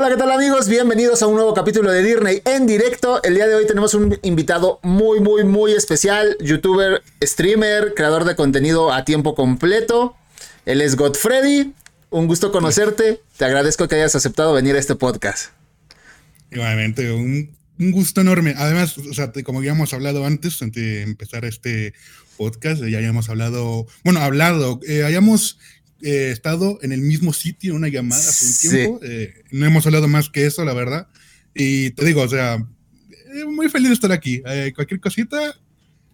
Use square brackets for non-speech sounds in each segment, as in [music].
Hola, ¿qué tal amigos? Bienvenidos a un nuevo capítulo de Disney en directo. El día de hoy tenemos un invitado muy, muy, muy especial, youtuber, streamer, creador de contenido a tiempo completo. Él es Godfreddy. Un gusto conocerte. Te agradezco que hayas aceptado venir a este podcast. Igualmente, un, gusto enorme. Además, como ya hemos hablado antes, antes de empezar este podcast, ya hayamos hablado, bueno, hablado, eh, hayamos eh, estado en el mismo sitio en una llamada hace un tiempo. Eh, no hemos hablado más que eso, la verdad. Y te digo, o sea, eh, muy feliz de estar aquí. cualquier cosita,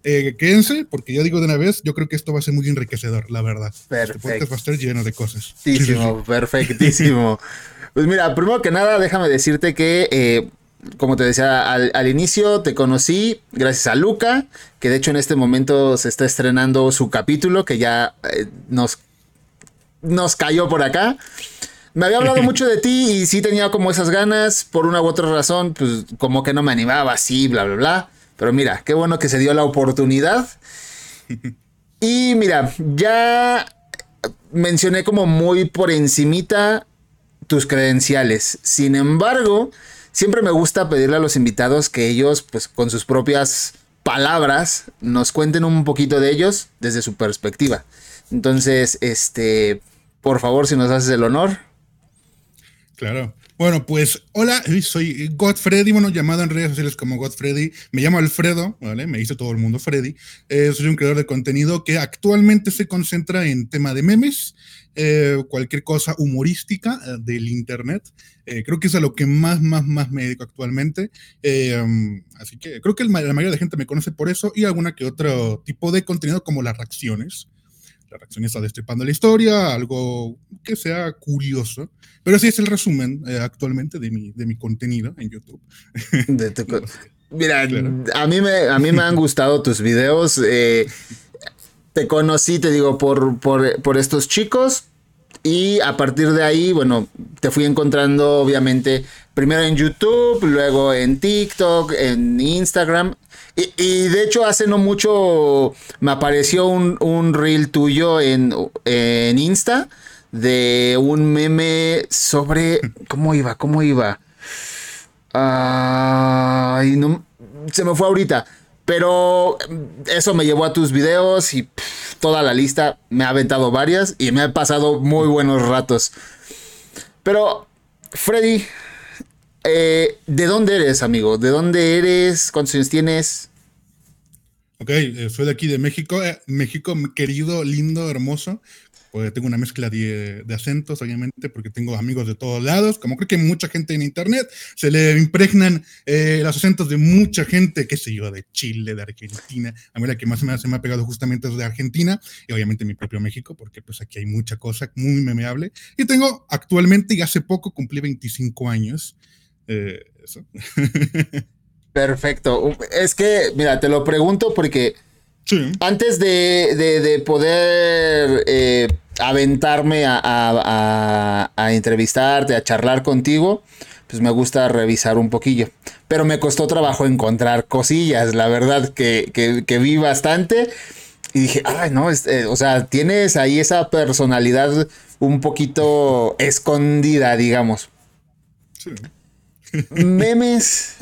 quédense, porque ya digo de una vez, yo creo que esto va a ser muy enriquecedor, la verdad. Perfecto. Este va a estar lleno de cosas. Perfectísimo, perfectísimo. [laughs] pues mira, primero que nada, déjame decirte que como te decía al, al, inicio, te conocí gracias a Luca, que de hecho en este momento se está estrenando su capítulo, que ya nos nos cayó por acá. Me había hablado [laughs] mucho de ti y sí tenía como esas ganas, por una u otra razón, pues como que no me animaba así, bla, bla, bla. Pero mira, qué bueno que se dio la oportunidad. Y mira, ya mencioné como muy por encimita tus credenciales. Sin embargo, siempre me gusta pedirle a los invitados que ellos, pues con sus propias palabras, nos cuenten un poquito de ellos desde su perspectiva. Entonces, este, por favor, si nos haces el honor. Claro. Bueno, pues hola, soy Godfreddy, bueno, llamado en redes sociales como Godfreddy. Me llamo Alfredo, ¿vale? Me dice todo el mundo Freddy. Eh, soy un creador de contenido que actualmente se concentra en tema de memes, eh, cualquier cosa humorística eh, del internet. creo que es a lo que más, más, más me dedico actualmente. Um, así que creo que la mayoría de gente me conoce por eso y alguna que otro tipo de contenido como las reacciones la reacción está destripando la historia, algo que sea curioso. Pero así es el resumen eh, actualmente de mi, de mi contenido en YouTube. [laughs] Mira, a, mí me, a mí me han gustado tus videos. Eh, te conocí, te digo, por, por, por estos chicos. Y a partir de ahí, bueno, te fui encontrando obviamente primero en YouTube, luego en TikTok, en Instagram. Y, de hecho hace no mucho me apareció un, un reel tuyo en, en Insta de un meme sobre... ¿Cómo iba? ¿Cómo iba? No, se me fue ahorita. Pero eso me llevó a tus videos y toda la lista. Me ha aventado varias y me ha pasado muy buenos ratos. Pero, Freddy, eh, ¿De dónde eres, amigo? ¿De dónde eres? ¿Cuántos años tienes? Ok, eh, soy de aquí de México. Eh, México, querido, lindo, hermoso. Pues tengo una mezcla de, acentos, obviamente, porque tengo amigos de todos lados. Como creo que mucha gente en internet se le impregnan los acentos de mucha gente, qué sé yo, de Chile, de Argentina. A mí la que más me, se me ha pegado justamente es de Argentina y obviamente mi propio México, porque pues aquí hay mucha cosa muy memeable. Y tengo actualmente y hace poco cumplí 25 años. Eh, eso. Perfecto. Es que, mira, te lo pregunto porque antes de, poder eh, aventarme a, entrevistarte, a charlar contigo, pues me gusta revisar un poquillo. Pero me costó trabajo encontrar cosillas, la verdad que, vi bastante. Y dije, ay, no, eh, o sea, tienes ahí esa personalidad un poquito escondida, digamos. Sí. Memes.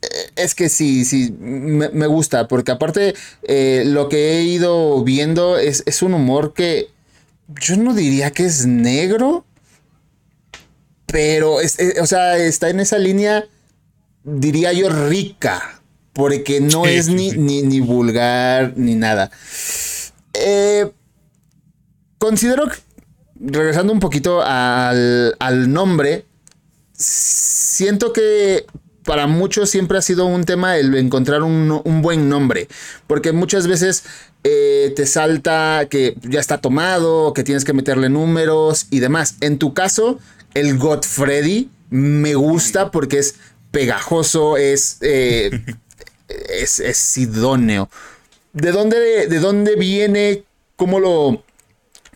Eh, es que sí, sí, me, gusta, porque aparte eh, lo que he ido viendo es, un humor que yo no diría que es negro, pero, es, eh, o sea, está en esa línea, diría yo, rica, porque no es ni, ni, vulgar ni nada. considero, regresando un poquito al, al nombre, siento que para muchos siempre ha sido un tema el encontrar un, buen nombre, porque muchas veces eh, te salta que ya está tomado, que tienes que meterle números y demás. En tu caso, el Godfreddy me gusta porque es pegajoso, es, eh, [laughs] es, es, idóneo. ¿De dónde, ¿De dónde viene? ¿Cómo lo,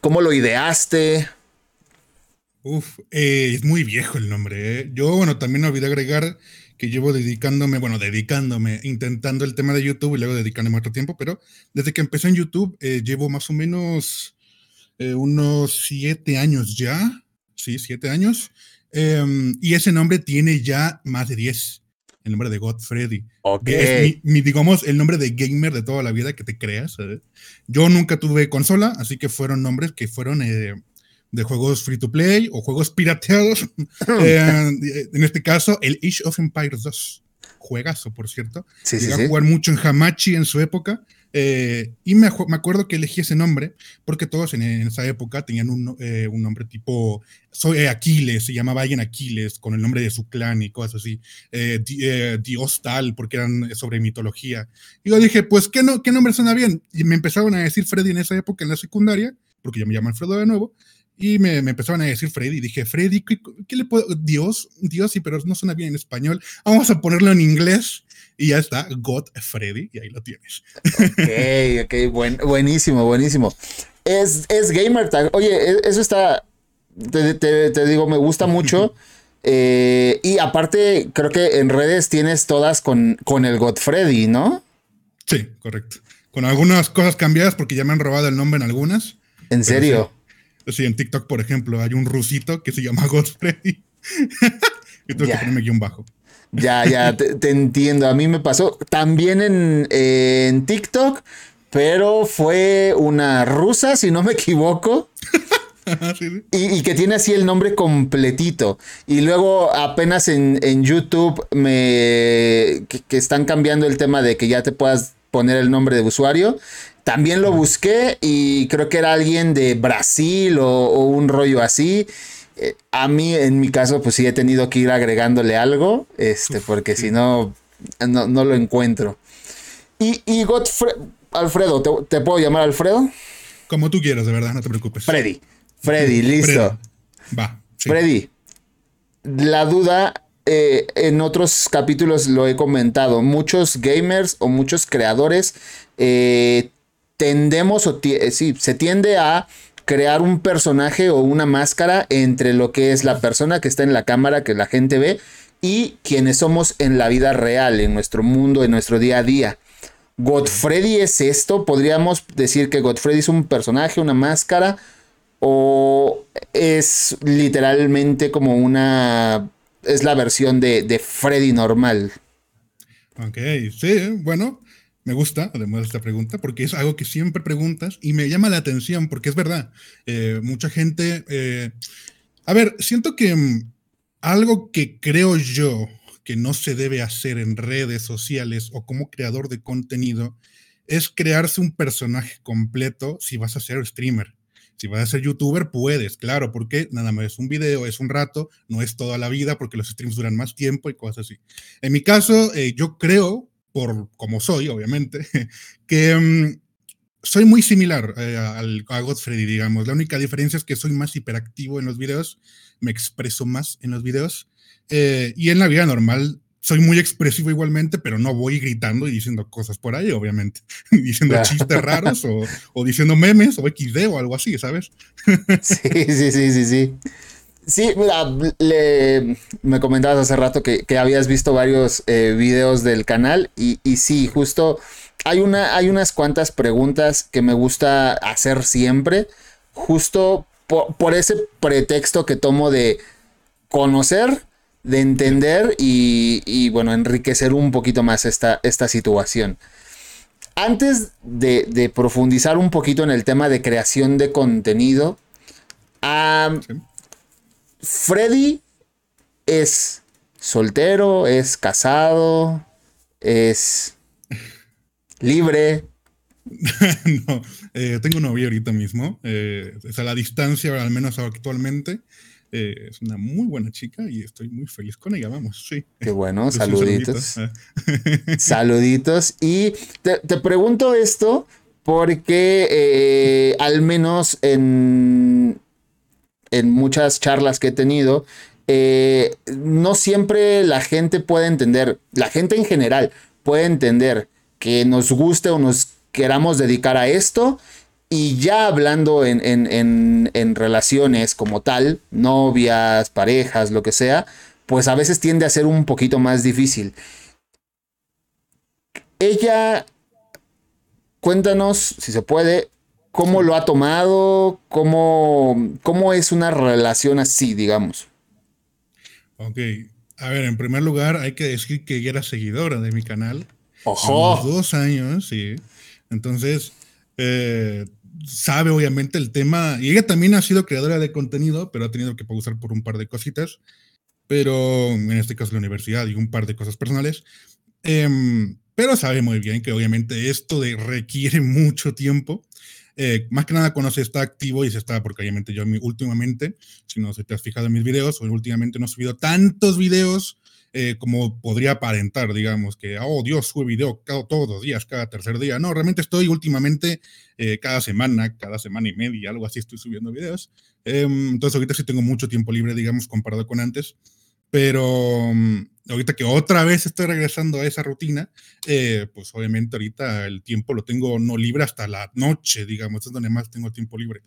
cómo lo ideaste? Uf, eh, es muy viejo el nombre. ¿eh? Yo, bueno, también olvidé agregar que llevo dedicándome, bueno, dedicándome, intentando el tema de YouTube y luego dedicándome otro tiempo, pero desde que empecé en YouTube eh, llevo más o menos unos siete años ya, sí, siete años. Em, y ese nombre tiene ya más de 10. El nombre de Godfrey. Ok. Es mi, digamos, el nombre de gamer de toda la vida que te creas. Yo nunca tuve consola, así que fueron nombres que fueron eh, de juegos free to play o juegos pirateados. [laughs] Eh, en este caso, el Age of Empires 2. Juegazo, por cierto. Sí, Llegué sí, a jugar mucho en Hamachi en su época. Eh, y me, me, acuerdo que elegí ese nombre porque todos en, en esa época tenían un, eh, un nombre tipo soy eh, Aquiles, se llamaba alguien Aquiles con el nombre de su clan y cosas así, di, Dios tal, porque eran sobre mitología. Y yo dije, pues, ¿qué, no, ¿qué nombre suena bien? Y me empezaron a decir Freddy en esa época en la secundaria, porque ya me llaman Alfredo de nuevo. Y me, me, empezaron a decir Freddy. Dije, Freddy, ¿qué, ¿qué, le puedo? Dios, Dios, sí, pero no suena bien en español. Vamos a ponerlo en inglés. Y ya está, God Freddy. Y ahí lo tienes. Ok, ok, buen, buenísimo, buenísimo. Es, es Gamer Tag. Oye, e, eso está. Te, te, te digo, me gusta mucho. Eh, y aparte, creo que en redes tienes todas con, con el Godfrey, ¿no? Sí, correcto. Con algunas cosas cambiadas porque ya me han robado el nombre en algunas. ¿En serio? Sí. Sí, en TikTok, por ejemplo, hay un rusito que se llama [laughs] Godfrey. [laughs] y tuve que ponerme guion bajo. Ya, ya, [laughs] te, te, entiendo. A mí me pasó también en, eh, en, TikTok, pero fue una rusa, si no me equivoco. Y, y, que tiene así el nombre completito. Y luego apenas en, en YouTube me que, que están cambiando el tema de que ya te puedas poner el nombre de usuario. También lo busqué y creo que era alguien de Brasil o, o un rollo así. Eh, a mí, en mi caso, pues sí he tenido que ir agregándole algo, este, porque si no, no, no, lo encuentro. Y, y Alfredo, ¿te, ¿te, puedo llamar Alfredo? Como tú quieras, de verdad, no te preocupes. Freddy, Freddy, listo. Freddy. Va. Sí. Freddy, la duda eh, en otros capítulos lo he comentado, muchos gamers o muchos creadores eh, tendemos o sí, se tiende a crear un personaje o una máscara entre lo que es la persona que está en la cámara que la gente ve y quienes somos en la vida real, en nuestro mundo, en nuestro día a día. Godfrey es esto, podríamos decir que Godfrey es un personaje, una máscara, o es literalmente como una es la versión de, de Freddy normal. Ok, sí, bueno, me gusta además esta pregunta porque es algo que siempre preguntas y me llama la atención porque es verdad. Eh, mucha gente. Eh, a ver, siento que um, algo que creo yo que no se debe hacer en redes sociales o como creador de contenido es crearse un personaje completo si vas a ser streamer. Si vas a ser youtuber, puedes, claro, porque nada más es un video, es un rato, no es toda la vida, porque los streams duran más tiempo y cosas así. En mi caso, eh, yo creo, por como soy, obviamente, [laughs] que um, soy muy similar eh, al, a Godfrey, digamos. La única diferencia es que soy más hiperactivo en los videos, me expreso más en los videos, eh, y en la vida normal soy muy expresivo igualmente, pero no voy gritando y diciendo cosas por ahí, obviamente. [laughs] diciendo yeah. chistes raros [laughs] o, o, diciendo memes o XD o algo así, ¿sabes? sí, sí, sí, sí, sí. Sí, mira, le, me comentabas hace rato que, que habías visto varios eh, videos del canal y, y sí, justo hay, una, hay unas cuantas preguntas que me gusta hacer siempre, justo por, por ese pretexto que tomo de conocer de entender y, y, bueno, enriquecer un poquito más esta, esta situación. Antes de, de, profundizar un poquito en el tema de creación de contenido, um. Freddy es soltero, es casado, es libre. [laughs] no, eh, tengo un novio ahorita mismo, eh, es a la distancia, al menos actualmente. Eh, es una muy buena chica y estoy muy feliz con ella, vamos, sí. Qué bueno, [laughs] saluditos. [laughs] saluditos. Y te, te, pregunto esto porque eh, al menos en, en muchas charlas que he tenido, eh, no siempre la gente puede entender, la gente en general puede entender que nos guste o nos queramos dedicar a esto y ya hablando en, en, en, en, relaciones como tal, novias, parejas, lo que sea, pues a veces tiende a ser un poquito más difícil. Ella, cuéntanos, si se puede, cómo lo ha tomado, cómo, cómo es una relación así, digamos. Ok. A ver, en primer lugar, hay que decir que ella era seguidora de mi canal. ¡Ojo! dos años, sí. Entonces, eh, sabe obviamente el tema. Y ella también ha sido creadora de contenido, pero ha tenido que pausar por un par de cositas. Pero en este caso la universidad y un par de cosas personales. Em, pero sabe muy bien que obviamente esto de requiere [laughs] mucho tiempo. Eh, más que nada cuando se está activo y se está, porque obviamente yo últimamente, si no se te has fijado en mis videos, últimamente no he subido tantos videos eh, como podría aparentar, digamos, que, oh Dios, sube video cada, todos los días, cada tercer día. No, realmente estoy últimamente eh, cada semana, cada semana y media, algo así estoy subiendo videos. Em, entonces ahorita sí tengo mucho tiempo libre, digamos, comparado con antes. Pero mm, ahorita que otra vez estoy regresando a esa rutina, eh, pues obviamente ahorita el tiempo lo tengo no libre hasta la noche, digamos, es donde más tengo tiempo libre.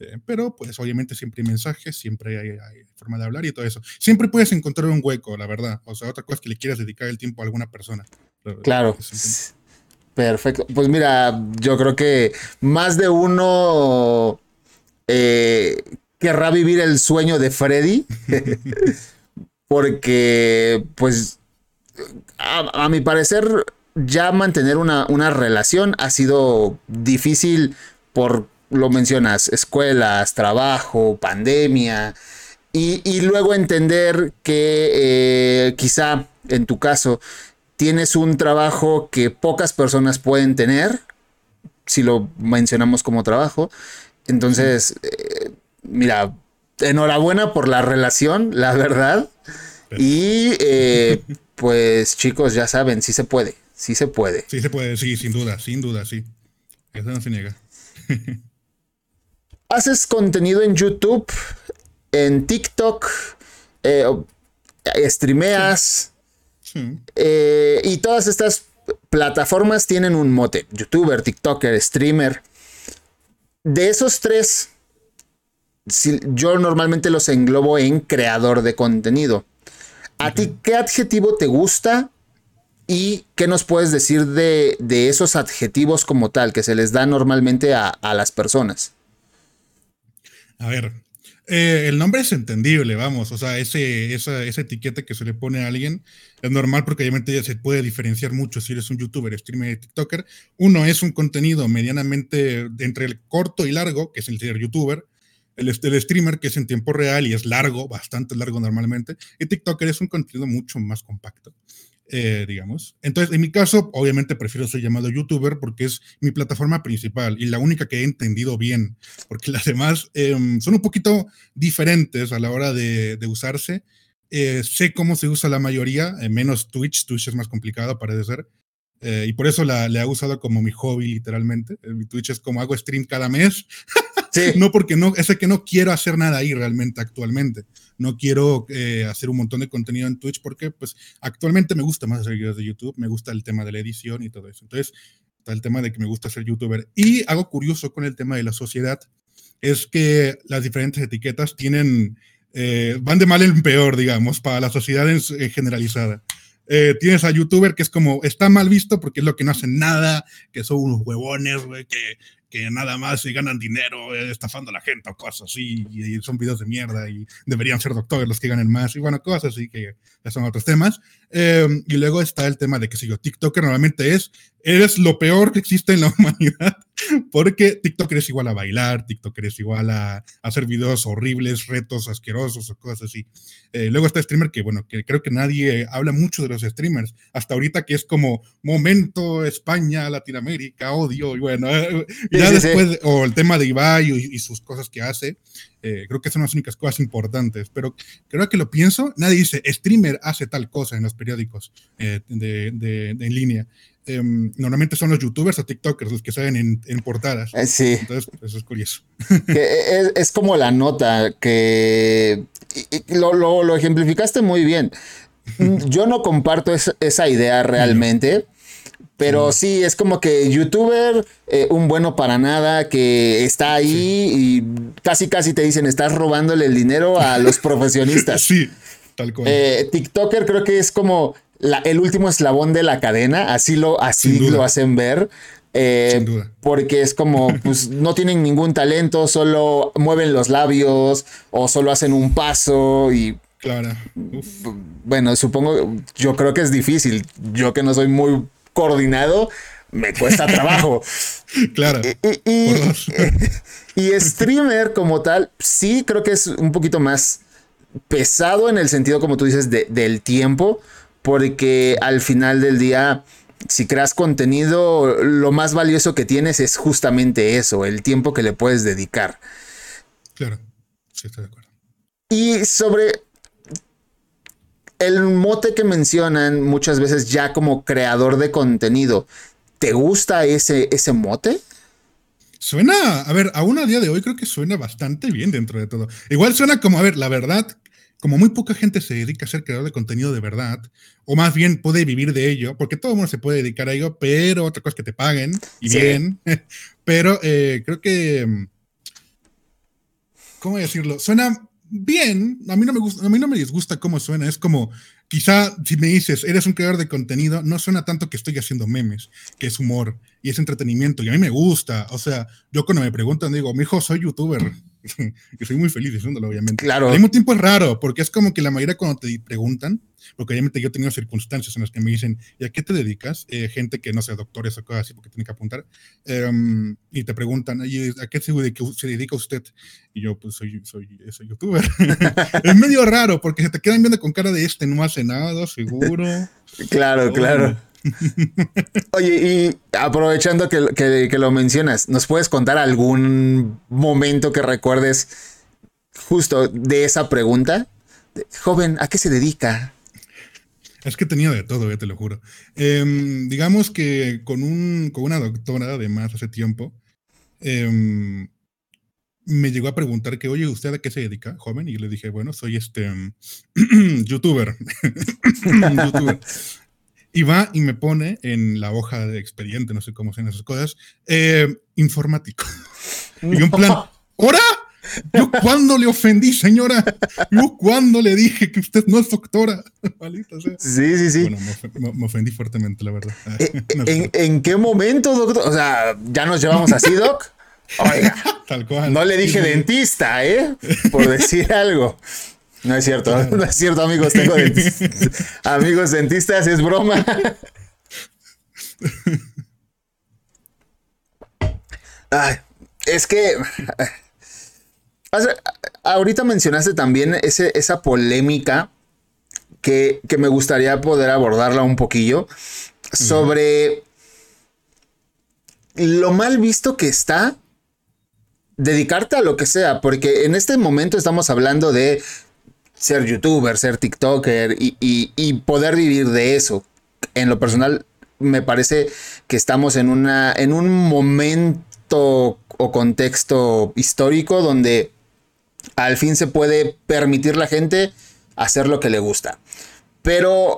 Eh, pero pues obviamente siempre hay mensajes, siempre hay, forma de hablar y todo eso. Siempre puedes encontrar un hueco, la verdad. O sea, otra cosa es que le quieras dedicar el tiempo a alguna persona. Claro. Perfecto. Pues mira, yo creo que más de uno eh, querrá vivir el sueño de Freddy. [laughs] porque pues a, mi parecer ya mantener una, una, relación ha sido difícil por, lo mencionas, escuelas, trabajo, pandemia, y, luego entender que eh, quizá en tu caso tienes un trabajo que pocas personas pueden tener, si lo mencionamos como trabajo, entonces, eh, mira, enhorabuena por la relación, la verdad. [laughs] Y eh, pues chicos, ya saben, sí se puede, sí se puede. Sí se puede, sí, sin duda, sin duda, sí. Eso no se niega. [laughs] Haces contenido en YouTube, en TikTok, eh, streameas. Eh, y todas estas plataformas tienen un mote. YouTuber, TikToker, streamer. De esos tres, yo normalmente los englobo en creador de contenido. ¿A ti qué adjetivo te gusta y qué nos puedes decir de, esos adjetivos como tal que se les da normalmente a, las personas? A ver, eh, el nombre es entendible, vamos, o sea, ese, esa, etiqueta que se le pone a alguien es normal porque obviamente ya se puede diferenciar mucho si eres un youtuber, streamer, tiktoker. Uno es un contenido medianamente entre el corto y largo, que es el ser youtuber, el, streamer que es en tiempo real y es largo, bastante largo normalmente, y TikToker es un contenido mucho más compacto, eh, digamos. Entonces, en mi caso, obviamente prefiero ser llamado youtuber porque es mi plataforma principal y la única que he entendido bien, porque [laughs] las demás em, son un poquito diferentes a la hora de, usarse. Eh, sé cómo se usa la mayoría, eh, menos Twitch, Twitch es más complicado, parece ser. y por eso la, he usado como mi hobby, literalmente. Mi Twitch es como hago stream cada mes. [laughs] No porque no, es que no quiero hacer nada ahí realmente actualmente. No quiero eh, hacer un montón de contenido en Twitch porque pues actualmente me gusta más hacer videos de YouTube, me gusta el tema de la edición y todo eso. Entonces, está el tema de que me gusta ser youtuber. Y algo curioso con el tema de la sociedad es que las diferentes etiquetas tienen, eh, van de mal en peor, digamos, para la sociedad en, generalizada. Eh, tienes a youtuber que es como, está mal visto porque es lo que no hacen nada, que son unos huevones, que que nada más y ganan dinero eh, estafando a la gente o cosas así, y, son videos de mierda y deberían ser doctores los que ganen más, y bueno, cosas así que ya son otros temas. Em, y luego está el tema de que si yo, TikToker normalmente es, eres lo peor que existe en la [laughs] humanidad, porque TikToker es igual a bailar, TikToker es igual a, hacer videos horribles, retos asquerosos o cosas así. Eh, luego está streamer que, bueno, que creo que nadie habla mucho de los streamers, hasta ahorita que es como momento España, Latinoamérica, odio, y bueno, ya después, o el tema de Ibai y, sus cosas que hace, eh, creo que son las únicas cosas importantes, pero creo que lo pienso, nadie dice, streamer hace tal cosa en los periódicos eh, de, de, en línea. Em, normalmente son los youtubers o tiktokers los que salen en, en portadas. Eh, sí. Entonces, eso es curioso. es, [laughs] es, como la nota que lo, lo, lo, ejemplificaste muy bien. [laughs] Yo no comparto esa idea realmente. Pero sí, es como que youtuber, eh, un bueno para nada, que está ahí y casi casi te dicen, estás robándole el dinero a los [laughs] profesionistas. sí, tal cual. Eh, TikToker creo que es como el último eslabón de la cadena, así lo, así lo hacen ver. Eh, Sin duda. Porque es como, [laughs] pues no tienen ningún talento, solo mueven los labios o solo hacen un paso y Claro. Bueno, supongo, yo creo que es difícil. Yo que no soy muy coordinado, me cuesta [laughs] trabajo. claro. [laughs] Y, streamer como tal, sí creo que es un poquito más pesado en el sentido, como tú dices, del tiempo, porque al final del día, si creas contenido, lo más valioso que tienes es justamente eso, el tiempo que le puedes dedicar. Claro, sí, estoy de acuerdo. Y sobre el mote que mencionan muchas veces ya como creador de contenido, ¿te gusta ese, ese mote? Suena, a ver, aún a día de hoy creo que suena bastante bien dentro de todo. Igual suena como, a ver, la verdad, como muy poca gente se dedica a ser creador de contenido de verdad, o más bien puede vivir de ello, porque todo el mundo se puede dedicar a ello, pero otra cosa es que te paguen, y bien, [laughs] pero eh, creo que, ¿cómo decirlo? Suena bien, a mí no me gusta, a mí no me disgusta cómo suena, es como, quizá si me dices, eres un creador de contenido, no suena tanto que estoy haciendo memes, que es humor y es entretenimiento, y a mí me gusta, o sea, yo cuando me preguntan digo, mi hijo, soy youtuber, [laughs] y soy muy feliz diciéndolo, obviamente. Claro. Al mismo tiempo es raro, porque es como que la mayoría cuando te preguntan, porque obviamente yo he tenido circunstancias en las que me dicen, ¿y a qué te dedicas? Eh, gente que no sea doctores o cosas así, porque tiene que apuntar, em, y te preguntan, ¿a qué se dedica, usted? Y yo, pues soy, soy, soy youtuber. [laughs] es medio raro, porque se te quedan viendo con cara de este, no hace nada, seguro. [laughs] claro, claro. [laughs] Oye, y aprovechando que, lo mencionas, ¿nos puedes contar algún momento que recuerdes justo de esa pregunta? Joven, ¿a qué se dedica? Es que tenía de todo, eh, te lo juro. Em, digamos que con, un, con una doctora, además, hace tiempo, em, me llegó a preguntar que, oye, ¿usted a qué se dedica, joven? Y le dije, bueno, soy este [clears throat] youtuber. [laughs] youtuber. Y va y me pone en la hoja de expediente, no sé cómo sean esas cosas, eh, informático. [laughs] Y un plan, ¿hora? ¿Yo cuándo le ofendí, señora? ¿Yo cuándo le dije que usted no es doctora? [laughs] Sí, sí, sí. Bueno, me, ofendí fuertemente, la verdad. ¿En, ¿En, qué momento, doctor? O sea, ¿ya nos llevamos así, doc? [laughs] Oiga, Tal cual. no le dije dentista, ¿eh? Por decir algo. No es cierto, [laughs] no es cierto, amigos. Tengo dentistas. [laughs] amigos dentistas, es broma. es que. Ahorita mencionaste también ese, esa polémica que, que, me gustaría poder abordarla un poquillo sobre lo mal visto que está dedicarte a lo que sea, porque en este momento estamos hablando de ser youtuber, ser TikToker y, poder vivir de eso. En lo personal, me parece que estamos en, una, en un momento o contexto histórico donde al fin se puede permitir la gente hacer lo que le gusta. Pero,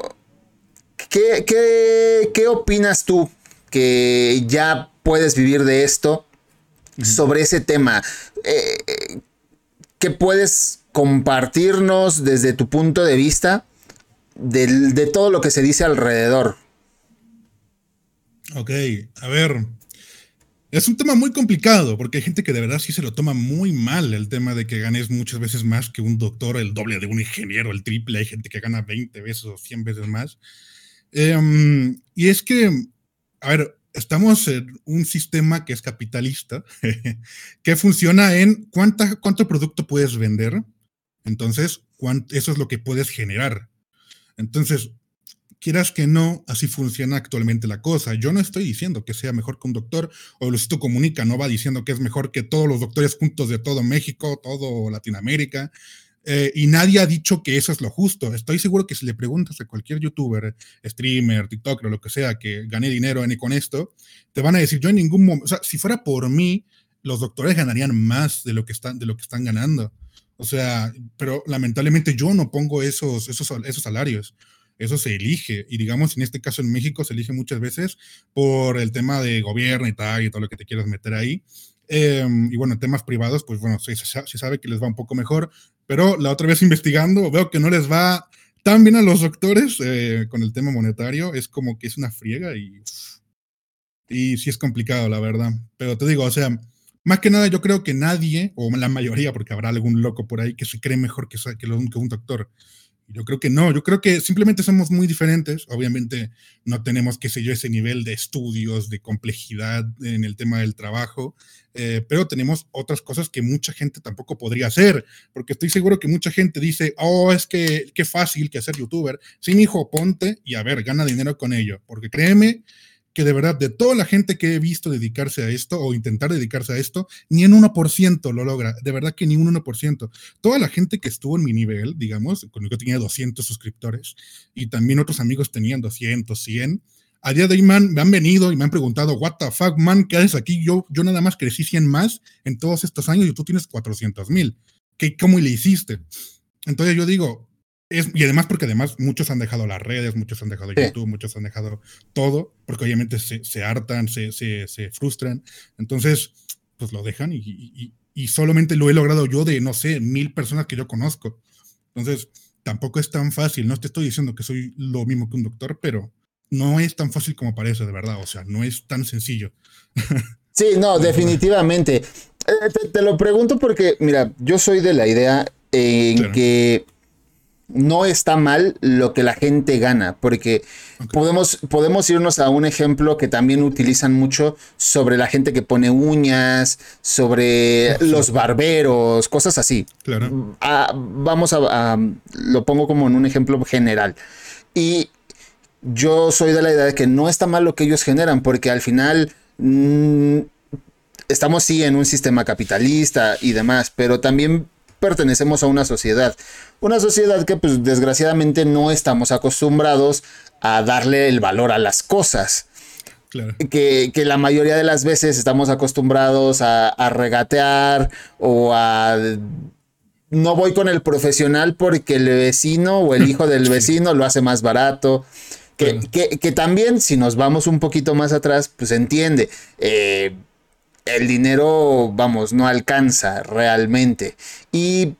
¿qué, qué, opinas tú que ya puedes vivir de esto sobre ese tema? Eh, ¿Qué puedes compartirnos desde tu punto de vista de, todo lo que se dice alrededor. Ok, a ver. Es un tema muy complicado porque hay gente que de verdad sí se lo toma muy mal el tema de que ganes muchas veces más que un doctor, el doble de un ingeniero, el triple. Hay gente que gana 20 veces o 100 veces más. Em, y es que, a ver, estamos en un sistema que es capitalista, [laughs] que funciona en cuánta, cuánto producto puedes vender entonces, eso es lo que puedes generar. Entonces, quieras que no, así funciona actualmente la cosa. Yo no estoy diciendo que sea mejor que un doctor, o Luisito Comunica no va diciendo que es mejor que todos los doctores juntos de todo México, todo Latinoamérica, eh, y nadie ha dicho que eso es lo justo. Estoy seguro que si le preguntas a cualquier youtuber, streamer, TikToker lo que sea que gane dinero con esto, te van a decir, yo en ningún momento, si fuera por mí, los doctores ganarían más de lo que están, de lo que están ganando. O sea, pero lamentablemente yo no pongo esos, esos, esos salarios. Eso se elige. Y digamos, en este caso en México se elige muchas veces por el tema de gobierno y tal, y todo lo que te quieras meter ahí. Em, y bueno, en temas privados, pues bueno, se, sabe que les va un poco mejor. Pero la otra vez investigando, veo que no les va tan bien a los doctores eh, con el tema monetario. Es como que es una friega y, y sí es complicado, la verdad. Pero te digo, o sea, más que nada yo creo que nadie, o la mayoría, porque habrá algún loco por ahí que se cree mejor que, que, que un doctor, yo creo que no, yo creo que simplemente somos muy diferentes. Obviamente no tenemos, qué sé yo, ese nivel de estudios, de complejidad en el tema del trabajo, eh, pero tenemos otras cosas que mucha gente tampoco podría hacer, porque estoy seguro que mucha gente dice, oh, es que qué fácil que hacer youtuber. Sí, hijo, ponte y a ver, gana dinero con ello, porque créeme que de verdad, de toda la gente que he visto dedicarse a esto o intentar dedicarse a esto, ni en 1% lo logra. De verdad que ni un 1%. Toda la gente que estuvo en mi nivel, digamos, cuando yo tenía 200 suscriptores y también otros amigos tenían 200, 100, a día de hoy man, me han venido y me han preguntado, what the fuck, man, ¿qué haces aquí? Yo, yo nada más crecí 100 más en todos estos años y tú tienes 400 mil. ¿Cómo le hiciste? Entonces yo digo, y además porque además muchos han dejado las redes, muchos han dejado YouTube, muchos han dejado todo, porque obviamente se, se hartan, se, se, se, frustran. Entonces, pues lo dejan y, y, y, solamente lo he logrado yo de, no sé, mil personas que yo conozco. Entonces, tampoco es tan fácil. No te estoy diciendo que soy lo mismo que un doctor, pero no es tan fácil como parece, de verdad. O sea, no es tan sencillo. [laughs] Sí, no, definitivamente. Eh, te, lo pregunto porque, mira, yo soy de la idea en que no está mal lo que la gente gana, porque podemos, podemos irnos a un ejemplo que también utilizan mucho sobre la gente que pone uñas, sobre los barberos, cosas así. Claro. Ah, vamos a, lo pongo como en un ejemplo general. Y yo soy de la idea de que no está mal lo que ellos generan, porque al final... Mm, estamos sí en un sistema capitalista y demás, pero también pertenecemos a una sociedad. Una sociedad que pues desgraciadamente no estamos acostumbrados a darle el valor a las cosas. Que, la mayoría de las veces estamos acostumbrados a, regatear o a... No voy con el profesional porque el vecino o el hijo del [laughs] vecino lo hace más barato. Que, que, también, si nos vamos un poquito más atrás, pues entiende. Eh, el dinero, vamos, no alcanza realmente. Y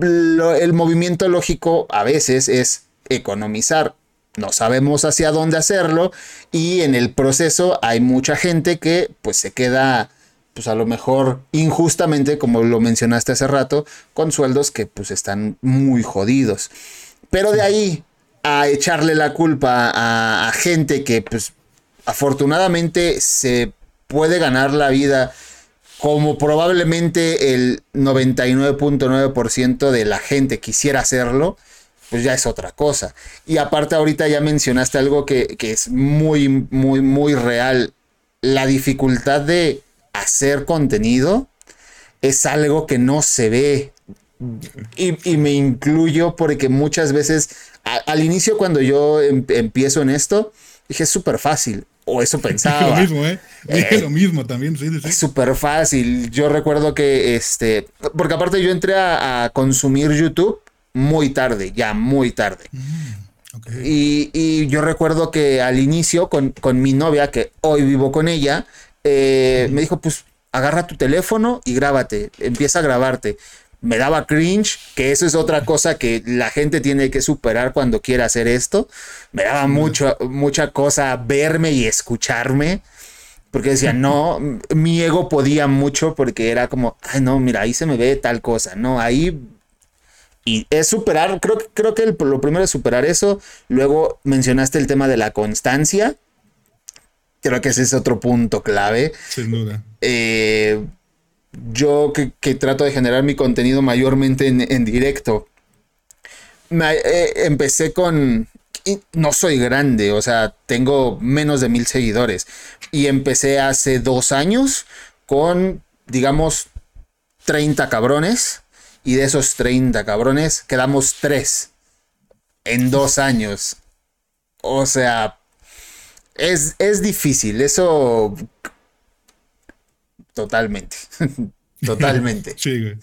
el movimiento lógico a veces es economizar. No sabemos hacia dónde hacerlo y en el proceso hay mucha gente que pues se queda pues a lo mejor injustamente, como lo mencionaste hace rato, con sueldos que pues están muy jodidos. Pero de ahí a echarle la culpa a, a gente que pues afortunadamente se puede ganar la vida como probablemente el 99.9% de la gente quisiera hacerlo, pues ya es otra cosa. Y aparte ahorita ya mencionaste algo que, es muy, muy, muy real. La dificultad de hacer contenido es algo que no se ve. Y, me incluyo porque muchas veces, al inicio cuando yo em, empiezo en esto, dije, es súper fácil. O eso [laughs] pensaba. lo mismo, ¿eh? Dije lo mismo también, sí, Es súper fácil. Yo recuerdo que, este, porque aparte yo entré a, consumir YouTube muy tarde, ya muy tarde. Mm, y, yo recuerdo que al inicio con, mi novia, que hoy vivo con ella, eh, me dijo, pues agarra tu teléfono y grábate, empieza a grabarte me daba cringe, que eso es otra cosa que la gente tiene que superar cuando quiere hacer esto. Me daba mucho, mucha cosa verme y escucharme, porque decía, [laughs] no, mi ego podía mucho porque era como, ay, no, mira, ahí se me ve tal cosa, no, ahí... Y es superar, creo, creo que lo primero es superar eso. Luego mencionaste el tema de la constancia. Creo que ese es otro punto clave. Sin duda. Eh, yo que, trato de generar mi contenido mayormente en, directo, eh, empecé con... no soy grande, o sea, tengo menos de mil seguidores. Y empecé hace dos años con, digamos, 30 cabrones. Y de esos 30 cabrones quedamos tres en dos años. O sea, es, es difícil. Eso Totalmente. [laughs] Totalmente. sí,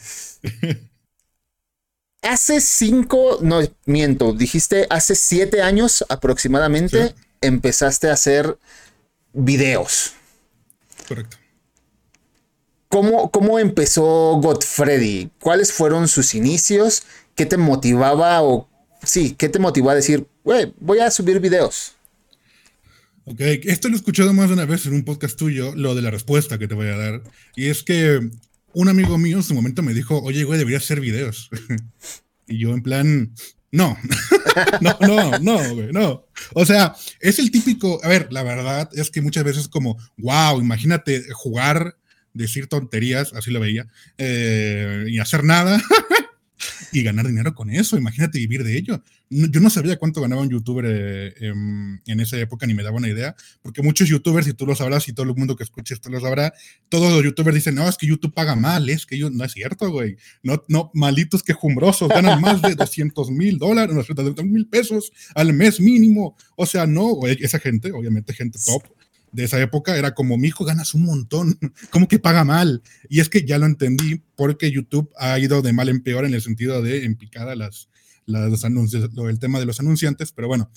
hace cinco, no miento, dijiste hace siete años aproximadamente empezaste a hacer videos. Correcto. ¿Cómo, ¿Cómo empezó Godfrey? ¿Cuáles fueron sus inicios? ¿Qué te motivaba o sí, qué te motivó a decir, güey, voy a subir videos? Ok, esto lo he escuchado más de una vez en un podcast tuyo, lo de la respuesta que te voy a dar. Y es que un amigo mío en su momento me dijo, oye, güey, deberías hacer videos. [laughs] y yo en plan, no, [laughs] no, no, no, güey, no. O sea, es el típico, a ver, la verdad es que muchas veces como, wow, imagínate jugar, decir tonterías, así lo veía, eh, y hacer nada. [laughs] y ganar dinero con eso. Imagínate vivir de ello. yo no sabía cuánto ganaba un youtuber eh, en, esa época, ni me daba una idea, porque muchos youtubers, y tú lo sabrás, y todo el mundo que escuche esto lo sabrá, todos los youtubers dicen, no, es que YouTube paga mal, es que yo, no es cierto, güey. No, no, malitos quejumbrosos, ganan [laughs] más de 200 mil dólares, 200 mil pesos al mes mínimo. O sea, no, esa gente, obviamente gente top, de esa época era como, mi hijo ganas un montón, [laughs] ¿cómo que paga mal? Y es que ya lo entendí porque YouTube ha ido de mal en peor en el sentido de en picada las, las anuncios, el tema de los anunciantes, pero bueno,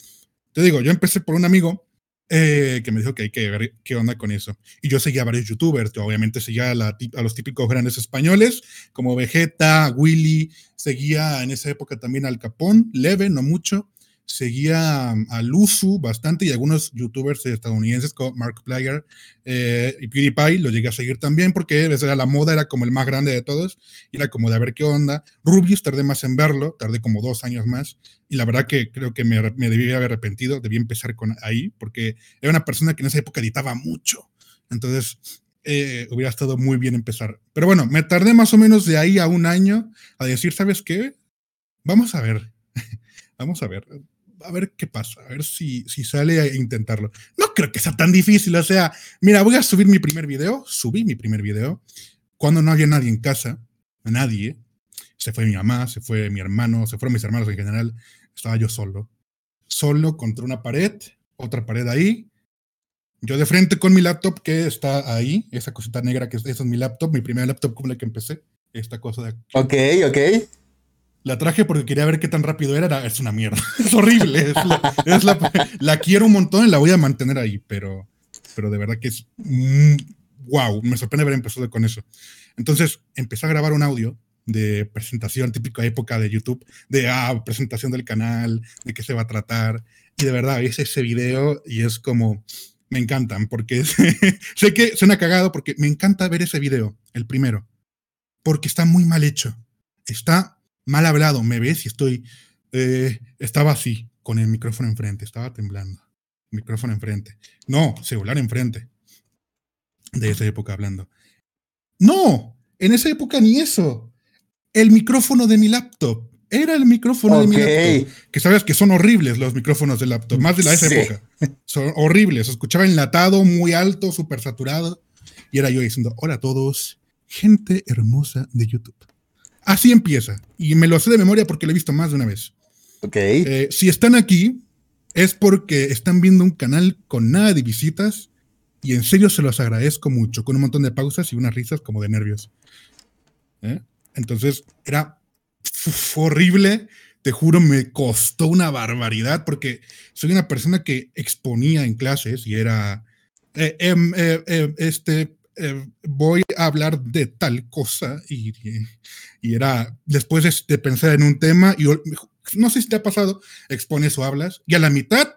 te digo, yo empecé por un amigo eh, que me dijo que hay que ver qué onda con eso. Y yo seguía a varios youtubers, obviamente seguía a, los típicos grandes españoles, como Vegeta, Willy, seguía en esa época también al Capón, leve, no mucho, seguía a Luzu bastante y algunos youtubers estadounidenses como Mark Player eh, y PewDiePie lo llegué a seguir también porque era la moda, era como el más grande de todos y era como de a ver qué onda. Rubius tardé más en verlo, tardé como dos años más y la verdad que creo que me, me debí haber arrepentido, debí empezar con ahí porque era una persona que en esa época editaba mucho. Entonces, eh, hubiera estado muy bien empezar. Pero bueno, me tardé más o menos de ahí a un año a decir, ¿sabes qué? Vamos a ver. [laughs] Vamos a ver a ver qué pasa, a ver si, si sale a intentarlo. No creo que sea tan difícil, o sea, mira, voy a subir mi primer video, subí mi primer video, cuando no había nadie en casa, nadie, se fue mi mamá, se fue mi hermano, se fueron mis hermanos en general, estaba yo solo, solo contra una pared, otra pared ahí, yo de frente con mi laptop que está ahí, esa cosita negra que es, esa es mi laptop, mi primer laptop con la que empecé, esta cosa de aquí. Ok, ok. La traje porque quería ver qué tan rápido era. Es una mierda. [laughs] Es horrible. Es la, quiero un montón y la voy a mantener ahí, pero, pero de verdad que es wow. Me sorprende haber empezado con eso. Entonces empecé a grabar un audio de presentación típica época de YouTube, de ah, presentación del canal, de qué se va a tratar. Y de verdad, es ese video y es como, me encantan, porque [laughs] sé que suena cagado, porque me encanta ver ese video, el primero, porque está muy mal hecho. Está mal hablado, me ves y estoy, eh, estaba así, con el micrófono enfrente, estaba temblando, micrófono enfrente, no, celular enfrente, de esa época hablando. No, en esa época ni eso, el micrófono de mi laptop. Era el micrófono de mi laptop. Que sabes que son horribles los micrófonos de laptop, más de la esa época. Son horribles. Escuchaba enlatado, muy alto, súper saturado. Y era yo diciendo, hola a todos, gente hermosa de YouTube. Así empieza. Y me lo sé de memoria porque lo he visto más de una vez. Ok. Eh, si están aquí, es porque están viendo un canal con nada de visitas. Y en serio se los agradezco mucho, con un montón de pausas y unas risas como de nervios. ¿Eh? Entonces, era horrible. Te juro, me costó una barbaridad porque soy una persona que exponía en clases y era eh, em, este eh, voy a hablar de tal cosa y, y era después de, pensar en un tema y no sé si te ha pasado, expones o hablas y a la mitad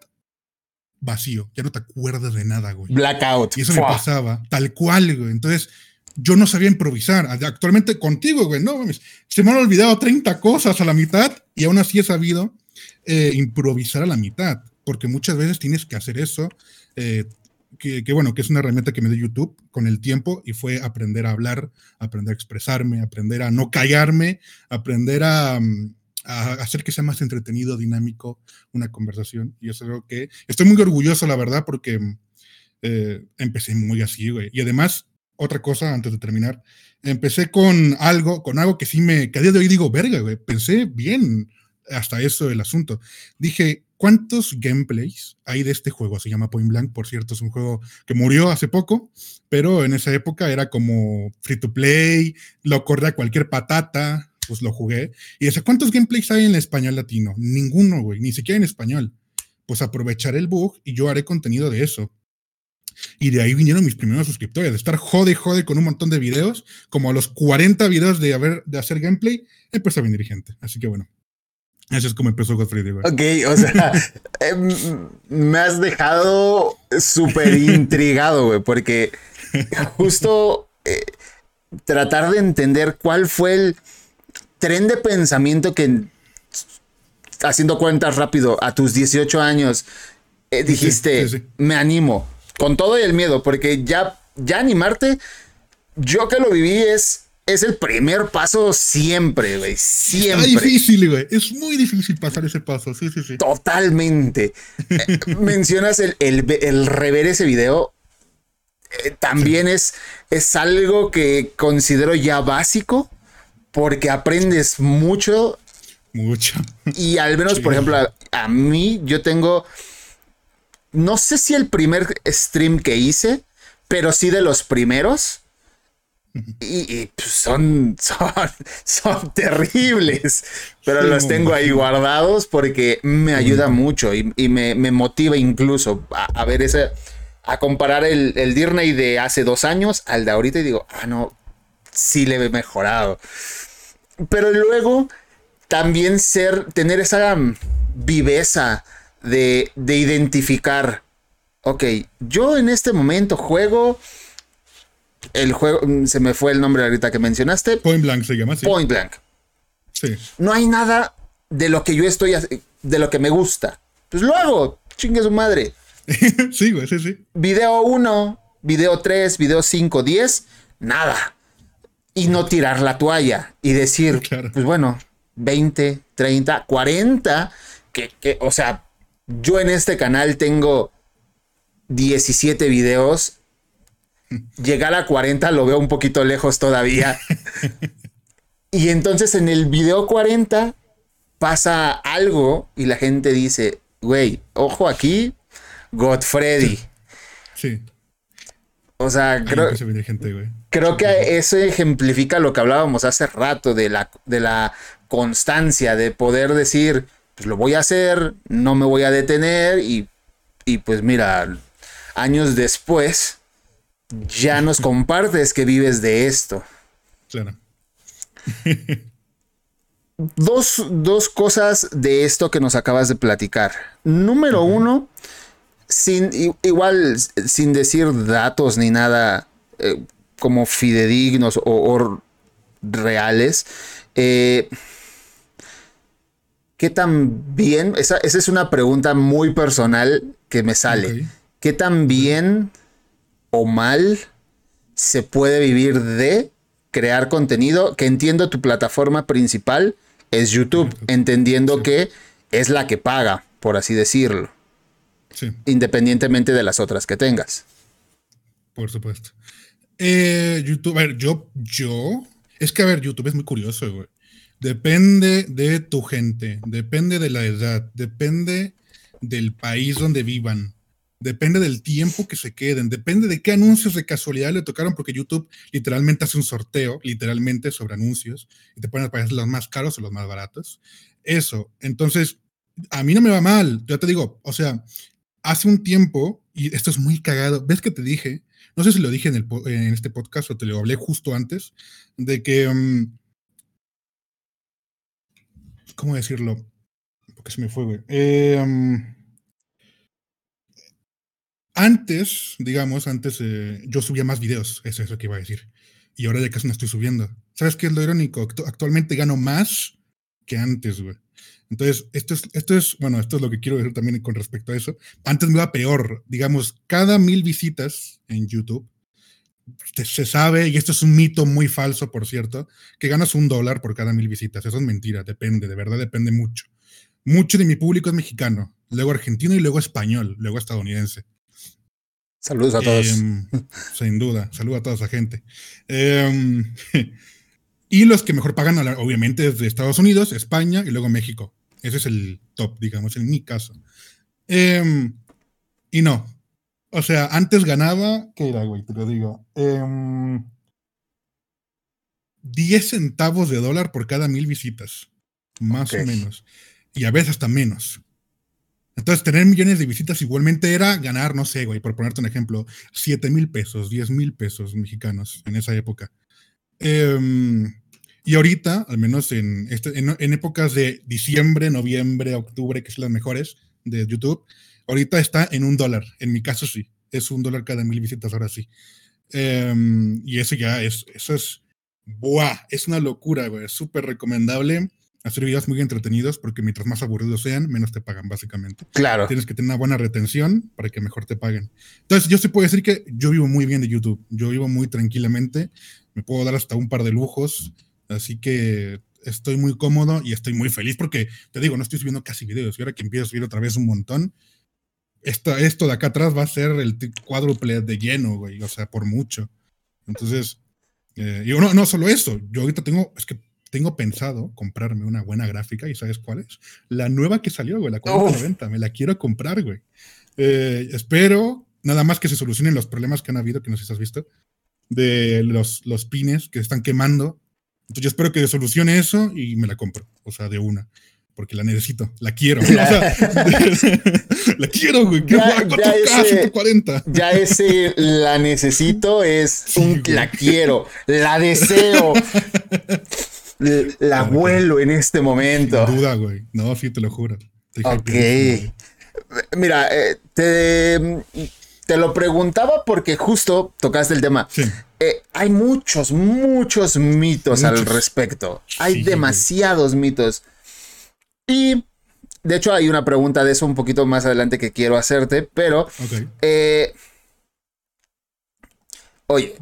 vacío, ya no te acuerdas de nada, güey. Blackout. Y eso me pasaba, tal cual, güey. Entonces, yo no sabía improvisar. Actualmente contigo, güey, no, se me han olvidado 30 cosas a la mitad y aún así he sabido eh, improvisar a la mitad, porque muchas veces tienes que hacer eso. Eh, que, bueno, que es una herramienta que me dio YouTube con el tiempo y fue aprender a hablar, aprender a expresarme, aprender a no callarme, aprender a, mm, hacer que sea más entretenido, dinámico una conversación. Y eso es algo que estoy muy orgulloso, la verdad, porque mm, eh, empecé muy así, güey. Y además, otra cosa antes de terminar, empecé con algo, con algo que sí me, que a día de hoy digo, verga, güey, pensé bien hasta eso el asunto. Dije, ¿Cuántos gameplays hay de este juego? Se llama Point Blank, por cierto, es un juego que murió hace poco, pero en esa época era como free to play, lo corría cualquier patata, pues lo jugué. Y dice, ¿cuántos gameplays hay en español latino? Ninguno, güey, ni siquiera en español. Pues aprovecharé el bug y yo haré contenido de eso. Y de ahí vinieron mis primeros suscriptores, de estar jode, jode con un montón de videos, como a los 40 videos de, haber, de hacer gameplay, empezó a venir gente. Así que bueno, Así es como empezó Godfrey, güey. Ok, o sea, [laughs] em, me has dejado súper intrigado, güey, porque justo eh, tratar de entender cuál fue el tren de pensamiento que, haciendo cuentas rápido, a tus 18 años, eh, dijiste, me animo, con todo y el miedo, porque ya, ya animarte, yo que lo viví es es el primer paso siempre, güey. Siempre. Es difícil, güey. Es muy difícil pasar ese paso. Sí, sí, sí. Totalmente. Eh, [laughs] mencionas el, rever ese video. Eh, también es, es algo que considero ya básico porque aprendes mucho. Mucho. Y al menos, por ejemplo, a mí yo tengo. No sé si el primer stream que hice, pero sí de los primeros y, pues, son, son, terribles, pero los tengo ahí guardados porque me ayuda mucho y, me, motiva incluso a, ver ese, a comparar el, el Dirney de hace dos años al de ahorita y digo, ah, no, sí le he mejorado. Pero luego también ser, tener esa viveza de, de identificar, ok, yo en este momento juego el juego, mm, se me fue el nombre ahorita que mencionaste. Point Blank se llama así. Point Blank. Sí. No hay nada de lo que yo estoy, de lo que me gusta. Pues lo hago, chingue su madre. [laughs] sí, güey, sí, sí. Video 1, video 3, video 5, 10, nada. Y no tirar la toalla y decir, [laughs] pues bueno, 20, 30, 40, que, que, o sea, yo en este canal tengo 17 videos Llegar a 40 lo veo un poquito lejos todavía. y entonces en el video 40 pasa algo y la gente dice, güey, ojo aquí, Godfrey. Sí. O sea, creo, creo que eso ejemplifica lo que hablábamos hace rato de la, de la constancia, de poder decir, pues lo voy a hacer, no me voy a detener y, y pues mira, años después ya nos compartes que vives de esto. Claro. dos, cosas de esto que nos acabas de platicar. Número uno, sin, igual sin decir datos ni nada eh, como fidedignos o, reales, eh, ¿qué tan bien? Esa, es una pregunta muy personal que me sale. ¿Qué tan bien o mal se puede vivir de crear contenido, que entiendo tu plataforma principal es YouTube, entendiendo que es la que paga, por así decirlo. Independientemente de las otras que tengas. Por supuesto. Eh, YouTube, a ver, yo, yo, es que a ver, YouTube es muy curioso, güey. Depende de tu gente, depende de la edad, depende del país donde vivan depende del tiempo que se queden, depende de qué anuncios de casualidad le tocaron, porque YouTube literalmente hace un sorteo, literalmente sobre anuncios, y te ponen a pagar los más caros o los más baratos. Eso, entonces, a mí no me va mal, yo te digo, o sea, hace un tiempo, y esto es muy cagado, ves que te dije, no sé si lo dije en este podcast o te lo hablé justo antes, de que, mm, ¿cómo decirlo? Porque se me fue, güey. Eh, mm, antes, digamos, antes eh, yo subía más videos, eso es lo que iba a decir. Y ahora ya casi no estoy subiendo. ¿Sabes qué es lo irónico? Actualmente gano más que antes, güey. Entonces, esto es, esto es, bueno, esto es lo que quiero decir también con respecto a eso. Antes me iba peor. Digamos, cada mil visitas en YouTube, se sabe, y esto es un mito muy falso, por cierto, que ganas un dólar por cada mil visitas. Eso es mentira, depende, de verdad depende mucho. Mucho de mi público es mexicano, luego argentino y luego español, luego estadounidense. Saludos a todos. Em, sin duda, saludos a toda esa gente. Em, [laughs] y los que mejor pagan, obviamente, es de Estados Unidos, España y luego México. Ese es el top, digamos, en mi caso. Em, y no. O sea, antes ganaba, ¿qué era, güey? Te lo digo. 10 centavos de dólar por cada mil visitas. Más o menos. Y a veces hasta menos. Entonces, tener millones de visitas igualmente era ganar, no sé, güey, por ponerte un ejemplo, 7 mil pesos, 10 mil pesos mexicanos en esa época. Em, Y ahorita, al menos en, este, en, épocas de diciembre, noviembre, octubre, que son las mejores de YouTube, ahorita está en un dólar. En mi caso sí, es un dólar cada mil visitas, ahora sí. Em, y eso ya es, eso es, ¡buah! Es una locura, güey. Es súper recomendable hacer videos muy entretenidos porque mientras más aburridos sean, menos te pagan, básicamente. Claro. Tienes que tener una buena retención para que mejor te paguen. Entonces, yo sí puedo decir que yo vivo muy bien de YouTube. Yo vivo muy tranquilamente. Me puedo dar hasta un par de lujos. Así que estoy muy cómodo y estoy muy feliz porque, te digo, no estoy subiendo casi videos. Y ahora que empiezo a subir otra vez un montón, esto, esto de acá atrás va a ser el cuádruple de lleno, güey. O sea, por mucho. Entonces, eh, y no, no solo eso. Yo ahorita tengo, es que tengo pensado comprarme una buena gráfica y ¿sabes cuál es? La nueva que salió, güey, la 4090. Me la quiero comprar, güey. Eh, espero nada más que se solucionen los problemas que han habido, que no sé si has visto, de los, los pines que están quemando. Entonces yo espero que solucione eso y me la compro, o sea, de una. Porque la necesito, la quiero. [laughs] [laughs] la quiero, güey. Ya, ya, ese, ya ese la necesito es un la quiero, la deseo. [laughs] la vuelo en este momento. Sin duda, güey. No, sí, te lo juro. ok. Mira, eh, te, te, lo preguntaba porque justo tocaste el tema. Sí. Eh, hay muchos, muchos mitos al respecto. Hay demasiados mitos. Y de hecho hay una pregunta de eso un poquito más adelante que quiero hacerte, pero... Eh, oye,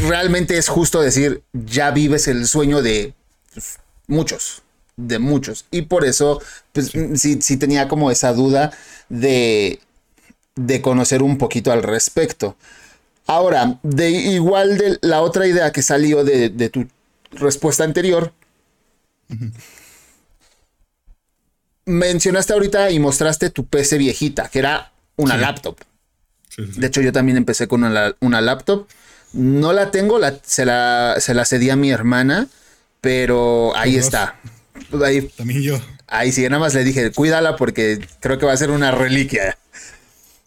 realmente es justo decir, ya vives el sueño de pues, muchos, de muchos. Y por eso, pues sí, sí tenía como esa duda de, de conocer un poquito al respecto. Ahora, de igual de la otra idea que salió de, tu respuesta anterior, mencionaste ahorita y mostraste tu PC viejita, que era una laptop. de hecho, yo también empecé con una, una laptop. No la tengo, la, se, la, se la cedí a mi hermana, pero ahí está. Ahí, También yo. Ahí sí, nada más le dije, cuídala porque creo que va a ser una reliquia. [laughs]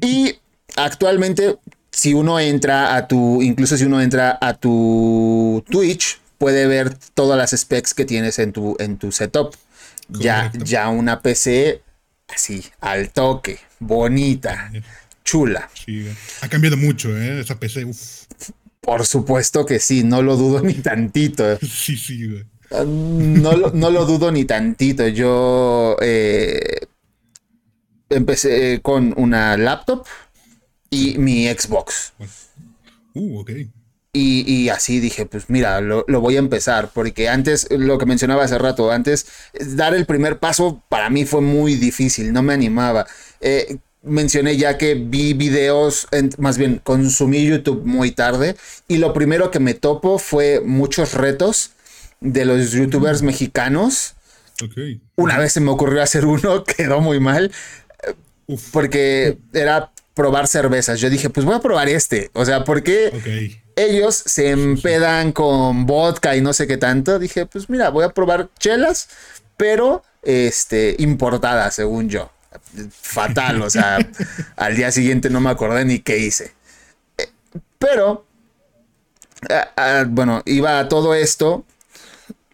y actualmente, si uno entra a tu, incluso si uno entra a tu Twitch, puede ver todas las specs que tienes en tu, en tu setup. Ya, ya una PC así, al toque, bonita chula. Sí, ha cambiado mucho, ¿eh? Esa PC. Por supuesto que sí, no lo dudo ni tantito. [laughs] Sí, sí, güey. No lo, no lo dudo ni tantito. Yo eh, empecé con una laptop y mi Xbox. Uh, ok. Y, así dije, pues mira, lo, lo, voy a empezar, porque antes, lo que mencionaba hace rato, antes, dar el primer paso para mí fue muy difícil, no me animaba. Eh, mencioné ya que vi videos, más bien consumí YouTube muy tarde y lo primero que me topo fue muchos retos de los youtubers mexicanos. Una vez se me ocurrió hacer uno, [laughs] quedó muy mal, porque era probar cervezas. Yo dije, pues voy a probar este. O sea, porque ellos se empedan con vodka y no sé qué tanto. Dije, pues mira, voy a probar chelas, pero este, importadas, según yo fatal, o sea, al día siguiente no me acordé ni qué hice. Pero, bueno, iba a todo esto,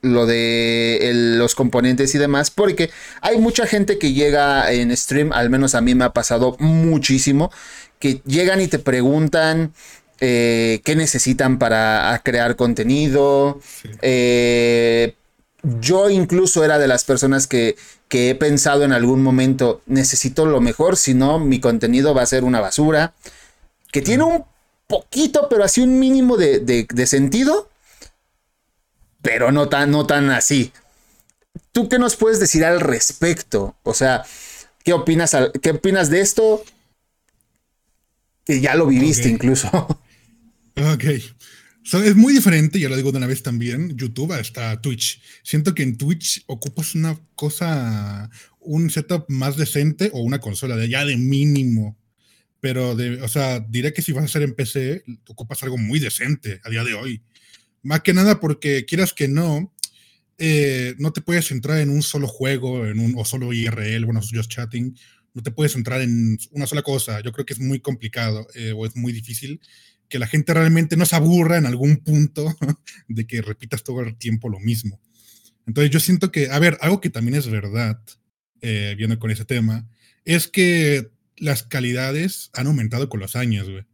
lo de los componentes y demás, porque hay mucha gente que llega en stream, al menos a mí me ha pasado muchísimo, que llegan y te preguntan eh, qué necesitan para crear contenido, eh, yo incluso era de las personas que, he pensado en algún momento, necesito lo mejor, si no, mi contenido va a ser una basura, que tiene un poquito, pero así un mínimo de, sentido, pero no tan, no tan así. ¿Tú qué nos puedes decir al respecto? O sea, ¿qué opinas, ¿qué opinas de esto? Que ya lo viviste incluso. Ok es muy diferente, ya lo digo de una vez también, YouTube hasta Twitch. Siento que en Twitch ocupas una cosa, un setup más decente o una consola de ya de mínimo. Pero, de, o sea, diré que si vas a hacer en PC, ocupas algo muy decente a día de hoy. Más que nada porque quieras que no, eh, no te puedes centrar en un solo juego, en un, o solo IRL, bueno, just chatting. No te puedes centrar en una sola cosa. Yo creo que es muy complicado eh, o es muy difícil que la gente realmente no se aburra en algún punto [laughs] de que repitas todo el tiempo lo mismo. Entonces yo siento que, a ver, algo que también es verdad, eh, viendo con ese tema, es que las calidades han aumentado con los años, güey.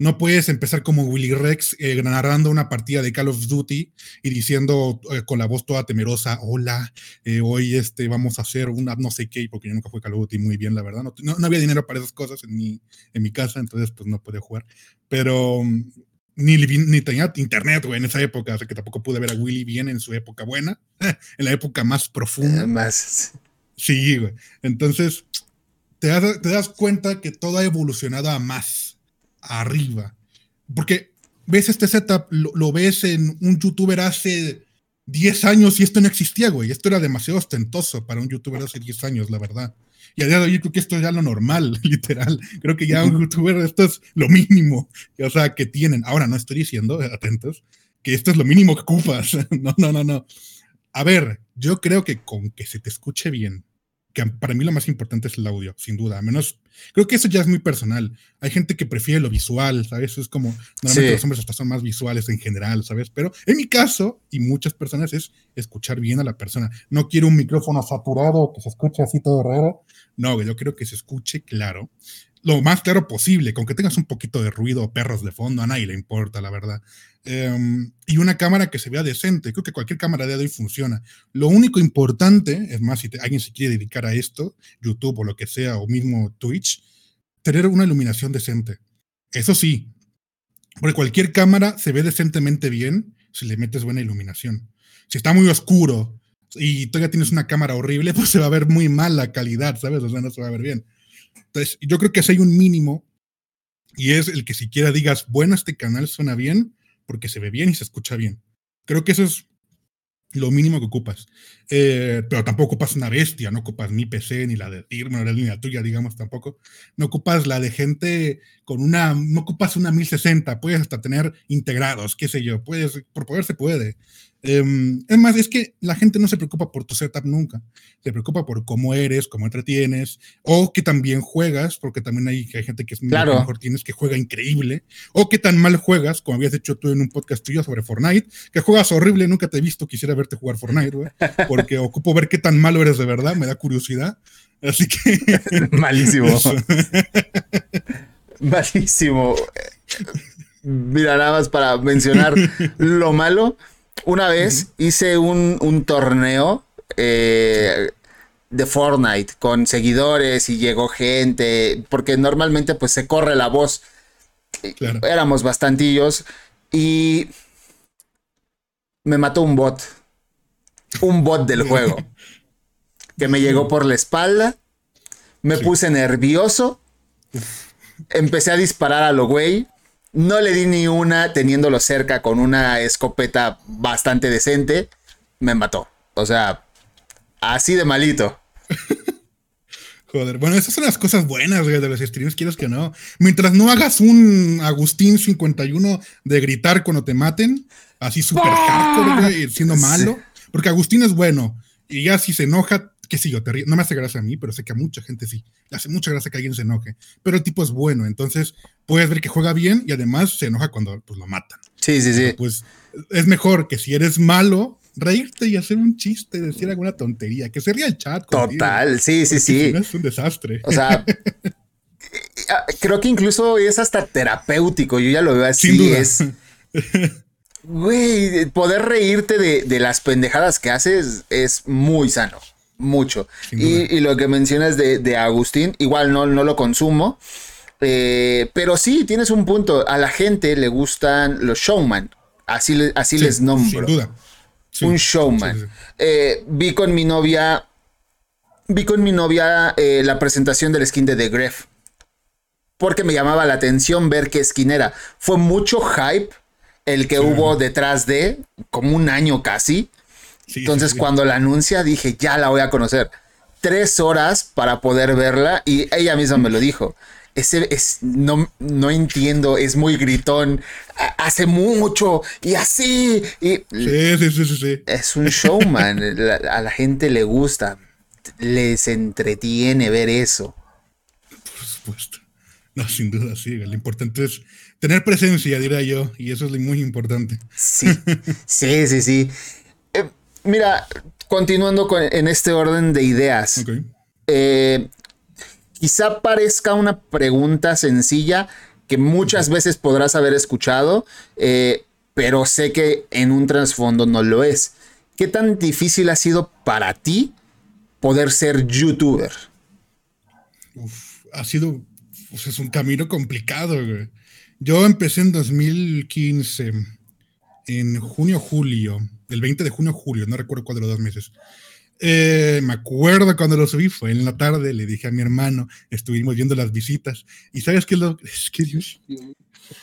No puedes empezar como Willy Rex eh, narrando una partida de Call of Duty y diciendo eh, con la voz toda temerosa, hola, eh, hoy este, vamos a hacer una no sé qué, porque yo nunca fui Call of Duty muy bien, la verdad. No, no, había dinero para esas cosas en mi, en mi casa, entonces pues no podía jugar. Pero mm, ni, ni tenía internet, güey, en esa época, así que tampoco pude ver a Willy bien en su época buena, [laughs] en la época más profunda. más. Sí, güey. Entonces, te das, te das cuenta que todo ha evolucionado a más arriba. Porque ves este setup, lo, ves en un youtuber hace 10 años y esto no existía, güey. Esto era demasiado ostentoso para un youtuber hace 10 años, la verdad. Y a día de hoy creo que esto es ya lo normal, [laughs] literal. Creo que ya un youtuber, esto es lo mínimo, o sea, que tienen. Ahora, no estoy diciendo, [laughs] atentos, que esto es lo mínimo que ocupas. [laughs] No, no, no, no. A ver, yo creo que con que se te escuche bien, que para mí lo más importante es el audio, sin duda. A menos, creo que eso ya es muy personal. Hay gente que prefiere lo visual, ¿sabes? Es como, normalmente los hombres hasta son más visuales en general, ¿sabes? Pero en mi caso, y muchas personas, es escuchar bien a la persona. No quiero un micrófono saturado que se escuche así todo raro. No, yo quiero que se escuche claro lo más claro posible, con que tengas un poquito de ruido o perros de fondo, a nadie le importa, la verdad. Em, y una cámara que se vea decente. Creo que cualquier cámara de hoy funciona. Lo único importante, es más, si alguien se quiere dedicar a esto, YouTube o lo que sea, o mismo Twitch, tener una iluminación decente. Eso sí, porque cualquier cámara se ve decentemente bien si le metes buena iluminación. Si está muy oscuro y todavía tienes una cámara horrible, [laughs] pues se va a ver muy mal la calidad, ¿sabes? O sea, no se va a ver bien. Entonces, yo creo que si hay un mínimo y es el que siquiera digas, bueno, este canal suena bien porque se ve bien y se escucha bien. Creo que eso es lo mínimo que ocupas. Eh, pero tampoco ocupas una bestia, no ocupas ni PC, ni la de Irma, ni la tuya, digamos, tampoco. No ocupas la de gente con una, no ocupas una 1060, puedes hasta tener integrados, qué sé yo, puedes, por poder se puede. Em, es más, es que la gente no se preocupa por tu setup nunca. Se preocupa por cómo eres, cómo entretienes, o que también juegas, porque también hay, hay gente que es claro. mejor tienes, que juega increíble, o que tan mal juegas, como habías hecho tú en un podcast tuyo sobre Fortnite, que juegas horrible, nunca te he visto, quisiera verte jugar Fortnite, porque [laughs] ocupo ver qué tan malo eres de verdad, me da curiosidad. Así que. [laughs] Malísimo. [laughs] Malísimo. Mira, nada más para mencionar lo malo una vez hice un, torneo eh, de Fortnite con seguidores y llegó gente, porque normalmente pues se corre la voz. Éramos bastantillos y me mató un bot. Un bot del juego. [laughs] que me llegó por la espalda. Me puse nervioso. Empecé a disparar a lo güey. No le di ni una teniéndolo cerca con una escopeta bastante decente. Me mató. O sea, así de malito. [laughs] Joder, bueno, esas son las cosas buenas de los streams, quieres que no. Mientras no hagas un Agustín 51 de gritar cuando te maten, así súper hardcore, siendo malo. Porque Agustín es bueno. Y ya si se enoja, qué sé yo, no me hace gracia a mí, pero sé que a mucha gente sí. Le hace mucha gracia que alguien se enoje. Pero el tipo es bueno, entonces puedes ver que juega bien y además se enoja cuando pues, lo matan. Sí, sí, sí. pues es mejor que si eres malo, reírte y hacer un chiste, decir alguna tontería, que se ría el chat. Total, sí, sí, sí. es un desastre. O sea, [laughs] creo que incluso es hasta terapéutico. Yo ya lo veo así. Sin Es. [laughs] Güey, poder reírte de, de, las pendejadas que haces es muy sano mucho. Y, lo que mencionas de, Agustín, igual no, no lo consumo. Eh, pero sí, tienes un punto. A la gente le gustan los showman. Así, así les nombro. Sin duda. un showman. Eh, vi con mi novia. Vi con mi novia eh, la presentación del skin de The Gref. Porque me llamaba la atención ver qué skin era. Fue mucho hype el que hubo detrás de, como un año casi. Entonces, cuando la anuncia, dije, ya la voy a conocer. Tres horas para poder verla y ella misma me lo dijo. Ese es, no, no entiendo, es muy gritón, hace mucho y así. Y sí, sí, sí, sí. Es un showman, [laughs] a la gente le gusta, les entretiene ver eso. Por supuesto. No, sin duda, sí. Lo importante es tener presencia, diría yo, y eso es muy importante. Sí, sí, sí, sí. Eh, mira, continuando en este orden de ideas. Eh, quizá parezca una pregunta sencilla que muchas veces podrás haber escuchado, eh, pero sé que en un trasfondo no lo es. ¿Qué tan difícil ha sido para ti poder ser youtuber? ha sido pues, es un camino complicado. Yo empecé en 2015, en junio, julio, el 20 de junio, julio, no recuerdo cuál de los dos meses. Eh, me acuerdo cuando lo subí, fue en la tarde, le dije a mi hermano, estuvimos viendo las visitas, y sabes qué lo, es que Dios,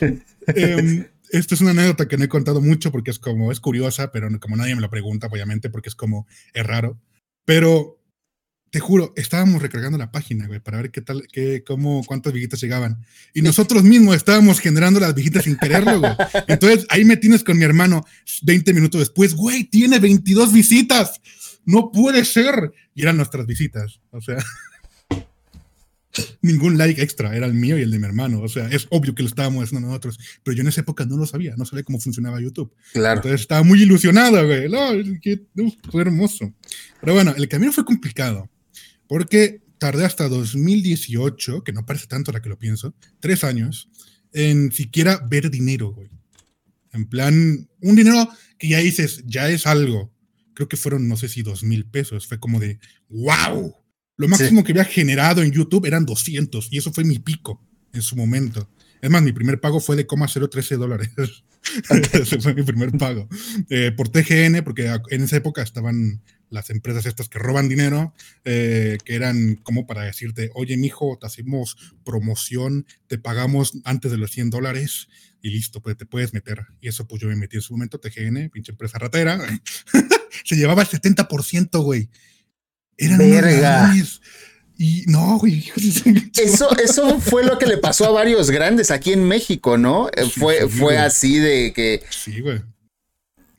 [laughs] em, esto es una anécdota que no he contado mucho porque es como, es curiosa, pero como nadie me lo pregunta, obviamente, porque es como, es raro, pero te juro, estábamos recargando la página, güey, para ver qué tal, qué, cómo, cuántas visitas llegaban. Y nosotros mismos estábamos generando las visitas sin quererlo, güey. Entonces, ahí me tienes con mi hermano 20 minutos después, güey, tiene 22 visitas. No puede ser. Y eran nuestras visitas. O sea, [laughs] ningún like extra, era el mío y el de mi hermano. O sea, es obvio que lo estábamos haciendo nosotros, pero yo en esa época no lo sabía, no sabía cómo funcionaba YouTube. Claro. Entonces estaba muy ilusionado, güey. No, fue hermoso. Pero bueno, el camino fue complicado porque tardé hasta 2018, que no parece tanto la que lo pienso, tres años, en siquiera ver dinero, güey. En plan, un dinero que ya dices, ya es algo. Creo que fueron, no sé si dos mil pesos. Fue como de, wow. Lo máximo que había generado en YouTube eran 200 y eso fue mi pico en su momento. Es más, mi primer pago fue de 013 dólares. [laughs] Ese fue mi primer pago. Eh, por TGN, porque en esa época estaban las empresas estas que roban dinero, eh, que eran como para decirte, oye, mijo, te hacemos promoción, te pagamos antes de los 100 dólares y listo, pues te puedes meter. Y eso pues yo me metí en su momento, TGN, pinche empresa ratera. [laughs] Se llevaba el 70%, güey. Eran Verga. Y no, güey. Eso, eso fue lo que le pasó a varios grandes aquí en México, ¿no? fue, fue así de que. Sí, güey.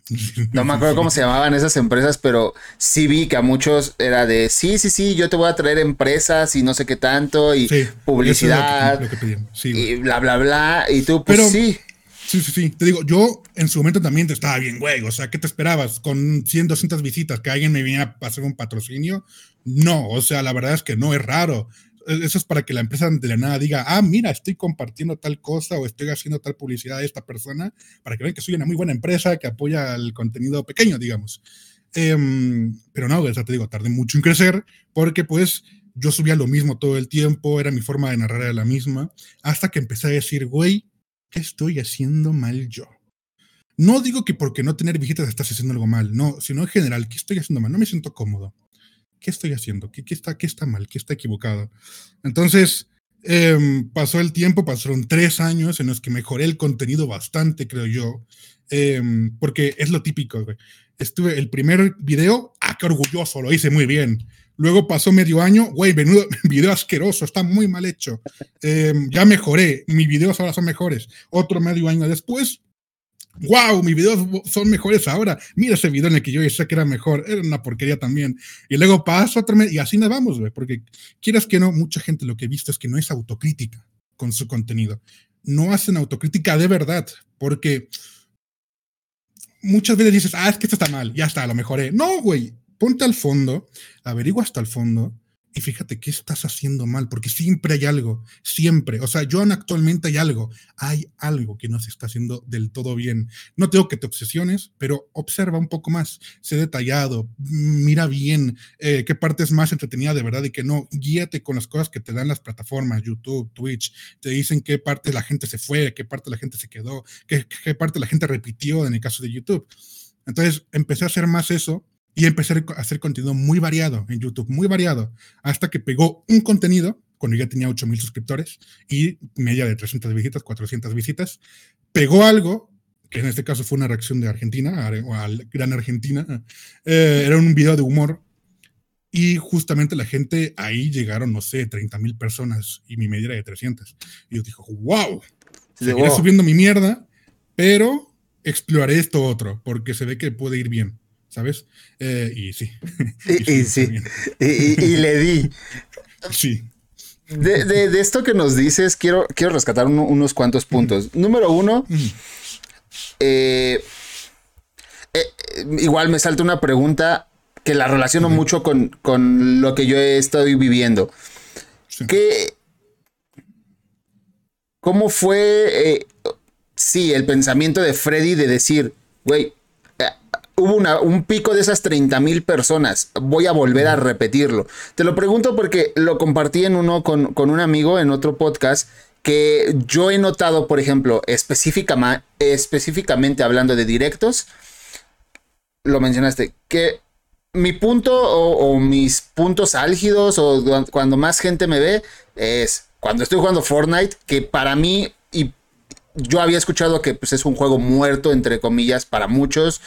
[laughs] No me acuerdo cómo se llamaban esas empresas, pero sí vi que a muchos era de sí, sí, sí, yo te voy a traer empresas y no sé qué tanto, y publicidad, y bla, bla, bla, y tú, pues pero, sí. Sí, sí, sí. Te digo, yo en su momento también te estaba bien, güey. O sea, ¿qué te esperabas? Con 100, 200 visitas, que alguien me viniera a hacer un patrocinio. No, o sea, la verdad es que no es raro. Eso es para que la empresa de la nada diga, ah, mira, estoy compartiendo tal cosa o estoy haciendo tal publicidad a esta persona, para que vean que soy una muy buena empresa que apoya el contenido pequeño, digamos. Em, pero no, o sea, te digo, tardé mucho en crecer porque pues yo subía lo mismo todo el tiempo, era mi forma de narrar era la misma, hasta que empecé a decir, güey, ¿qué estoy haciendo mal yo? No digo que porque no tener visitas estás haciendo algo mal, no, sino en general, ¿qué estoy haciendo mal? No me siento cómodo. ¿Qué estoy haciendo? ¿Qué, está, qué está mal? ¿Qué está equivocado? Entonces, em, pasó el tiempo, pasaron tres años en los que mejoré el contenido bastante, creo yo, em, porque es lo típico, güey. Estuve el primer video, ah, qué orgulloso, lo hice muy bien. Luego pasó medio año, güey, menudo [laughs] video asqueroso, está muy mal hecho. Em, ya mejoré, mis videos ahora son mejores. Otro medio año después, wow, mis videos son mejores ahora. Mira ese video en el que yo decía que era mejor, era una porquería también. Y luego paso otro mes y así nos vamos, güey, porque quieras que no, mucha gente lo que he visto es que no es autocrítica con su contenido. No hacen autocrítica de verdad, porque muchas veces dices, ah, es que esto está mal, ya está, lo mejoré. No, güey, ponte al fondo, averigua hasta el fondo y fíjate qué estás haciendo mal, porque siempre hay algo, siempre. O sea, yo actualmente hay algo, hay algo que no se está haciendo del todo bien. No tengo que te obsesiones, pero observa un poco más, sé detallado, mira bien eh, qué parte es más entretenida de verdad y que no. Guíate con las cosas que te dan las plataformas, YouTube, Twitch, te dicen qué parte la gente se fue, qué parte la gente se quedó, qué, qué parte la gente repitió en el caso de YouTube. Entonces empecé a hacer más eso y empecé a hacer contenido muy variado en YouTube, muy variado, hasta que pegó un contenido, cuando ya tenía 8000 suscriptores y media de 300 visitas, 400 visitas, pegó algo, que en este caso fue una reacción de Argentina, a, Gran Argentina, eh, era un video de humor, y justamente la gente ahí llegaron, no sé, 30 mil personas y mi media era de 300. Y yo dije, wow, seguiré subiendo mi mierda, pero exploraré esto otro, porque se ve que puede ir bien. ¿Sabes? Eh, y sí. Y, [laughs] sí. Y, le di. Sí. de, esto que nos dices, quiero, quiero rescatar unos cuantos puntos. Número uno, eh, eh, igual me salta una pregunta que la relaciono mucho con, lo que yo he estado viviendo. ¿Cómo fue, sí, el pensamiento de Freddy de decir, güey, hubo un pico de esas 30 mil personas. Voy a volver a repetirlo. Te lo pregunto porque lo compartí en uno con, un amigo en otro podcast que yo he notado, por ejemplo, específicamente hablando de directos, lo mencionaste, que mi punto o, mis puntos álgidos o cuando más gente me ve es cuando estoy jugando Fortnite, que para mí yo había escuchado que pues, es un juego muerto, entre comillas, para muchos.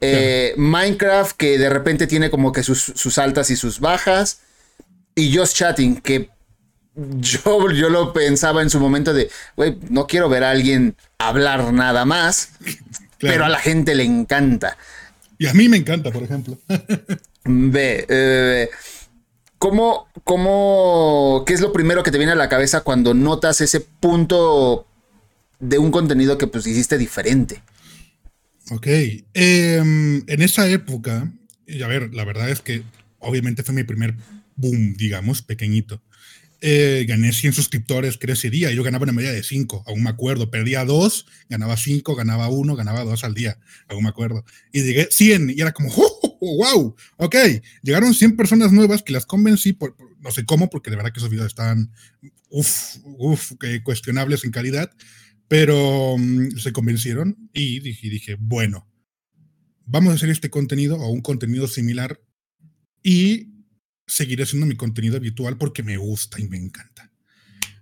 Eh, Minecraft, que de repente tiene como que sus, altas y sus bajas. Y Just Chatting, que [laughs] yo, yo lo pensaba en su momento de, güey, no quiero ver a alguien hablar nada más, [laughs] pero a la gente le encanta. Y a mí me encanta, por ejemplo. [laughs] ve, eh, ¿cómo, ¿cómo, qué es lo primero que te viene a la cabeza cuando notas ese punto de un contenido que pues hiciste diferente. Ok. Em, en esa época, y a ver, la verdad es que obviamente fue mi primer boom, digamos, pequeñito. Eh, gané 100 suscriptores día. Yo ganaba una media de 5, aún me acuerdo. Perdía 2, ganaba 5, ganaba 1, ganaba 2 al día, aún me acuerdo. Y llegué 100 y era como, [laughs] ¡oh, wow! Ok, llegaron 100 personas nuevas que las convencí, por, no sé cómo, porque de verdad que esos videos estaban, uff, uff, cuestionables en calidad. Pero mm, se convencieron y dije, dije, bueno, vamos a hacer este contenido o un contenido similar y seguiré haciendo mi contenido habitual porque me gusta y me encanta.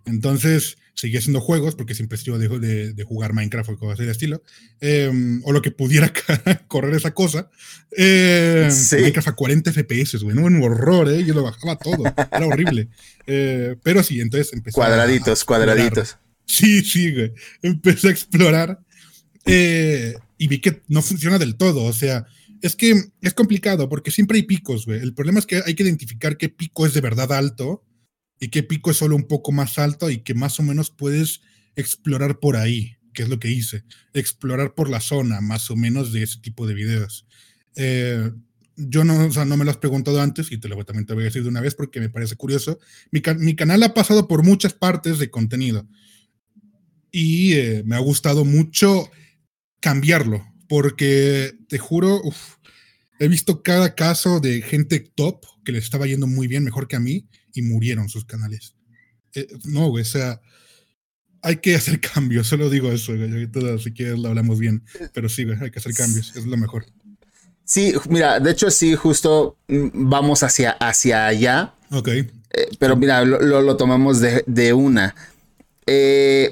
Entonces, seguí haciendo juegos porque siempre estuve de, de, jugar Minecraft o cosas de estilo, em, o lo que pudiera [laughs] correr esa cosa. Eh, Minecraft a 40 FPS, güey, un horror, ¿eh? Yo lo bajaba todo, era horrible. Eh, pero sí, entonces empecé Cuadraditos, cuadraditos. Sí, sí, güey. Empecé a explorar eh, y vi que no funciona del todo. O sea, es que es complicado porque siempre hay picos, güey. El problema es que hay que identificar qué pico es de verdad alto y qué pico es solo un poco más alto y que más o menos puedes explorar por ahí, que es lo que hice. Explorar por la zona, más o menos, de ese tipo de videos. Eh, yo no, o sea, no me lo has preguntado antes y te lo también te voy a decir de una vez porque me parece curioso. Mi, mi canal ha pasado por muchas partes de contenido y eh, me ha gustado mucho cambiarlo, porque te juro, he visto cada caso de gente top que le estaba yendo muy bien, mejor que a mí, y murieron sus canales. Eh, no, o sea, hay que hacer [laughs] cambios, solo digo eso, güey, si quieres lo hablamos bien, pero sí, hay que hacer cambios, es lo mejor. Sí, mira, de hecho sí, justo mm, vamos hacia, hacia allá. Ok. Eh, pero mira, lo, lo, tomamos de, de una. Eh,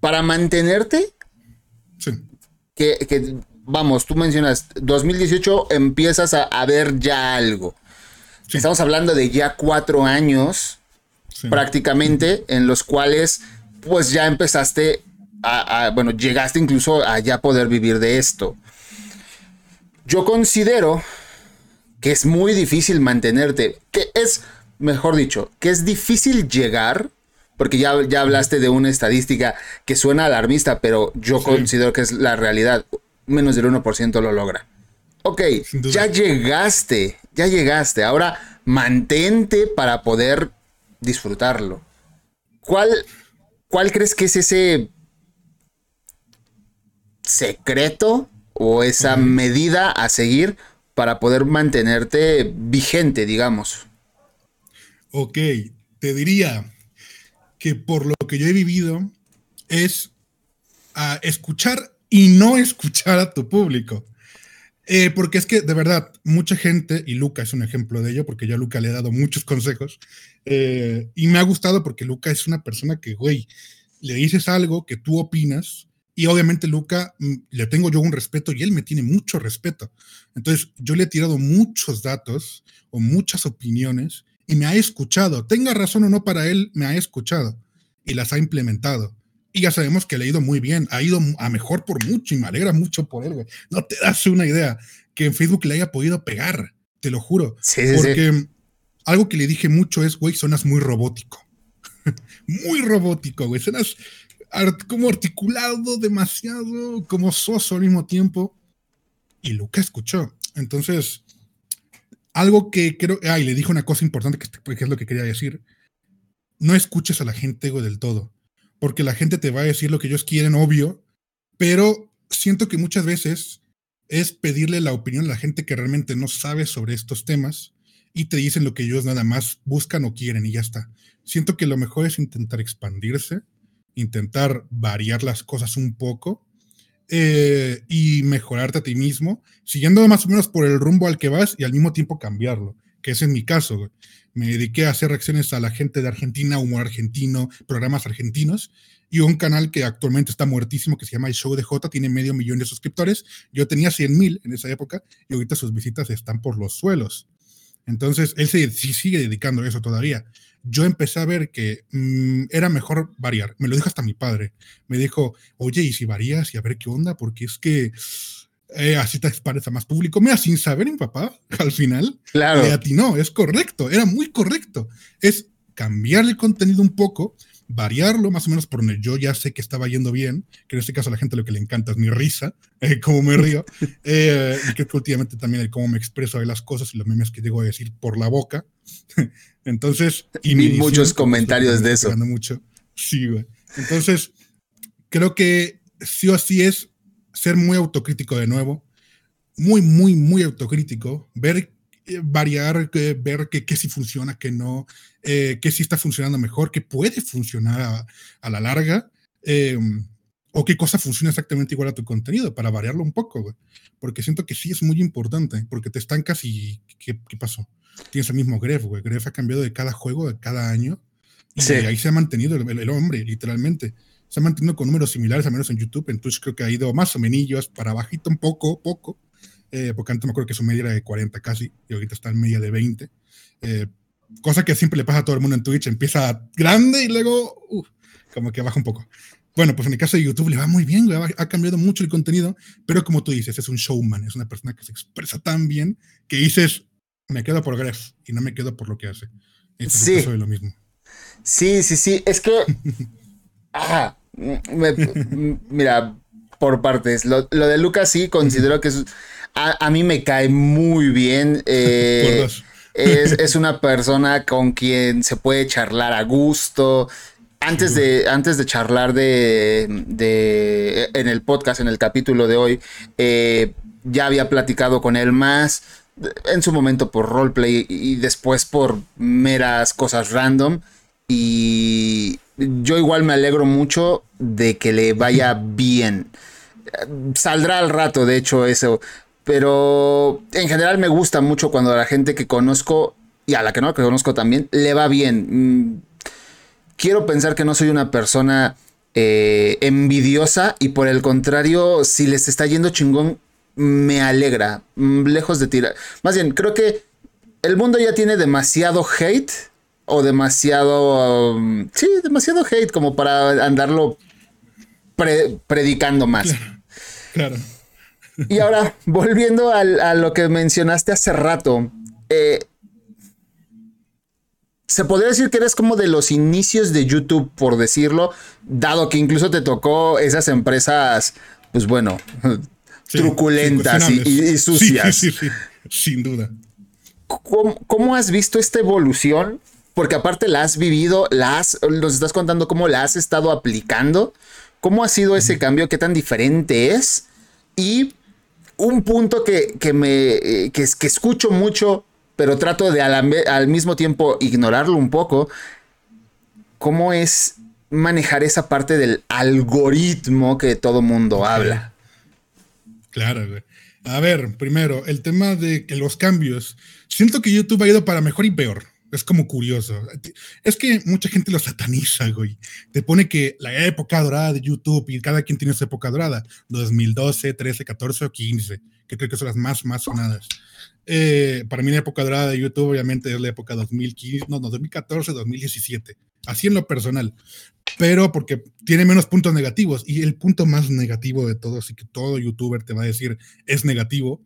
para mantenerte, que, vamos, tú mencionas, 2018 empiezas a, ver ya algo. Estamos hablando de ya cuatro años prácticamente en los cuales pues ya empezaste a, bueno, llegaste incluso a ya poder vivir de esto. Yo considero que es muy difícil mantenerte, que es, mejor dicho, que es difícil llegar porque ya, ya hablaste de una estadística que suena alarmista, pero yo considero que es la realidad. Menos del 1% lo logra. Ok, ya llegaste, ya llegaste. Ahora mantente para poder disfrutarlo. ¿Cuál, cuál crees que es ese secreto o esa medida a seguir para poder mantenerte vigente, digamos? Ok, te diría, que por lo que yo he vivido es a escuchar y no [laughs] escuchar a tu público. Eh, porque es que de verdad, mucha gente, y Luca es un ejemplo de ello, porque yo a Luca le he dado muchos [laughs] consejos, eh, y me ha gustado porque Luca es una persona que, güey, le dices algo que tú opinas, y obviamente Luca, mm, le tengo yo un respeto y él me tiene mucho respeto. Entonces, yo le he tirado muchos datos o muchas opiniones y me ha escuchado. Tenga razón o no para él, me ha escuchado y las ha implementado. Y ya sabemos que le ha ido muy bien, ha ido a mejor por mucho y me alegra mucho por él, güey. No te das una idea que en Facebook le haya podido pegar, te lo juro. Sí, porque algo que le dije mucho es, güey, sonas muy robótico. [laughs] muy robótico, güey. Sonas como articulado demasiado, como soso al mismo tiempo. Y Luca escuchó. Entonces, algo que creo. Ah, y le dijo una cosa importante que, es lo que quería decir. No escuches a la gente, del todo. Porque la gente te va a decir lo que ellos quieren, obvio. Pero siento que muchas veces es pedirle la opinión a la gente que realmente no sabe sobre estos temas y te dicen lo que ellos nada más buscan o quieren y ya está. Siento que lo mejor es intentar expandirse, intentar variar las cosas un poco eh, y mejorarte a ti mismo, siguiendo más o menos por el rumbo al que vas y al mismo tiempo cambiarlo, que es mi caso. Me dediqué a hacer reacciones a la gente de Argentina, humor argentino, programas argentinos, y un canal que actualmente está muertísimo, que se llama El Show de J, tiene medio millón de suscriptores. Yo tenía 100 mil en esa época y ahorita sus visitas están por los suelos. Entonces, él se, sí sigue dedicando a eso todavía. Yo empecé a ver que mm, era mejor variar. Me lo dijo hasta mi padre. Me dijo, oye, ¿y si varías y a ver qué onda? Porque es que eh, así te parece más público. Mira, sin saber mi papá, [laughs] al final, claro. le atinó, es correcto, era muy correcto. Es cambiarle el contenido un poco variarlo más o menos por donde yo ya sé que estaba yendo bien, que en este caso a la gente lo que le encanta es mi risa, [laughs] eh, cómo me río, [laughs] eh, y creo que últimamente también el cómo me expreso de las cosas y los memes que llego a decir por la boca. [laughs] Entonces, y muchos comentarios de eso. Mucho. Sí, güey. Entonces, creo que sí o sí es ser muy autocrítico de nuevo, muy, muy, muy autocrítico, ver eh, variar, ver qué sí funciona, qué no, eh, qué sí está funcionando mejor, qué puede funcionar a, la larga, em, o qué cosa funciona exactamente igual a tu contenido, para variarlo un poco, Porque siento que sí es muy importante, porque te estancas y ¿qué, pasó? Tienes el mismo Gref, güey. Gref ha cambiado de cada juego, de cada año, y ahí se ha mantenido el, hombre, literalmente. Se ha mantenido con números similares, al menos en YouTube. En Twitch creo que ha ido más o menos para bajito, un poco, poco eh, porque antes me acuerdo que su media era de 40 casi, y ahorita está en media de 20. Eh, cosa que siempre le pasa a todo el mundo en Twitch, empieza grande y luego uh, como que baja un poco. Bueno, pues en el caso de YouTube le va muy bien, ha cambiado mucho el contenido, pero como tú dices, es un showman, es una persona que se expresa tan bien que dices, me quedo por Gref y no me quedo por lo que hace. sí. lo mismo. Sí, sí, sí, es que... [laughs] ah, mira, por partes, lo, lo de Lucas sí considero que es a, mí me cae muy bien. [laughs] Eh, [laughs] es, una persona con quien se puede charlar a gusto. Antes de, antes de charlar de, en el podcast, en el capítulo de hoy, eh, ya había platicado con él más. En su momento por roleplay y después por meras cosas random. Y yo igual me alegro mucho de que le vaya [laughs] bien. Saldrá al rato, de hecho, eso. Pero en general me gusta mucho cuando la gente que conozco y a la que no conozco también le va bien. Mm, quiero pensar que no soy una persona eh, envidiosa y por el contrario, si les está yendo chingón, me alegra. Mm, lejos de tirar. Más bien, creo que el mundo ya tiene demasiado hate o demasiado... Um, sí, demasiado hate como para andarlo predicando más. claro. Y ahora, volviendo a lo que mencionaste hace rato, eh, se podría decir que eres como de los inicios de YouTube, por decirlo, dado que incluso te tocó esas empresas, pues bueno, truculentas y, sucias. Sí, sí, sin duda. ¿Cómo, has visto esta evolución? Porque aparte la has vivido, la has, nos estás contando cómo la has estado aplicando. ¿Cómo ha sido ese cambio? ¿Qué tan diferente es? Y un punto que, me, eh, que, que escucho mucho, pero trato de al, mismo tiempo ignorarlo un poco, ¿cómo es manejar esa parte del algoritmo que todo mundo habla? Claro, güey. A ver, primero, el tema de que los cambios. Siento que YouTube ha ido para mejor y peor. Es como curioso. Es que mucha gente lo sataniza, güey. Te pone que la época dorada de YouTube y cada quien tiene su época dorada. 2012, 13, 14 o 15, que creo que son las más, más sonadas. Eh, para mí la época dorada de YouTube obviamente es la época 2015, no, 2014, 2017. Así en lo personal. Pero porque tiene menos puntos negativos. Y el punto más negativo de todo, así que todo youtuber te va a decir es negativo,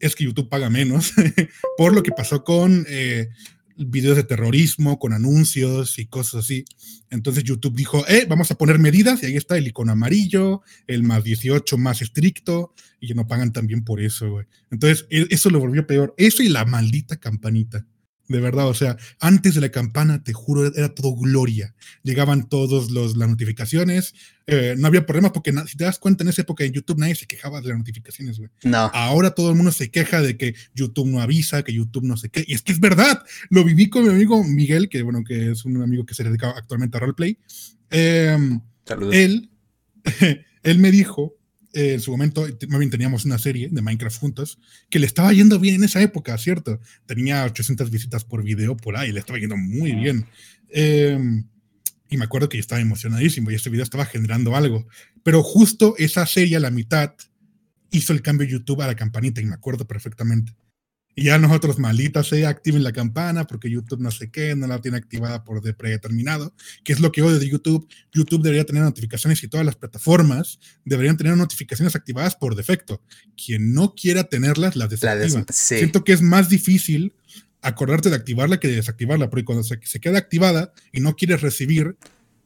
es que YouTube paga menos [laughs] por lo que pasó con... Eh, videos de terrorismo con anuncios y cosas así. Entonces YouTube dijo, eh, vamos a poner medidas y ahí está el icono amarillo, el más 18 más estricto y ya no pagan también por eso, güey. Entonces e, eso lo volvió peor. Eso y la maldita campanita. De verdad, o sea, antes de la campana, te juro, era todo gloria. Llegaban todas las notificaciones, eh, no había problemas porque si te das cuenta en esa época en YouTube nadie se quejaba de las notificaciones, güey. No. Ahora todo el mundo se queja de que YouTube no avisa, que YouTube no sé qué. Y es que es verdad. Lo viví con mi amigo Miguel, que bueno, que es un amigo que se dedica actualmente a roleplay. Eh, él, [laughs] él me dijo en su momento, más bien teníamos una serie de Minecraft juntos, que le estaba yendo bien en esa época, ¿cierto? Tenía 800 visitas por video por ahí, le estaba yendo muy bien. Em, y me acuerdo que yo estaba emocionadísimo y este video estaba generando algo. Pero justo esa serie a la mitad hizo el cambio YouTube a la campanita y me acuerdo perfectamente. Y ya nosotros, maldita sea, activen la campana porque YouTube no sé qué, no la tiene activada por de predeterminado, que es lo que odio de YouTube. YouTube debería tener notificaciones y todas las plataformas deberían tener notificaciones activadas por defecto. Quien no quiera tenerlas, las desactiva. Siento que es más difícil acordarte de activarla que de desactivarla, porque cuando se, queda activada y no quieres recibir,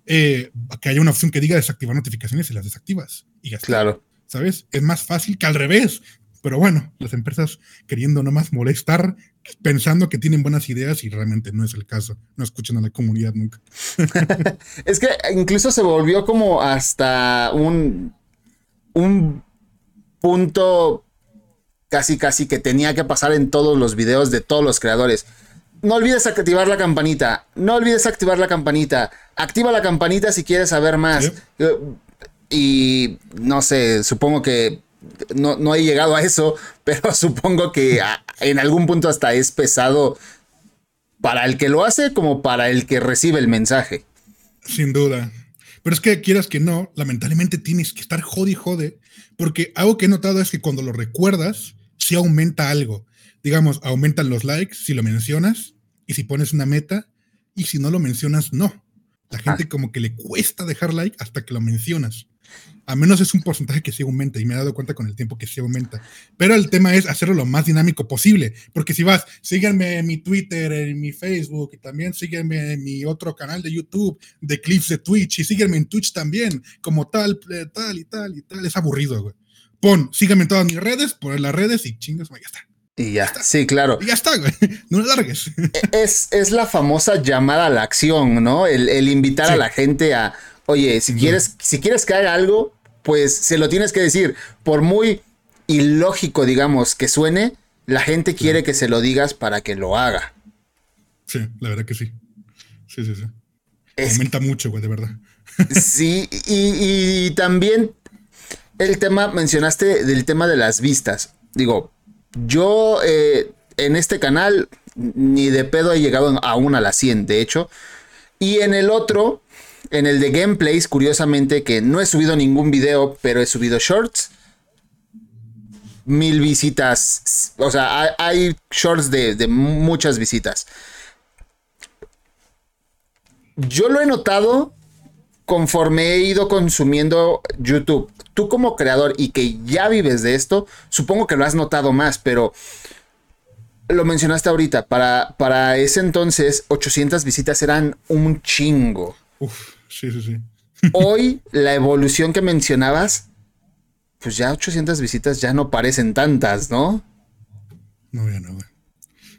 eh, que haya una opción que diga desactivar notificaciones y las desactivas. Y ya Claro. ¿Sabes? Es más fácil que al revés, pero bueno, las empresas queriendo nomás molestar, pensando que tienen buenas ideas y realmente no es el caso. No escuchan a la comunidad nunca. [laughs] es que incluso se volvió como hasta un, un punto casi casi que tenía que pasar en todos los videos de todos los creadores. No olvides activar la campanita. No olvides activar la campanita. Activa la campanita si quieres saber más. Y no sé, supongo que no, no he llegado a eso, [laughs] pero supongo que en algún punto hasta es pesado para el que lo hace como para el que recibe el mensaje. Sin duda. Pero es que quieras que no, lamentablemente tienes que estar jode y jode, porque algo que he notado es que cuando lo recuerdas, sí aumenta algo. Digamos, aumentan los likes si lo mencionas y si pones una meta, y si no lo mencionas, no. La gente ah. como que le cuesta dejar like hasta que lo mencionas. A menos es un porcentaje que sí aumenta y me he dado cuenta con el tiempo que sí aumenta. Pero el tema es hacerlo lo más dinámico posible. Porque si vas, síganme en mi Twitter, en mi Facebook y también sígueme en mi otro canal de YouTube de clips de Twitch y sígueme en Twitch también, como tal, eh, tal y tal y tal. Es aburrido, güey. Pon, síganme en todas mis redes, pon las redes y chingas, ya está. Y ya, sí, claro. Y ya está, güey. [laughs] No largues. E, es, es la famosa llamada a la acción, ¿no? El, invitar a la gente a, oye, si quieres, si quieres que haga algo, pues se lo tienes que decir. Por muy ilógico, digamos, que suene, la gente quiere que se lo digas para que lo haga. Sí, la verdad que sí. Sí, sí, sí. Aumenta mucho, güey, de verdad. [laughs] Sí, y, también el tema, mencionaste del tema de las vistas. Digo, yo eh, en este canal ni de pedo he llegado aún a las 100, de hecho. Y en el otro, en el de gameplays, curiosamente, que no he subido ningún video, pero he subido shorts. Mil visitas. O sea, hay, shorts de, muchas visitas. Yo lo he notado conforme he ido consumiendo YouTube. Tú como creador y que ya vives de esto, supongo que lo has notado más, pero lo mencionaste ahorita, para, para ese entonces 800 visitas eran un chingo. Uf. Sí, sí, sí. Hoy, la evolución que mencionabas, pues ya 800 visitas ya no parecen tantas, ¿no? No, ya no, güey.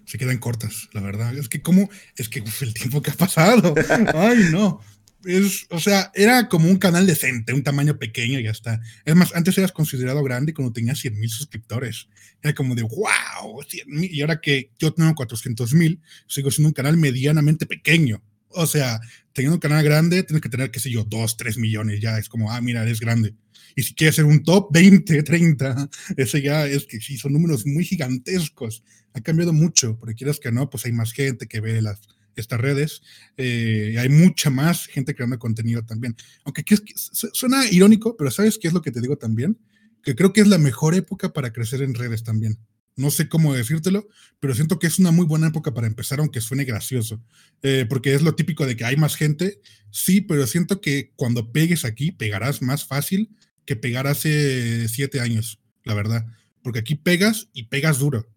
Se quedan cortas, la verdad. Es que, ¿cómo? Es que el tiempo que ha pasado. [laughs] Ay, no. Es, o sea, era como un canal decente, un tamaño pequeño y ya está. Es más, antes eras considerado grande cuando tenías 100 mil suscriptores. Era como de, wow, 100 Y ahora que yo tengo 400 mil, sigo siendo un canal medianamente pequeño. O sea, teniendo un canal grande, tienes que tener, qué sé yo, 2, 3 millones. Ya es como, ah, mira, eres grande. Y si quieres ser un top 20, 30, [laughs] ese ya es que sí, son números muy gigantescos. Ha cambiado mucho, porque quieras que no, pues hay más gente que ve las, estas redes. Eh, hay mucha más gente creando contenido también. Aunque suena irónico, pero ¿sabes qué es lo que te digo también? Que creo que es la mejor época para crecer en redes también. No sé cómo decírtelo, pero siento que es una muy buena época para empezar, aunque suene gracioso, eh, porque es lo típico de que hay más gente, sí, pero siento que cuando pegues aquí, pegarás más fácil que pegar hace siete años, la verdad, porque aquí pegas y pegas duro.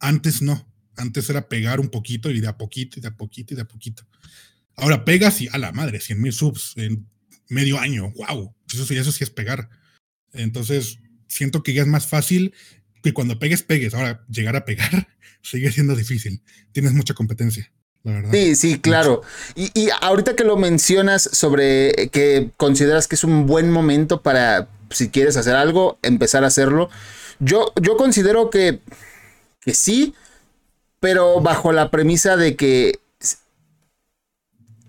Antes no. Antes era pegar un poquito y de a poquito y de a poquito y de a poquito. Ahora pegas y a la madre, 100 mil subs en medio año. ¡Wow! Eso eso sí es pegar. Entonces, siento que ya es más fácil que cuando pegues, pegues. Ahora, llegar a pegar [laughs] sigue siendo difícil. Tienes mucha competencia. La verdad. Sí, sí, claro. Y, y, ahorita que lo mencionas sobre que consideras que es un buen momento para, si quieres hacer algo, empezar a hacerlo, yo, yo considero que, que sí, pero bajo la premisa de que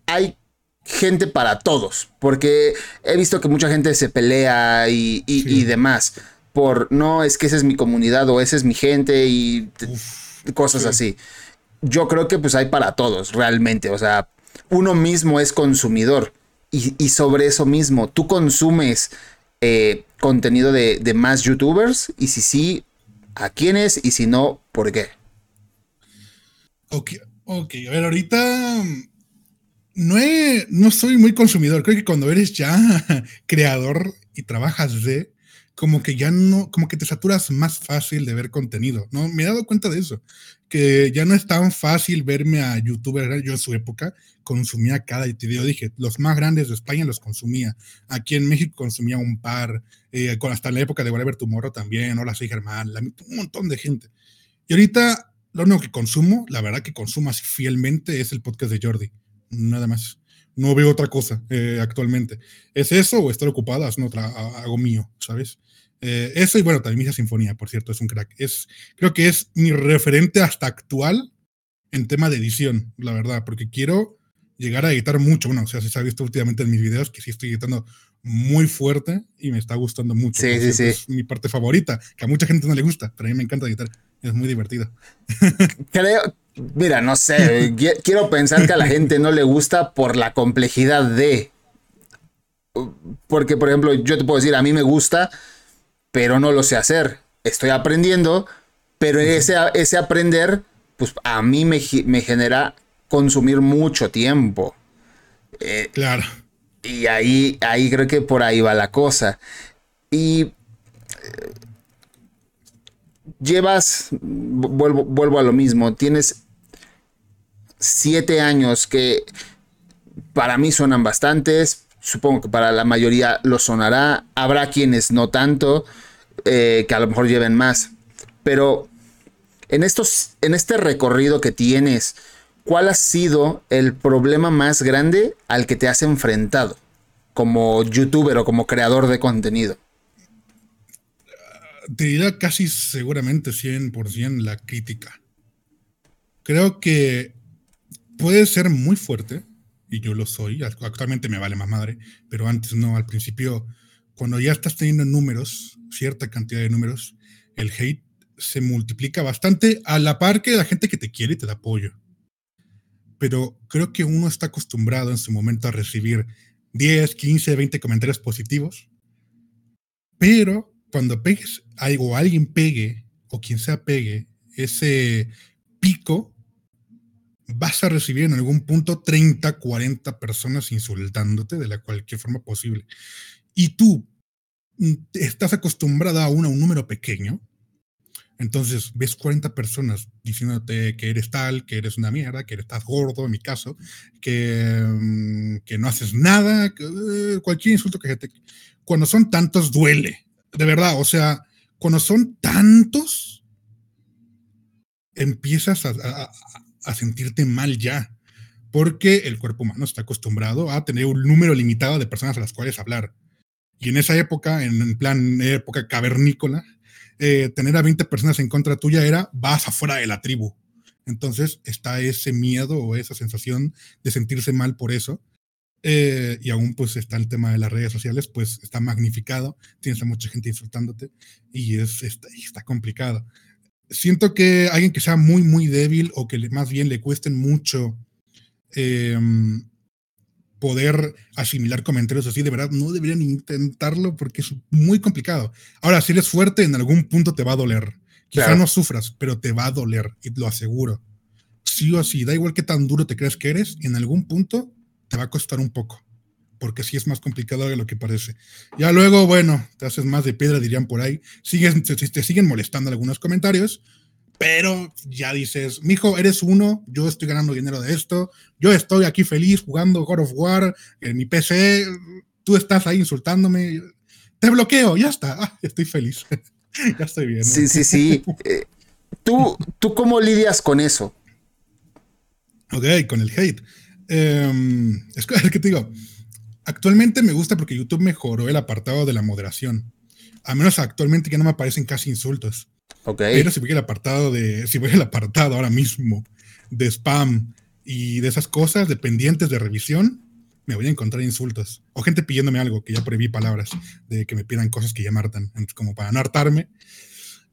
hay gente para todos, porque he visto que mucha gente se pelea y, y, sí. y demás por, no, es que esa es mi comunidad o esa es mi gente y Uf, cosas sí. así. Yo creo que pues hay para todos, realmente, o sea, uno mismo es consumidor y, y sobre eso mismo, tú consumes eh, contenido de, de, más youtubers y si sí, a quiénes y si no, por qué. Ok, ok, a ver, ahorita no, he, no soy muy consumidor. Creo que cuando eres ya [laughs] creador y trabajas de, como que ya no, como que te saturas más fácil de ver contenido, ¿no? Me he dado cuenta de eso, que ya no es tan fácil verme a youtubers, yo en su época consumía cada video, dije, los más grandes de España los consumía, aquí en México consumía un par, eh, con hasta la época de Whatever Tomorrow también, Hola soy Germán, la, un montón de gente. Y ahorita lo único que consumo, la verdad que consumo así fielmente es el podcast de Jordi nada más. No veo otra cosa eh, actualmente. ¿Es eso o estar ocupada haciendo otra, algo mío, sabes? Eh, eso y bueno, también Misa Sinfonía, por cierto, es un crack. Es, creo que es mi referente hasta actual en tema de edición, la verdad, porque quiero llegar a editar mucho. Bueno, o sea, se ha visto últimamente en mis videos que sí estoy editando muy fuerte y me está gustando mucho. Sí, sí, sí. Es mi parte favorita, que a mucha gente no le gusta, pero a mí me encanta editar. Es muy divertido. [laughs] Creo, Mira, no sé, quiero pensar que a la gente no le gusta por la complejidad de... Porque, por ejemplo, yo te puedo decir, a mí me gusta, pero no lo sé hacer. Estoy aprendiendo, pero ese, ese aprender, pues a mí me, me genera consumir mucho tiempo. Eh, claro. Y ahí, ahí creo que por ahí va la cosa. Y llevas, vuelvo, vuelvo a lo mismo, tienes siete años que para mí suenan bastantes, supongo que para la mayoría lo sonará, habrá quienes no tanto, eh, que a lo mejor lleven más, pero en, estos, en este recorrido que tienes, ¿cuál ha sido el problema más grande al que te has enfrentado como youtuber o como creador de contenido? Te dirá casi seguramente 100% la crítica. Creo que puede ser muy fuerte, y yo lo soy, actualmente me vale más madre, pero antes no, al principio, cuando ya estás teniendo números, cierta cantidad de números, el hate se multiplica bastante a la par que la gente que te quiere y te da apoyo. Pero creo que uno está acostumbrado en su momento a recibir 10, 15, 20 comentarios positivos, pero cuando pegues algo, alguien pegue, o quien sea pegue, ese pico vas a recibir en algún punto 30, 40 personas insultándote de la cualquier forma posible. Y tú mm, estás acostumbrada aún a un número pequeño, entonces ves 40 personas diciéndote que eres tal, que eres una mierda, que estás gordo, en mi caso, que, mm, que no haces nada, que, eh, cualquier insulto que te... Cuando son tantos duele, de verdad, o sea, cuando son tantos, empiezas a, a, a sentirte mal ya, porque el cuerpo humano está acostumbrado a tener un número limitado de personas a las cuales hablar. Y en esa época, en plan época cavernícola, eh, tener a 20 personas en contra tuya era vas afuera de la tribu. Entonces está ese miedo o esa sensación de sentirse mal por eso. Eh, y aún pues está el tema de las redes sociales, pues está magnificado, tienes a mucha gente insultándote y es, está, está complicado siento que alguien que sea muy, muy débil o que más bien le cuesten mucho eh, poder asimilar comentarios así, de verdad, no deberían intentarlo porque es muy complicado. Ahora, si eres fuerte, en algún punto te va a doler. Quizá claro. no sufras, pero te va a doler, y lo aseguro. Sí o sí, da igual qué tan duro te crees que eres, en algún punto te va a costar un poco porque sí es más complicado de lo que parece. Ya luego, bueno, te haces más de piedra, dirían por ahí. Sigues, te, te siguen molestando algunos comentarios, pero ya dices, mijo, eres uno, yo estoy ganando dinero de esto, yo estoy aquí feliz jugando God of War en mi PC, tú estás ahí insultándome, te bloqueo, ya está, ah, estoy feliz, [laughs] ya estoy bien. Sí, sí, sí. Eh, ¿tú, ¿Tú cómo lidias con eso? Ok, con el hate. Em, [laughs] es que te digo, actualmente me gusta porque YouTube mejoró el apartado de la moderación. A menos actualmente que no me aparecen casi insultos. Okay. Pero si voy al apartado de, si voy al apartado ahora mismo de spam y de esas cosas dependientes de revisión, me voy a encontrar insultos. O gente pidiéndome algo, que ya prohibí palabras, de que me pidan cosas que ya me hartan, como para no hartarme.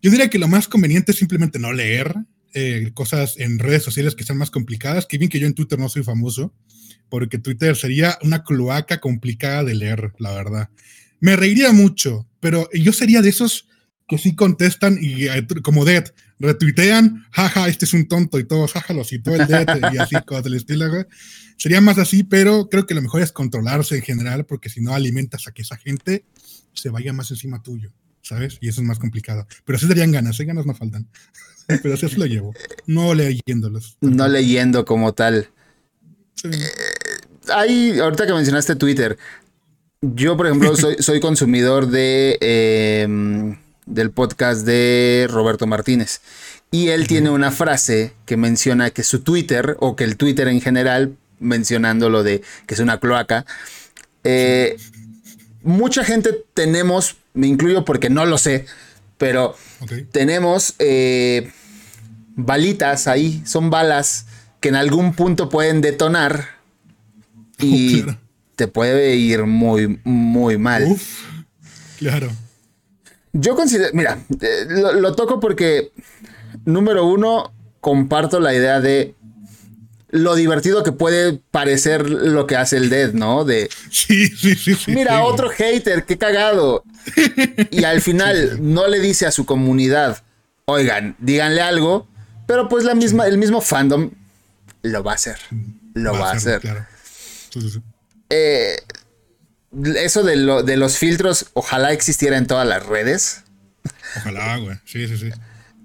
Yo diría que lo más conveniente es simplemente no leer eh, cosas en redes sociales que sean más complicadas. Que bien que yo en Twitter no soy famoso, porque Twitter sería una cloaca complicada de leer, la verdad. Me reiría mucho, pero yo sería de esos que sí contestan y eh, como Dead, retuitean, jaja, este es un tonto y todos, jaja, lo citó el Dead [laughs] y así, cosas del estilo, Sería más así, pero creo que lo mejor es controlarse en general, porque si no alimentas a que esa gente se vaya más encima tuyo, ¿sabes? Y eso es más complicado. Pero sí darían ganas, ¿eh? ganas no faltan. Pero así lo llevo, no leyéndolos. No leyendo como tal. Sí. Eh, ahorita que mencionaste Twitter, yo, por ejemplo, [laughs] soy, soy consumidor de... Eh, del podcast de Roberto Martínez. Y él tiene una frase que menciona que su Twitter, o que el Twitter en general, mencionando lo de que es una cloaca, eh, mucha gente tenemos, me incluyo porque no lo sé, pero tenemos eh, balitas ahí, son balas que en algún punto pueden detonar y [laughs] te puede ir muy, muy mal. claro. Yo considero, mira, eh, lo, toco porque, número uno, comparto la idea de lo divertido que puede parecer lo que hace el Dead, ¿no? De. Sí, sí, sí. Mira, otro hater, qué cagado. Y al final no le dice a su comunidad, oigan, díganle algo, pero pues la misma, el mismo fandom lo va a hacer. Lo va, a hacer. Claro. Eh, eso de, lo, de los filtros, ojalá existiera en todas las redes. Ojalá, güey. Sí, sí, sí.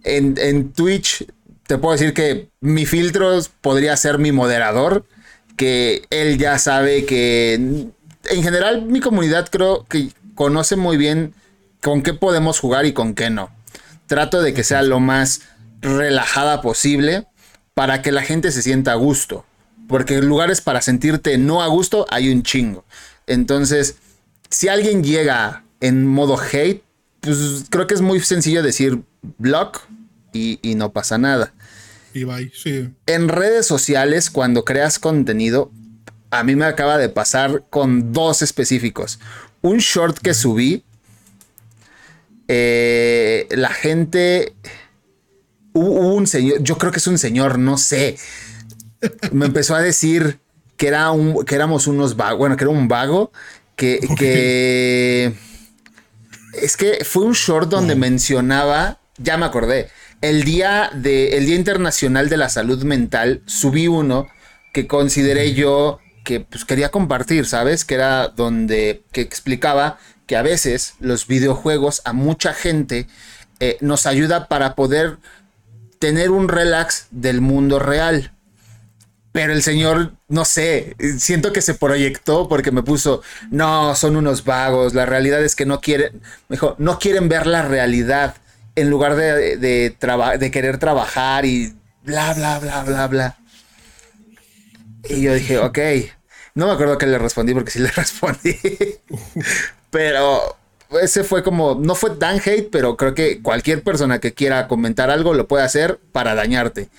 En, Twitch te puedo decir que mi filtro podría ser mi moderador, que él ya sabe que en general mi comunidad creo que conoce muy bien con qué podemos jugar y con qué no. Trato de que sea lo más relajada posible para que la gente se sienta a gusto. Porque lugares para sentirte no a gusto hay un chingo. Entonces, si alguien llega en modo hate, pues creo que es muy sencillo decir block y, no pasa nada. Bye, sí. En redes sociales, cuando creas contenido, a mí me acaba de pasar con dos específicos. Un short que subí, eh, la gente, hubo un señor, yo creo que es un señor, no sé, me empezó a decir que, era un, que éramos unos vagos, bueno, que era un vago, que, que es que fue un short donde mencionaba, ya me acordé, el día, de, el día Internacional de la Salud Mental, subí uno que consideré yo que pues, quería compartir, ¿sabes? Que era donde, que explicaba que a veces los videojuegos a mucha gente eh, nos ayuda para poder tener un relax del mundo real. Pero el señor, no sé, siento que se proyectó porque me puso, no, son unos vagos, la realidad es que no quieren, mejor, no quieren ver la realidad en lugar de, de, de querer trabajar y bla, bla, bla, bla, bla. Y yo dije, ok, no me acuerdo que le respondí porque sí le [laughs] respondí. pero ese fue como, no fue tan hate, pero creo que cualquier persona que quiera comentar algo lo puede hacer para dañarte.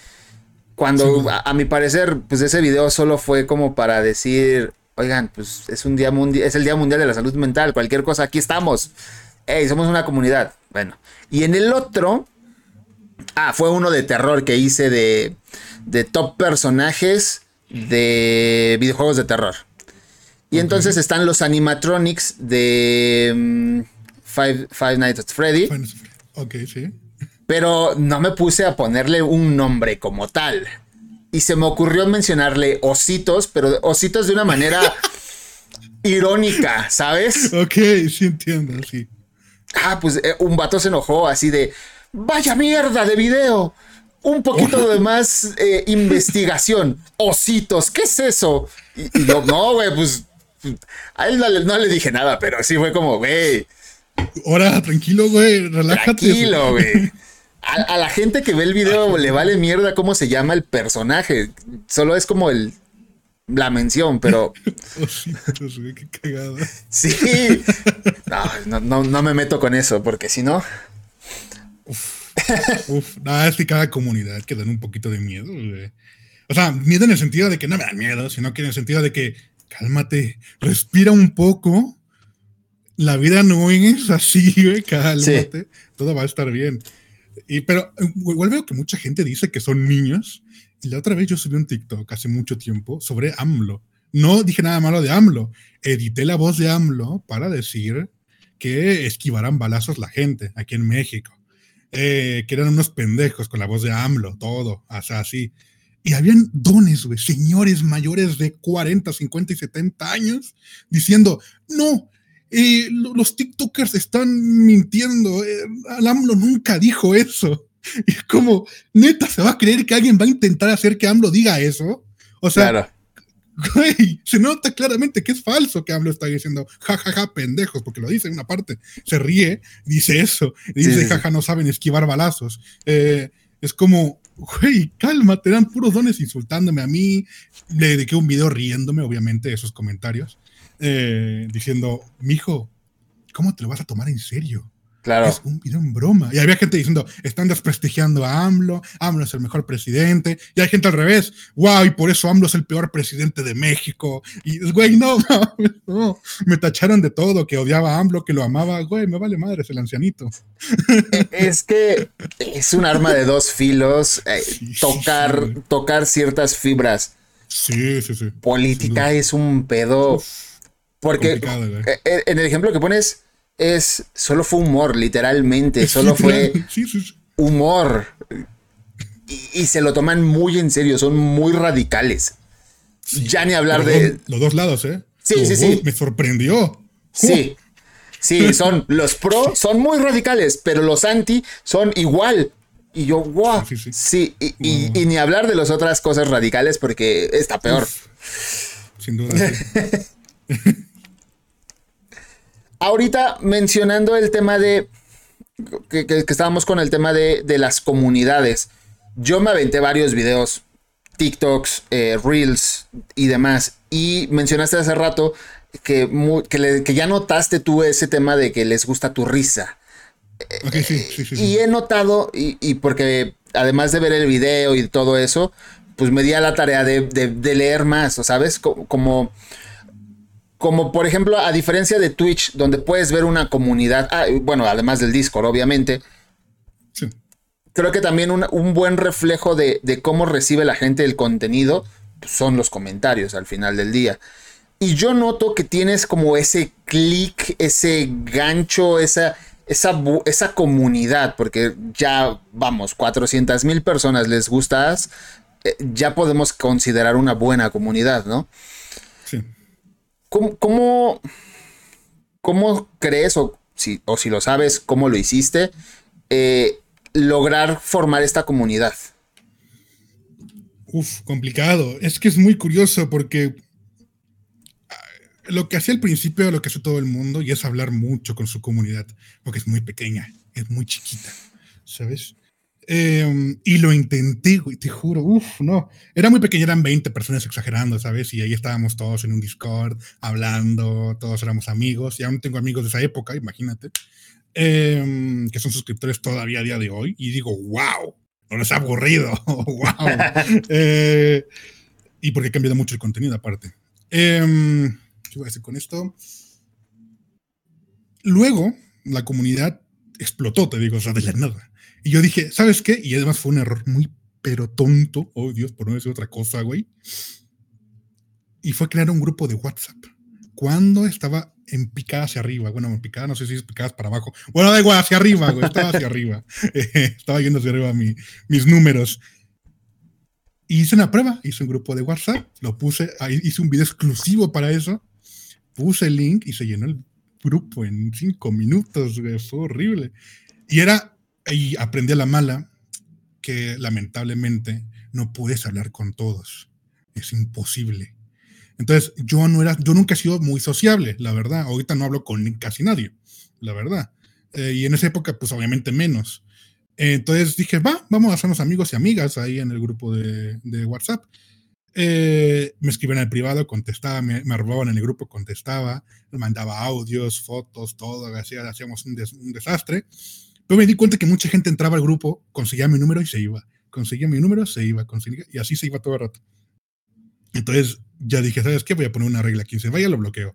Cuando a, mi parecer, pues ese video solo fue como para decir, oigan, pues es un día mundial, es el Día Mundial de la Salud Mental, cualquier cosa, aquí estamos. Hey, somos una comunidad. Bueno. Y en el otro, ah, fue uno de terror que hice de, de top personajes de videojuegos de terror. Y entonces están los animatronics de mm, Five, Five Nights at Freddy. Ok, sí pero no me puse a ponerle un nombre como tal. Y se me ocurrió mencionarle ositos, pero ositos de una manera [laughs] irónica, ¿sabes? Ok, sí entiendo, sí. Ah, pues eh, un vato se enojó así de, vaya mierda de video. un poquito [laughs] de más eh, investigación. Ositos, ¿qué es eso? Y, yo, no, güey, pues a él no le, dije nada, pero sí fue como, güey. Ahora, tranquilo, güey, relájate. Tranquilo, [laughs] güey. A, la gente que ve el video le vale mierda cómo se llama el personaje. Solo es como el la mención, pero. [laughs] Ositos, güey, qué cagado. Sí. No, no, no, me meto con eso, porque si no. Uf, nada, es que cada comunidad que dan un poquito de miedo, O sea, miedo en el sentido de que no me dan miedo, sino que en el sentido de que cálmate, respira un poco. La vida no es así, güey, cálmate. Todo va a estar bien. Y, pero igual veo que mucha gente dice que son niños. La otra vez yo subí un TikTok hace mucho tiempo sobre AMLO. No dije nada malo de AMLO. Edité la voz de AMLO para decir que esquivaran balazos la gente aquí en México. Eh, que eran unos pendejos con la voz de AMLO, todo, así. Y habían dones, güey, señores mayores de 40, 50 y 70 años diciendo, no, eh, los TikTokers están mintiendo, eh, AMLO nunca dijo eso. [laughs] Y es como, neta, ¿se va a creer que alguien va a intentar hacer que AMLO diga eso? O sea, Güey, se nota claramente que es falso que AMLO está diciendo jajaja ja, ja, pendejos, porque lo dice en una parte, se ríe, dice eso, dice jaja no saben esquivar balazos. Eh, es como, güey, cálmate, dan puros dones insultándome a mí. Le dediqué un video riéndome, obviamente, de esos comentarios, eh, diciendo, mijo, ¿cómo te lo vas a tomar en serio? Claro. Es un video en broma. Y había gente diciendo, están desprestigiando a AMLO, AMLO es el mejor presidente. Y hay gente al revés, wow, y por eso AMLO es el peor presidente de México. Y, güey, [laughs] no, no, me tacharon de todo, que odiaba a AMLO, que lo amaba. Güey, me vale madre, es el ancianito. Es que es un arma de dos filos, eh, tocar, tocar ciertas fibras. Sí, sí, sí. Política es un pedo. porque eh, eh, en el ejemplo que pones es, solo fue humor, literalmente, solo fue humor. Y, se lo toman muy en serio, son muy radicales. Ya ni hablar de... Los dos lados, ¿eh? Sí, sí, sí. Me sorprendió. Sí. Sí, son los pro, son muy radicales, pero los anti son igual. Y yo, wow. Sí, y, ni hablar de las otras cosas radicales porque está peor. Sin duda. [laughs] Ahorita mencionando el tema de. Que, estábamos con el tema de, las comunidades. Yo me aventé varios videos, TikToks, eh, Reels y demás. Y mencionaste hace rato que, que, ya notaste tú ese tema de que les gusta tu risa. sí, sí, sí, y he notado, y, porque además de ver el video y todo eso, pues me di a la tarea de, de leer más, ¿sabes? Como como por ejemplo, a diferencia de Twitch, donde puedes ver una comunidad, ah, bueno, además del Discord, obviamente. Sí. Creo que también un, buen reflejo de, cómo recibe la gente el contenido son los comentarios al final del día. Y yo noto que tienes como ese clic, ese gancho, esa, esa, esa comunidad, porque ya, vamos, 400 mil personas les gustas, eh, ya podemos considerar una buena comunidad, ¿no? ¿Cómo, cómo, crees, o si, o si lo sabes, cómo lo hiciste, eh, lograr formar esta comunidad? Uf, complicado. Es que es muy curioso porque ah, lo que hacía al principio lo que hace todo el mundo y es hablar mucho con su comunidad, porque es muy pequeña, es muy chiquita, ¿sabes? Em, y lo intenté, güey, te juro, uff, no. Era muy pequeño, eran 20 personas exagerando, ¿sabes? Y ahí estábamos todos en un Discord, hablando, todos éramos amigos. Y aún tengo amigos de esa época, imagínate, em, que son suscriptores todavía a día de hoy. Y digo, wow, no les ha aburrido, [laughs] wow. [laughs] Eh, y porque he cambiado mucho el contenido aparte. Em, ¿Qué voy a decir con esto? Luego, la comunidad explotó, te digo, o sea, de la nada y yo dije, ¿sabes qué? Y además fue un error muy, pero tonto. Oh, Dios, por no decir otra cosa, güey. Y fue crear un grupo de WhatsApp. Cuando estaba en picada hacia arriba. Bueno, en picada, no sé si es picadas para abajo. Bueno, da igual, hacia arriba, güey. Estaba hacia arriba. [laughs] estaba yendo hacia arriba mis números. hice una prueba. Hice un grupo de WhatsApp. Lo puse, hice un video exclusivo para eso. Puse el link y se llenó el grupo en cinco minutos, güey. Fue horrible. Y era y aprendí a la mala que lamentablemente no puedes hablar con todos. Es imposible. Entonces, yo no era, yo nunca he sido muy sociable, la verdad. Ahorita no hablo con casi nadie, la verdad. Eh, y en esa época, pues obviamente menos. entonces dije, va, vamos a hacernos amigos y amigas ahí en el grupo de, de WhatsApp. Eh, me escribían al privado, contestaba, me, me, robaban en el grupo, contestaba, mandaba audios, fotos, todo, hacía, hacíamos un, desastre. Pero me di cuenta que mucha gente entraba al grupo, conseguía mi número y se iba. Conseguía mi número, se iba, conseguía, y así se iba todo el rato. Entonces ya dije, ¿sabes qué? Voy a poner una regla aquí. Se vaya, lo bloqueo.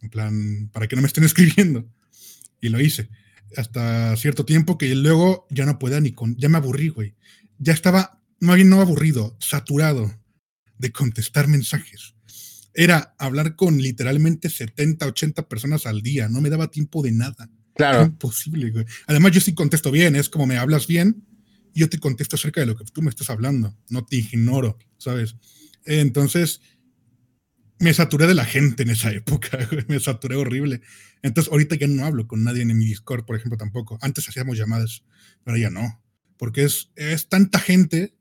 En plan, para que no me estén [laughs] escribiendo. Y lo hice. Hasta cierto tiempo que luego ya no podía ni con. Ya me aburrí, güey. Ya estaba, no bien no aburrido, saturado de contestar mensajes. Era hablar con literalmente 70, 80 personas al día. No me daba tiempo de nada. Claro. Imposible, güey. Además, yo sí contesto bien. Es como me hablas bien, yo te contesto acerca de lo que tú me estás hablando. No te ignoro, ¿sabes? Entonces, me saturé de la gente en esa época, [laughs] me saturé horrible. Entonces, ahorita ya no hablo con nadie en mi Discord, por ejemplo, tampoco. Antes hacíamos llamadas, pero ya no. Porque es, es tanta gente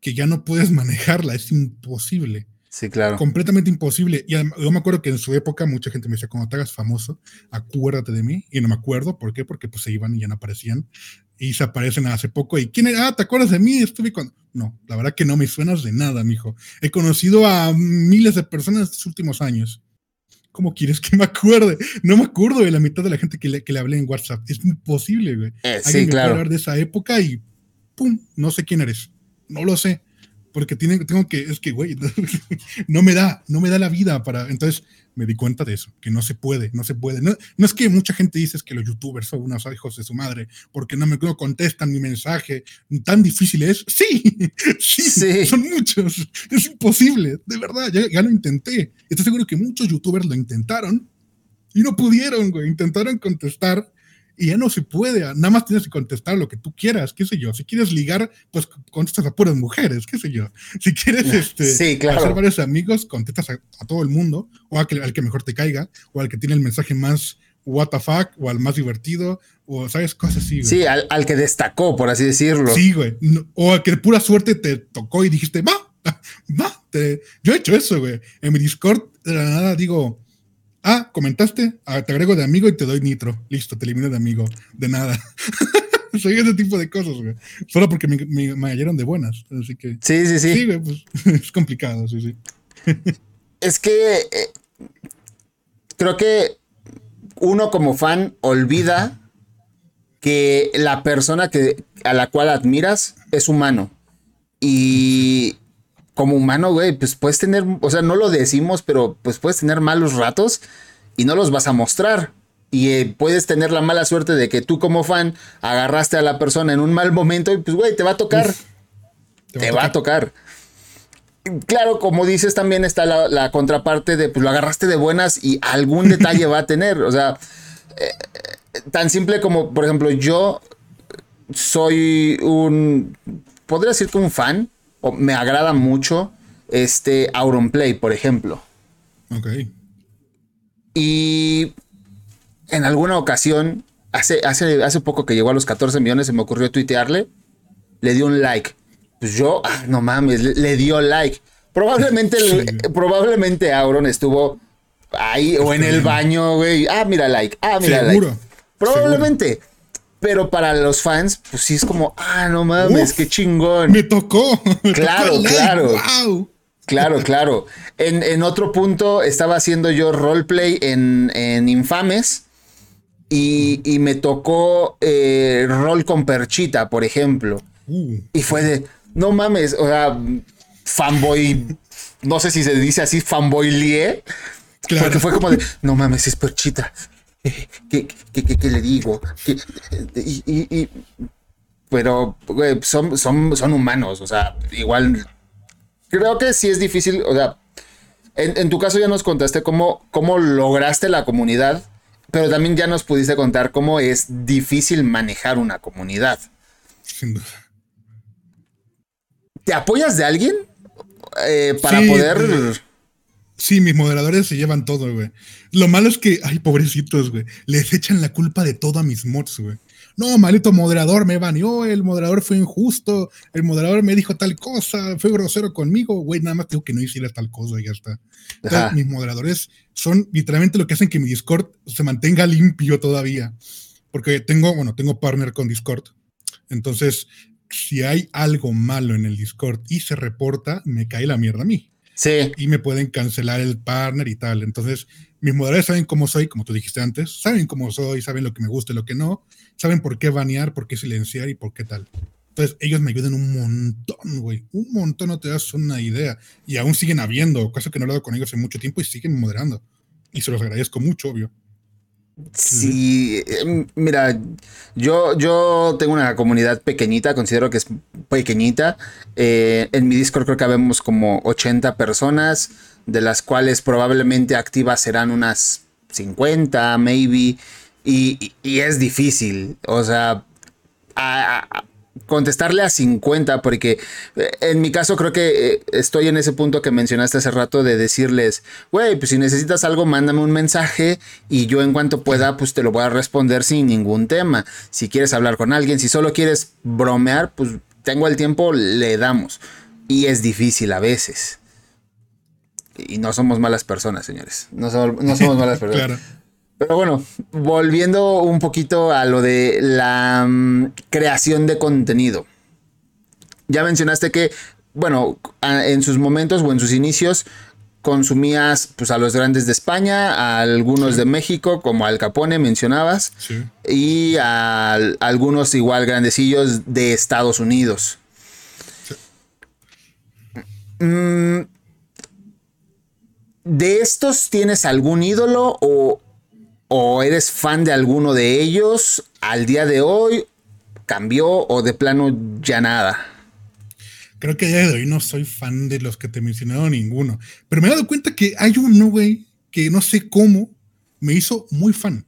que ya no puedes [laughs] manejarla, es imposible. Sí, claro. Completamente imposible. Y yo me acuerdo que en su época mucha gente me decía, cuando te hagas famoso, acuérdate de mí. Y no me acuerdo, ¿por qué? Porque pues se iban y ya no aparecían. Y se aparecen hace poco. ¿Y quién era? Ah, ¿te acuerdas de mí? Estuve cuando... No, la verdad que no me suenas de nada, mijo. He conocido a miles de personas estos últimos años. ¿Cómo quieres que me acuerde? No me acuerdo de la mitad de la gente que le, que le hablé en WhatsApp. Es imposible, güey. Eh, sí, claro. hablar de esa época y ¡pum! No sé quién eres. No lo sé porque tiene, tengo que, es que, güey, [laughs] no me da, no me da la vida para, entonces me di cuenta de eso, que no se puede, no se puede. No, no es que mucha gente dice que los youtubers son unos hijos de su madre, porque no me no contestan mi mensaje, tan difícil es. Sí, [laughs] sí, Sí. son muchos, es imposible, de verdad, ya, ya lo intenté. Estoy seguro que muchos youtubers lo intentaron y no pudieron, güey, intentaron contestar y ya no se puede. Nada más tienes que contestar lo que tú quieras, qué sé yo. Si quieres ligar, pues contestas a puras mujeres, qué sé yo. Si quieres este, Sí, claro. hacer varios amigos, contestas a, a todo el mundo, o a que- al que mejor te caiga, o al que tiene el mensaje más what the fuck, o al más divertido, o sabes, cosas así, güey. Sí, al, al que destacó, por así decirlo. Sí, güey. No- o al que de pura suerte te tocó y dijiste, va, [laughs] va. te- Yo he hecho eso, güey. En mi Discord, de la nada digo, ah, comentaste, ah, te agrego de amigo y te doy nitro. Listo, te elimino de amigo. De nada. [laughs] Soy ese tipo de cosas, güey. Solo porque me, me, me hallaron de buenas. Así que, Sí, sí, sí. sí, güey, pues [laughs] es complicado, sí, sí. [laughs] Es que eh, creo que uno como fan olvida que la persona que, a la cual admiras es humano. Y como humano, güey, pues puedes tener, o sea, no lo decimos, pero pues puedes tener malos ratos y no los vas a mostrar. Y eh, puedes tener la mala suerte de que tú como fan agarraste a la persona en un mal momento y pues, güey, te va a tocar. te va a tocar. Claro, como dices, también está la, la contraparte de, pues lo agarraste de buenas y algún detalle va a tener. O sea, eh, eh, tan simple como, por ejemplo, yo soy un, podría decir que un fan, o me agrada mucho este Auronplay, por ejemplo. Ok. Y en alguna ocasión, hace, hace, hace poco que llegó a los 14 millones, se me ocurrió tuitearle, le dio un like. Pues yo, ah, no mames, le, le dio like. Probablemente, Sí. el- probablemente Auron estuvo ahí o en el baño, güey. Ah, mira like. Ah, mira Seguro. like. Probablemente. Pero para los fans, pues sí es como, ah, no mames, Uf. qué chingón. Me tocó. [laughs] me Claro, tocó el like, claro. Wow. Claro, [laughs] claro. En, en otro punto estaba haciendo yo roleplay en, en Infames y, y me tocó eh, rol con Perchita, por ejemplo. Uh, Y fue de, no mames, o sea, fanboy, no sé si se dice así, fanboy lie. Claro. Porque fue como de, no mames, es Perchita. ¿Qué, qué, qué- qué le digo? ¿Qué- y, y- y- pero, son, son, son humanos, o sea, igual creo que sí es difícil, o sea, en, en tu caso ya nos contaste cómo, cómo lograste la comunidad, pero también ya nos pudiste contar cómo es difícil manejar una comunidad. sin duda. ¿Te apoyas de alguien eh, para Sí, poder... Sí, mis moderadores se llevan todo, güey. Lo malo es que, ay, pobrecitos, güey. Les echan la culpa de todo a mis mods, güey. no, maldito moderador me baneó, el moderador fue injusto, el moderador me dijo tal cosa, fue grosero conmigo, güey, nada más tengo que no hiciera tal cosa y ya está. Entonces, mis moderadores son literalmente lo que hacen que mi Discord se mantenga limpio todavía, porque tengo, bueno, tengo partner con Discord, entonces si hay algo malo en el Discord y se reporta, me cae la mierda a mí. Sí. Y me pueden cancelar el partner y tal. Entonces, mis moderadores saben cómo soy, como tú dijiste antes, saben cómo soy, saben lo que me gusta y lo que no, saben por qué banear, por qué silenciar y por qué tal. Entonces, ellos me ayudan un montón, güey. Un montón, no te das una idea. Y aún siguen habiendo, cosa que no he hablado con ellos hace mucho tiempo y siguen moderando. Y se los agradezco mucho, obvio. Sí, em, mira, yo, yo tengo una comunidad pequeñita, considero que es pequeñita. Eh, en mi Discord creo que habemos como 80 personas, de las cuales probablemente activas serán unas 50, maybe. Y, y, es difícil, o sea, a, contestarle a 50, porque eh, en mi caso creo que eh, estoy en ese punto que mencionaste hace rato de decirles, güey, pues si necesitas algo, mándame un mensaje y yo en cuanto pueda, pues te lo voy a responder sin ningún tema. Si quieres hablar con alguien, si solo quieres bromear, pues tengo el tiempo, le damos. Y es difícil a veces. Y no somos malas personas, señores. No, no somos malas [laughs] personas. claro. Pero bueno, volviendo un poquito a lo de la mm, creación de contenido. Ya mencionaste que, bueno, en sus momentos o en sus inicios consumías pues a los grandes de España, a algunos de México, como Al Capone mencionabas, y a, algunos igual grandecillos de Estados Unidos. Mm, ¿De estos tienes algún ídolo o, o eres fan de alguno de ellos al día de hoy, cambió o de plano ya nada? Creo que a día de hoy no soy fan de los que te he mencionado ninguno, pero me he dado cuenta que hay uno, güey, que no sé cómo me hizo muy fan.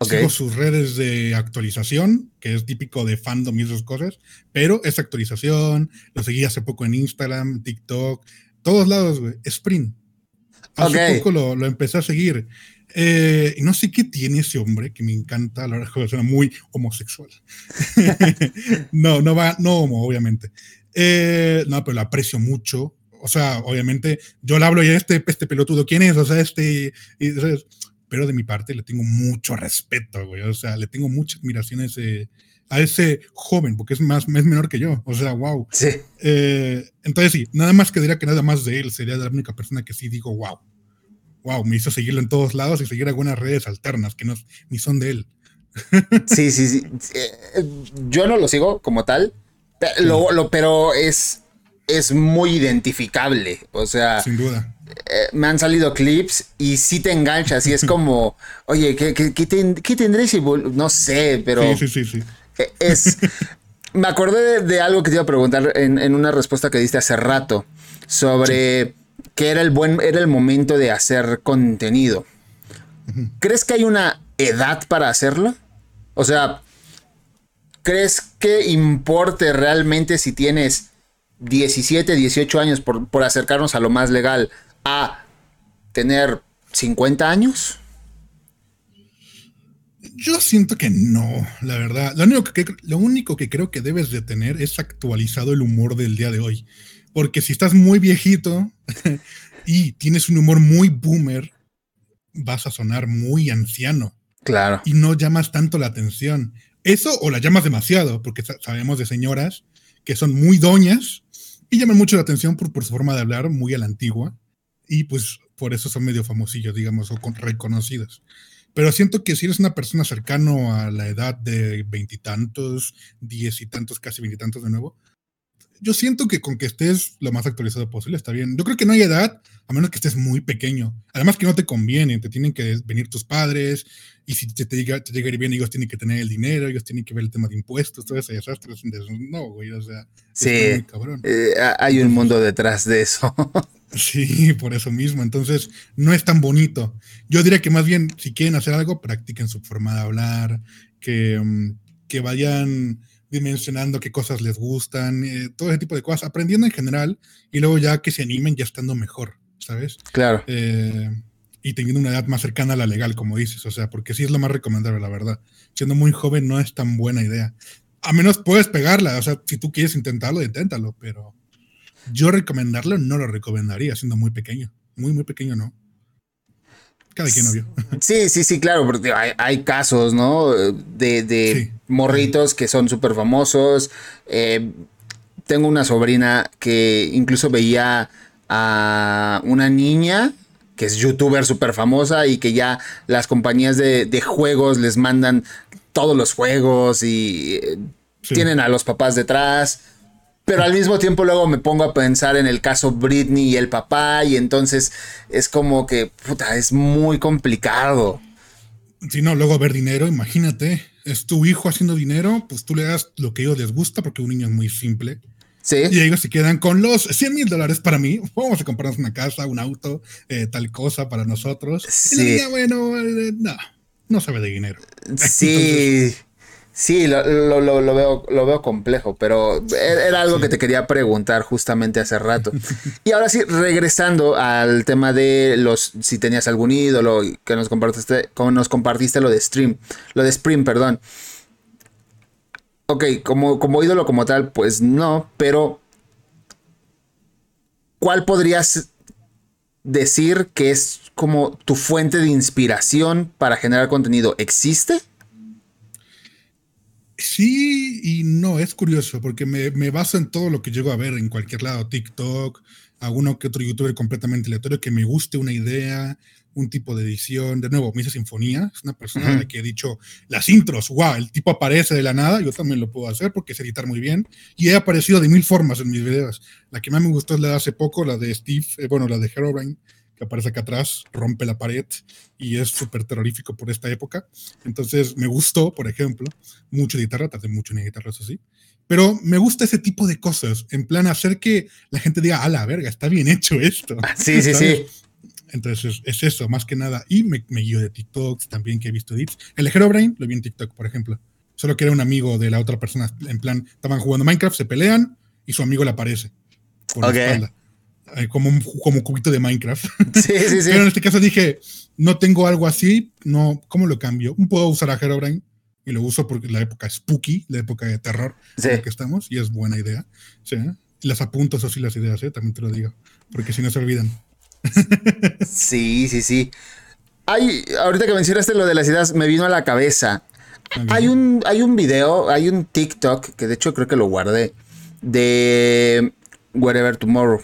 Okay. sus redes de actualización, que es típico de fandom y esas cosas, pero esa actualización, lo seguí hace poco en Instagram, TikTok, todos lados, güey. Sprint. Hace poco lo, lo empecé a seguir. Eh, no sé qué tiene ese hombre que me encanta, la verdad suena muy homosexual. [laughs] no, no va, no homo, obviamente. Eh, no, pero lo aprecio mucho. O sea, obviamente, yo le hablo y este, este pelotudo, ¿quién es? O sea, este. pero de mi parte le tengo mucho respeto, güey. O sea, le tengo mucha admiración a ese, a ese joven, porque es más, es menor que yo. O sea, wow. Sí. Eh, entonces, sí, nada más que diría que nada más de él sería la única persona que sí digo, wow wow, me hizo seguirlo en todos lados y seguir algunas redes alternas que no, ni son de él. [laughs] Sí, sí, sí. Eh, yo no lo sigo como tal, lo, pero es, es muy identificable. O sea, sin duda. Eh, me han salido clips y sí te enganchas y es [laughs] como, oye, ¿qué, qué, tendré si No sé, pero. Sí, sí, sí. sí. E, es. me acordé de, algo que te iba a preguntar en, en, una respuesta que diste hace rato sobre que era el buen, era el momento de hacer contenido. ¿Crees que hay una edad para hacerlo? O sea, ¿crees que importe realmente si tienes 17, 18 años por, por acercarnos a lo más legal a tener 50 años? Yo siento que no, la verdad. Lo único que, lo único que creo que debes de tener es actualizado el humor del día de hoy. Porque si estás muy viejito y tienes un humor muy boomer, vas a sonar muy anciano. Claro. Y no llamas tanto la atención. Eso o la llamas demasiado, porque sabemos de señoras que son muy doñas y llaman mucho la atención por, por su forma de hablar, muy a la antigua. Y pues por eso son medio famosillos, digamos, o reconocidos. Pero siento que si eres una persona cercano a la edad de veintitantos, diez y tantos, casi veintitantos de nuevo, yo siento que con que estés lo más actualizado posible está bien. Yo creo que no hay edad, a menos que estés muy pequeño. Además que no te conviene, te tienen que venir tus padres, y si te, te, llega, te llega bien, ellos tienen que tener el dinero, ellos tienen que ver el tema de impuestos, todo ese desastre. No, güey, o sea, sí, eh, hay un mundo detrás de eso. [laughs] sí, por eso mismo. Entonces, no es tan bonito. Yo diría que más bien, si quieren hacer algo, practiquen su forma de hablar, que, mm, que vayan dimensionando qué cosas les gustan, eh, todo ese tipo de cosas, aprendiendo en general y luego ya que se animen ya estando mejor, ¿sabes? Claro. Eh, y teniendo una edad más cercana a la legal, como dices, o sea, porque sí es lo más recomendable, la verdad. Siendo muy joven no es tan buena idea. A menos puedes pegarla, o sea, si tú quieres intentarlo, inténtalo, pero yo recomendarlo no lo recomendaría siendo muy pequeño. Muy, muy pequeño no. Cada quien, obvio. [laughs] Sí, sí, sí, claro, porque hay, casos, ¿no? De, morritos que son súper famosos. Eh, tengo una sobrina que incluso veía a una niña que es youtuber súper famosa y que ya las compañías de, juegos les mandan todos los juegos y eh, tienen a los papás detrás. Pero al mismo tiempo luego me pongo a pensar en el caso Britney y el papá y entonces es como que, puta, es muy complicado. Si no, luego ver dinero, imagínate, es tu hijo haciendo dinero, pues tú le das lo que a ellos les gusta porque un niño es muy simple. Y ellos se quedan con los 100 mil dólares para mí. [laughs] Vamos a comprarnos una casa, un auto, eh, tal cosa para nosotros. Sí. Y bueno, eh, no, no sabe de dinero. Sí. [laughs] Sí, lo, veo, lo veo complejo, pero era algo que te quería preguntar justamente hace rato. Y ahora sí, regresando al tema de los, si tenías algún ídolo que nos compartiste, como nos compartiste lo de stream, lo de Spring, perdón. Ok, como, como ídolo como tal, pues no, pero ¿cuál podrías decir que es como tu fuente de inspiración para generar contenido? ¿Existe? Sí y no, es curioso, porque me, me, baso en todo lo que llego a ver en cualquier lado, TikTok, alguno que otro youtuber completamente aleatorio, que me guste una idea, un tipo de edición. De nuevo, me hizo Sinfonía, es una persona la que he dicho las intros, wow, el tipo aparece de la nada, yo también lo puedo hacer porque sé editar muy bien. Y he aparecido de mil formas en mis videos. La que más me gustó es la de hace poco, la de Steve, eh, bueno, la de Herobrine, que aparece acá atrás, rompe la pared y es súper terrorífico por esta época. Entonces me gustó, por ejemplo, mucho guitarra, tardé mucho en guitarra, eso sí. Pero me gusta ese tipo de cosas, en plan hacer que la gente diga, a la verga, está bien hecho esto. [laughs] Sí, sí, sí. Entonces es eso, más que nada. Y me, me guío de TikToks también que he visto edits. El de Brain lo vi en TikTok, por ejemplo. Solo que era un amigo de la otra persona. En plan, estaban jugando Minecraft, se pelean y su amigo le aparece. Por la espalda. Eh, como un como cubito de Minecraft. [laughs] Sí, sí, sí. Pero en este caso dije, no tengo algo así, no, ¿cómo lo cambio? Puedo usar a Herobrine y lo uso porque la época spooky, la época de terror en la que estamos, y es buena idea. Sí, las apunto, eso sí, las ideas, ¿eh? también te lo digo, porque si no se olvidan. [laughs] sí, sí, sí. Hay, ahorita que mencionaste lo de las ideas, me vino a la cabeza. Hay un, hay un video, hay un TikTok, que de hecho creo que lo guardé, de Wherever Tomorrow.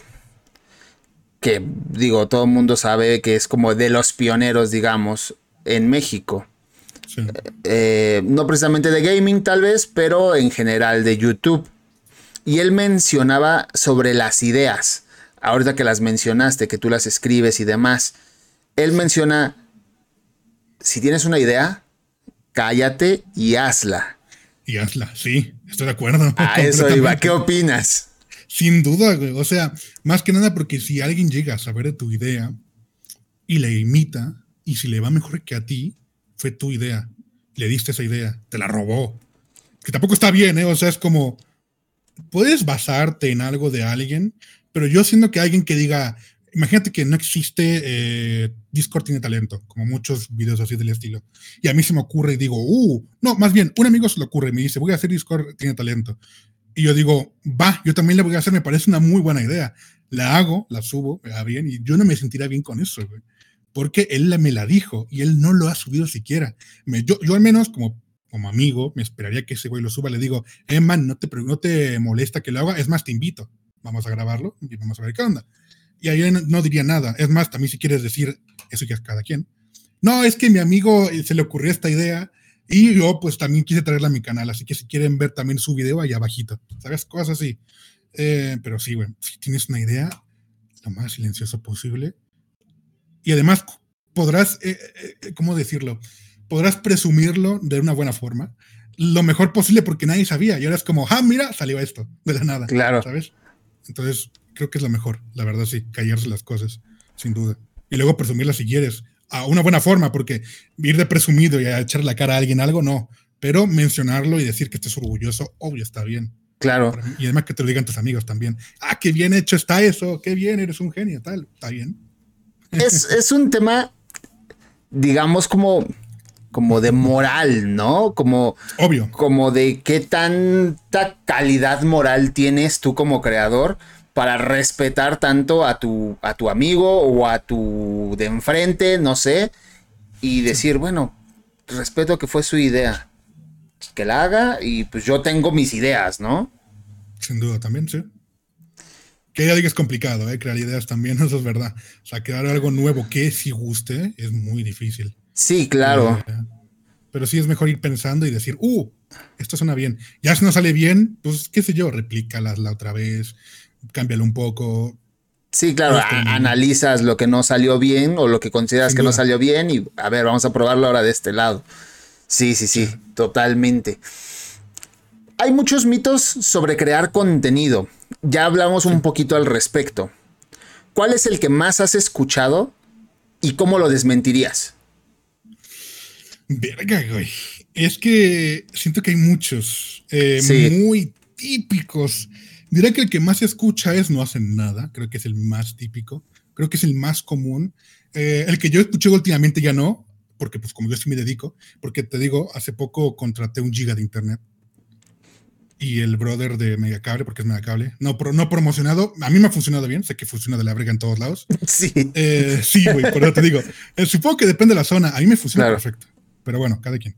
Que digo, todo el mundo sabe que es como de los pioneros, digamos, en México. Eh, no precisamente de gaming tal vez, pero en general de YouTube. Y él mencionaba sobre las ideas ahorita que las mencionaste, que tú las escribes y demás, él menciona, si tienes una idea, cállate y hazla. Y hazla, sí, estoy de acuerdo. A eso iba, ¿qué opinas? Sin duda, güey. O sea, más que nada porque si alguien llega a saber de tu idea y la imita, y si le va mejor que a ti, fue tu idea. Le diste esa idea, te la robó. Que tampoco está bien, ¿eh? O sea, es como, puedes basarte en algo de alguien, pero yo siento que alguien que diga, imagínate que no existe eh, Discord tiene talento, como muchos videos así del estilo. Y a mí se me ocurre y digo, uh, no, más bien, un amigo se le ocurre y me dice, voy a hacer Discord tiene talento. Y yo digo, va, yo también le voy a hacer, me parece una muy buena idea. La hago, la subo, me bien, y yo no me sentiría bien con eso, güey. Porque él me la dijo y él no lo ha subido siquiera. Yo, yo al menos, como, como amigo, me esperaría que ese güey lo suba. Le digo, eh, no te, no te molesta que lo haga, es más, te invito vamos a grabarlo vamos a ver qué onda. Y ahí no, diría nada. Es más, también si quieres decir, eso que es cada quien. No, es que mi amigo eh, se le ocurrió esta idea y yo pues también quise traerla a mi canal, así que si quieren ver también su video ahí abajito, ¿sabes? Cosas así. Eh, pero sí, güey, si tienes una idea, lo más silencioso posible. Y además podrás, eh, ¿cómo decirlo? Podrás presumirlo de una buena forma. Lo mejor posible porque nadie sabía. Y ahora es como, ah, mira, salió esto, de la nada. Claro. ¿Sabes? Entonces, creo que es lo mejor, la verdad sí, callarse las cosas, sin duda. Y luego presumirlas si quieres, a una buena forma, porque ir de presumido y a echar la cara a alguien algo, no. Pero mencionarlo y decir que estés orgulloso, obvio, está bien. Claro. Y además que te lo digan tus amigos también. Ah, qué bien hecho está eso, qué bien, eres un genio, tal, está bien. [laughs] Es, es un tema digamos, como, como de moral, ¿no? Como, Obvio. como de qué tanta calidad moral tienes tú como creador para respetar tanto a tu, a tu amigo o a tu de enfrente, no sé, y decir, bueno, respeto que fue su idea, que la haga y pues yo tengo mis ideas, ¿no? Sin duda, también, sí. Que ya diga es complicado, ¿eh? crear ideas también, [laughs] eso es verdad. O sea, crear algo nuevo que sí guste es muy difícil. Sí, claro. Eh, pero sí es mejor ir pensando y decir, uh, esto suena bien. Ya si no sale bien, pues qué sé yo, replícalas la otra vez, cámbialo un poco. Sí, claro, analizas lo que no salió bien o lo que consideras que no salió bien y a ver, vamos a probarlo ahora de este lado. Sí, sí, sí, totalmente. Hay muchos mitos sobre crear contenido. Ya hablamos un poquito al respecto. ¿Cuál es el que más has escuchado y cómo lo desmentirías? Verga, güey. Es que siento que hay muchos eh, muy típicos. Diré que el que más se escucha es no hacen nada. Creo que es el más típico. Creo que es el más común. Eh, el que yo escuché últimamente ya no, porque pues como yo sí me dedico, porque te digo, hace poco contraté un giga de internet y el brother de Megacable, porque es Megacable, no, no promocionado, a mí me ha funcionado bien, sé que funciona de la verga en todos lados. [laughs] Sí. Eh, sí, güey, por eso te digo. Eh, supongo que depende de la zona, a mí me funciona perfecto, pero bueno, cada quien.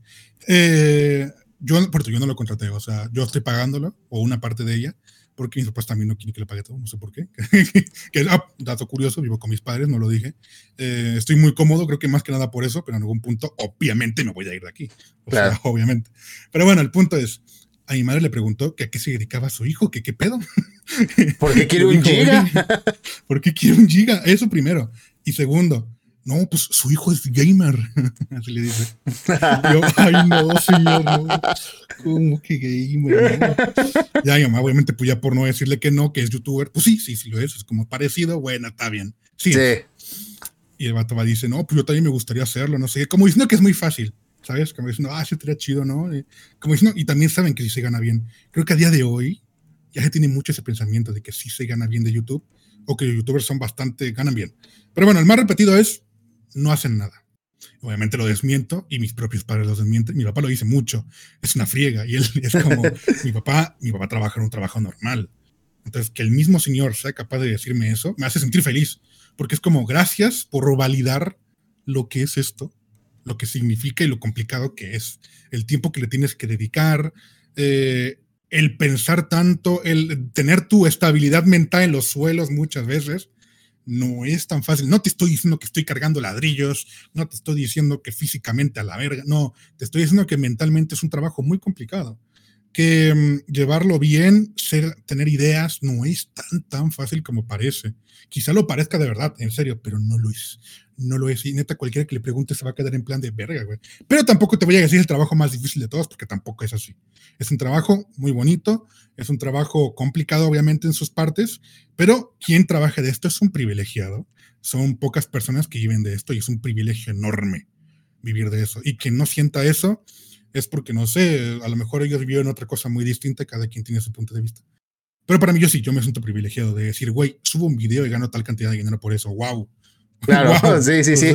Eh, yo, porque yo no lo contraté, o sea, yo estoy pagándolo, o una parte de ella, porque mis papás también no quieren que le pague todo, no sé por qué. [laughs] que, ah, dato curioso, vivo con mis padres, no lo dije. estoy muy cómodo, creo que más que nada por eso, pero en algún punto, obviamente, me voy a ir de aquí. O sea, [laughs] obviamente. Pero bueno, el punto es, a mi madre le preguntó que a qué se dedicaba su hijo, que qué pedo. ¿Por qué [laughs] quiere un giga? ¿Por qué quiere un giga? Eso primero. Y segundo, no, pues su hijo es gamer. [laughs] Así le dice. yo, ay, no, señor, no. ¿Cómo que gamer? Ya mi mamá, obviamente, pues ya por no decirle que no, que es youtuber, pues sí, sí, sí lo es. Es como parecido, bueno, está bien. Sí. Y el vato va dice, no, pues yo también me gustaría hacerlo, no sé. Como diciendo que es muy fácil. ¿sabes? Como diciendo, ah, sí, estaría chido, ¿no? Como diciendo, y también saben que sí se gana bien. Creo que a día de hoy ya se tiene mucho ese pensamiento de que sí se gana bien de YouTube o que los youtubers son bastante, ganan bien. Pero bueno, el más repetido es, no hacen nada. Obviamente lo desmiento y mis propios padres lo desmienten. Mi papá lo dice mucho, es una friega y él [laughs] es como, mi papá, mi papá trabaja en un trabajo normal. Entonces, que el mismo señor sea capaz de decirme eso, me hace sentir feliz, porque es como, gracias por validar lo que es esto lo que significa y lo complicado que es, el tiempo que le tienes que dedicar, eh, el pensar tanto, el tener tu estabilidad mental en los suelos muchas veces, no es tan fácil. No te estoy diciendo que estoy cargando ladrillos, no te estoy diciendo que físicamente a la verga, no, te estoy diciendo que mentalmente es un trabajo muy complicado que mm, llevarlo bien, ser, tener ideas, no es tan, tan fácil como parece. Quizá lo parezca de verdad, en serio, pero no lo es. No lo es. Y neta, cualquiera que le pregunte se va a quedar en plan de verga, güey. Pero tampoco te voy a decir el trabajo más difícil de todos, porque tampoco es así. Es un trabajo muy bonito, es un trabajo complicado, obviamente, en sus partes, pero quien trabaja de esto es un privilegiado. Son pocas personas que viven de esto y es un privilegio enorme vivir de eso. Y quien no sienta eso, es porque, no sé, a lo mejor ellos vivieron otra cosa muy distinta, cada quien tiene su punto de vista. Pero para mí yo sí, yo me siento privilegiado de decir, güey, subo un video y gano tal cantidad de dinero por eso, wow. Claro, [laughs] [laughs] sí, sí, sí.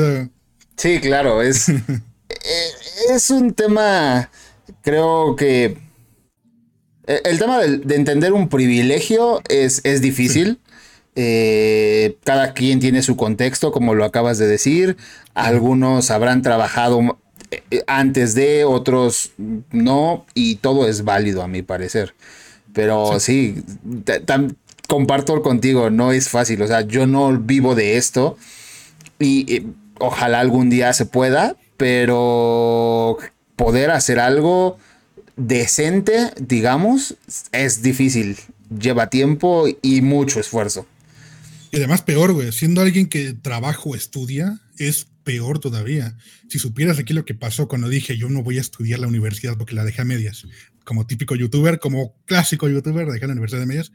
sí, claro, es, [laughs] eh, es un tema, creo que eh, el tema de, entender un privilegio es, es difícil. Eh, cada quien tiene su contexto, como lo acabas de decir. Algunos habrán trabajado eh, antes de, otros no, y todo es válido a mi parecer. Pero sí, comparto contigo, no es fácil, o sea, yo no vivo de esto y, ojalá algún día se pueda, pero poder hacer algo decente, digamos, es difícil, lleva tiempo y mucho esfuerzo. Y además peor, güey, siendo alguien que trabaja o estudia, es peor todavía. Si supieras aquí lo que pasó cuando dije yo no voy a estudiar la universidad porque la dejé a medias, como típico youtuber, como clásico youtuber, dejé la universidad de medias.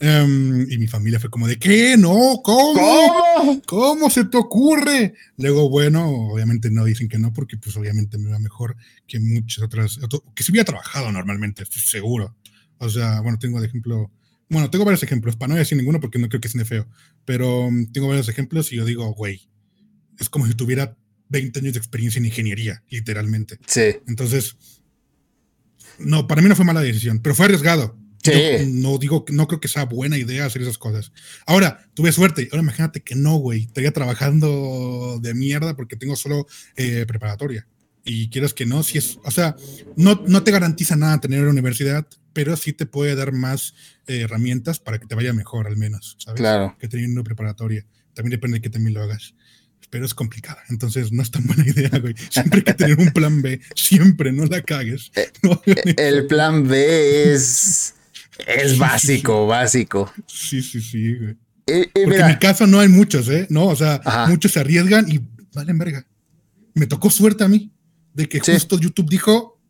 Em, y mi familia fue como de, ¿qué? No, ¿cómo? ¿Cómo? se te ocurre? Luego, bueno, obviamente no dicen que no, porque pues obviamente me va mejor que muchas otras, que si hubiera trabajado normalmente, estoy seguro. O sea, bueno, tengo de ejemplo, bueno, tengo varios ejemplos, para no decir ninguno porque no creo que sea feo, pero um, tengo varios ejemplos y yo digo, güey, es como si tuviera 20 años de experiencia en ingeniería, literalmente. Sí. Entonces, no, para mí no fue mala decisión, pero fue arriesgado. Sí. Yo no digo, no creo que sea buena idea hacer esas cosas. Ahora, tuve suerte. Ahora imagínate que no, güey. Estaría trabajando de mierda porque tengo solo eh, preparatoria. Y quieras que no, si es, o sea, no, no te garantiza nada tener una universidad, pero sí te puede dar más eh, herramientas para que te vaya mejor, al menos, ¿sabes? Claro. Que teniendo una preparatoria. También depende de que también lo hagas. Pero es complicada. Entonces, no es tan buena [laughs] idea, güey. Siempre hay que tener un plan B. Siempre, no la cagues. No hagan eso. El plan B es. Es básico, básico. Sí, sí, sí, güey. Porque en mi caso no hay muchos, ¿eh? No, o sea, Ajá. muchos se arriesgan y valen verga. Me tocó suerte a mí de que Sí. justo YouTube dijo,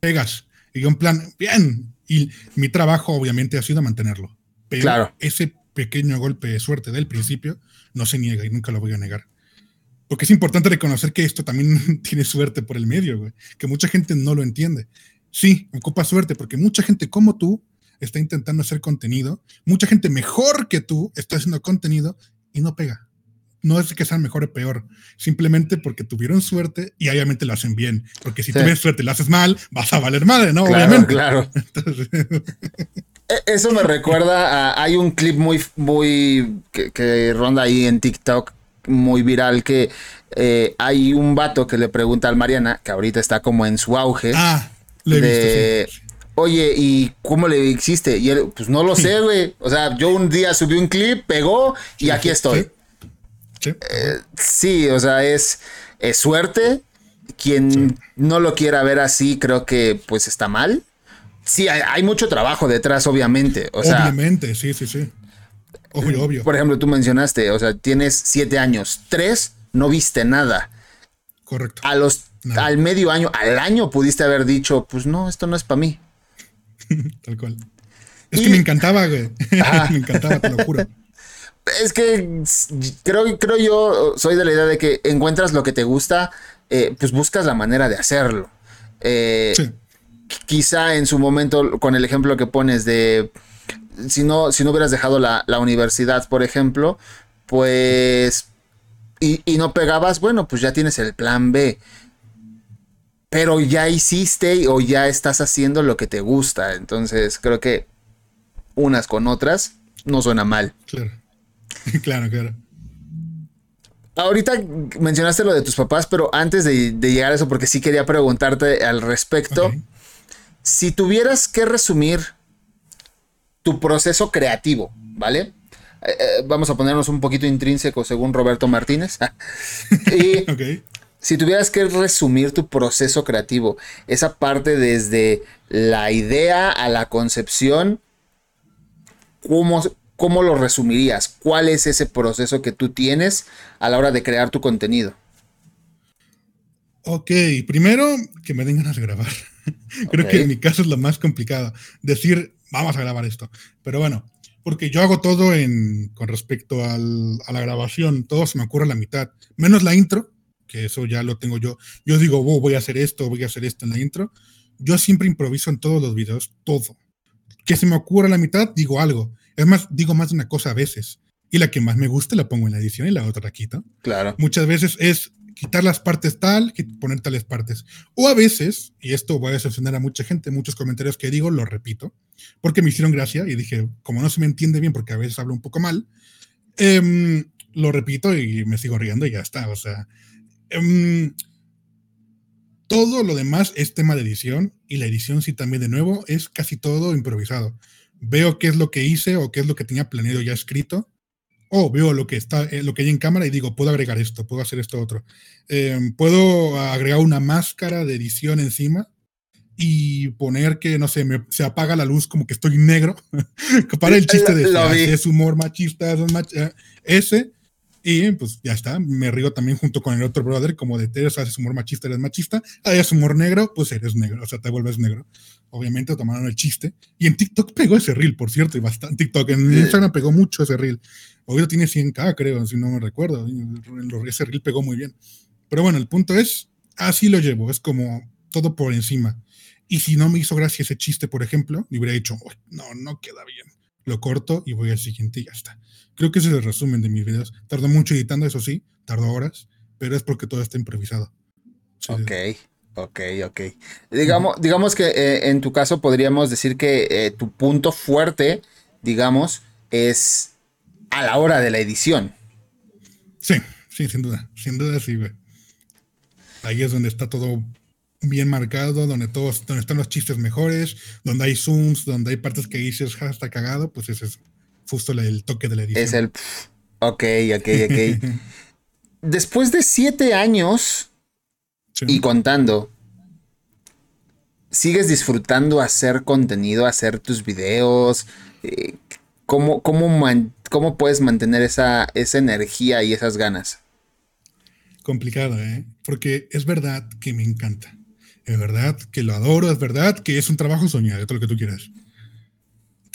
pegas. Y yo en plan, bien. Y mi trabajo obviamente ha sido mantenerlo. Pero Claro. ese pequeño golpe de suerte del principio no se niega y nunca lo voy a negar. Porque es importante reconocer que esto también [laughs] tiene suerte por el medio, güey. Que mucha gente no lo entiende. Sí, ocupa suerte porque mucha gente como tú está intentando hacer contenido. Mucha gente mejor que tú está haciendo contenido y no pega. No es que sean mejor o peor, simplemente porque tuvieron suerte y obviamente lo hacen bien. Porque si Sí. suerte y lo haces mal, vas a valer madre, ¿no? claro, obviamente. claro. Entonces, [laughs] E- Eso me recuerda a. Hay un clip muy, muy. que, que ronda ahí en TikTok, muy viral, que eh, hay un vato que le pregunta al Mariana, que ahorita está como en su auge. ah, lo he de, visto. sí. Oye, ¿y cómo le hiciste? Y él, pues no lo sé, güey. O sea, yo un día subí un clip, pegó y aquí estoy. sí. Sí. Sí, o sea, es, es suerte. Quien no lo quiera ver así, creo que pues está mal. Sí, hay, hay mucho trabajo detrás, obviamente. O sea, Obviamente, sí, sí, sí. Obvio, obvio. por ejemplo, tú mencionaste, o sea, tienes siete años, tres, no viste nada. Correcto. A los, al medio año, al año pudiste haber dicho, pues no, esto no es para mí. [laughs] Tal cual. Es Y- que me encantaba, güey. Ajá. [laughs] me encantaba, te lo juro. [laughs] Es que creo, creo yo, soy de la idea de que encuentras lo que te gusta, eh, pues buscas la manera de hacerlo. Eh, Sí. quizá en su momento, con el ejemplo que pones de si no, si no hubieras dejado la, la universidad, por ejemplo, pues y, y no pegabas, bueno, pues ya tienes el plan B. Pero ya hiciste o ya estás haciendo lo que te gusta. Entonces creo que unas con otras no suena mal. Claro. [laughs] claro, claro. Ahorita mencionaste lo de tus papás, pero antes de, de llegar a eso, porque sí quería preguntarte al respecto. Si tuvieras que resumir tu proceso creativo, ¿vale? Eh, eh, vamos a ponernos un poquito intrínseco según Roberto Martínez. [laughs] y [laughs] si tuvieras que resumir tu proceso creativo, esa parte desde la idea a la concepción, ¿cómo, cómo lo resumirías? ¿Cuál es ese proceso que tú tienes a la hora de crear tu contenido? Ok, primero que me den ganas de grabar. [laughs] Creo que en mi caso es lo más complicado. Decir, vamos a grabar esto. Pero bueno, porque yo hago todo en, con respecto al- a la grabación, todo se me ocurre a la mitad, menos la intro, que eso ya lo tengo yo. Yo digo, "Oh, voy a hacer esto, voy a hacer esto en la intro. Yo siempre improviso en todos los videos, todo. Que se me ocurra a la mitad, digo algo. Es más, digo más de una cosa a veces. Y la que más me gusta la pongo en la edición y la otra la quito Claro. muchas veces es quitar las partes tal, poner tales partes. O a veces, y esto va a decepcionar a mucha gente, muchos comentarios que digo, lo repito, porque me hicieron gracia y dije, como no se me entiende bien, porque a veces hablo un poco mal, em, lo repito y me sigo riendo y ya está. O sea, em, todo lo demás es tema de edición y la edición sí también de nuevo es casi todo improvisado. Veo qué es lo que hice o qué es lo que tenía planeado ya escrito o veo lo que está, eh, lo que hay en cámara y digo, puedo agregar esto, puedo hacer esto otro. Eh, puedo agregar una máscara de edición encima y poner que, no sé, me- se apaga la luz como que estoy negro. [laughs] Para el [laughs] chiste de vi. es humor machista, es mach- eh, ese. Y pues ya está, me río también junto con el otro brother, como de Teres, haces humor machista, eres machista, haces humor negro, pues eres negro, o sea, te vuelves negro. Obviamente tomaron el chiste. Y en TikTok pegó ese reel, por cierto, y bastante. TikTok, en Sí. Instagram pegó mucho ese reel. Hoy tiene 100k, creo, si no me recuerdo. Ese reel pegó muy bien. Pero bueno, el punto es, así lo llevo, es como todo por encima. Y si no me hizo gracia ese chiste, por ejemplo, le hubiera dicho, "Uy, no, no queda bien. Lo corto y voy al siguiente y ya está. Creo que ese es el resumen de mis videos. Tardó mucho editando, eso sí, tardó horas, pero es porque todo está improvisado. Ok, ok, ok. Digamos, digamos que eh, en tu caso podríamos decir que eh, tu punto fuerte, digamos, es a la hora de la edición. Sí, sí, sin duda, sin duda sí, güey. Ahí es donde está todo bien marcado, donde todos, donde están los chistes mejores, donde hay zooms, donde hay partes que dices, ja, está cagado, pues es justo el toque de la edición. Es el... Ok, ok, ok. [laughs] Después de siete años y contando, ¿sigues disfrutando hacer contenido, hacer tus videos? Eh, ¿Cómo, cómo, puedes mantener esa, esa energía y esas ganas? Complicado, ¿eh? Porque es verdad que me encanta. Es verdad que lo adoro, es verdad que es un trabajo soñado, todo lo que tú quieras.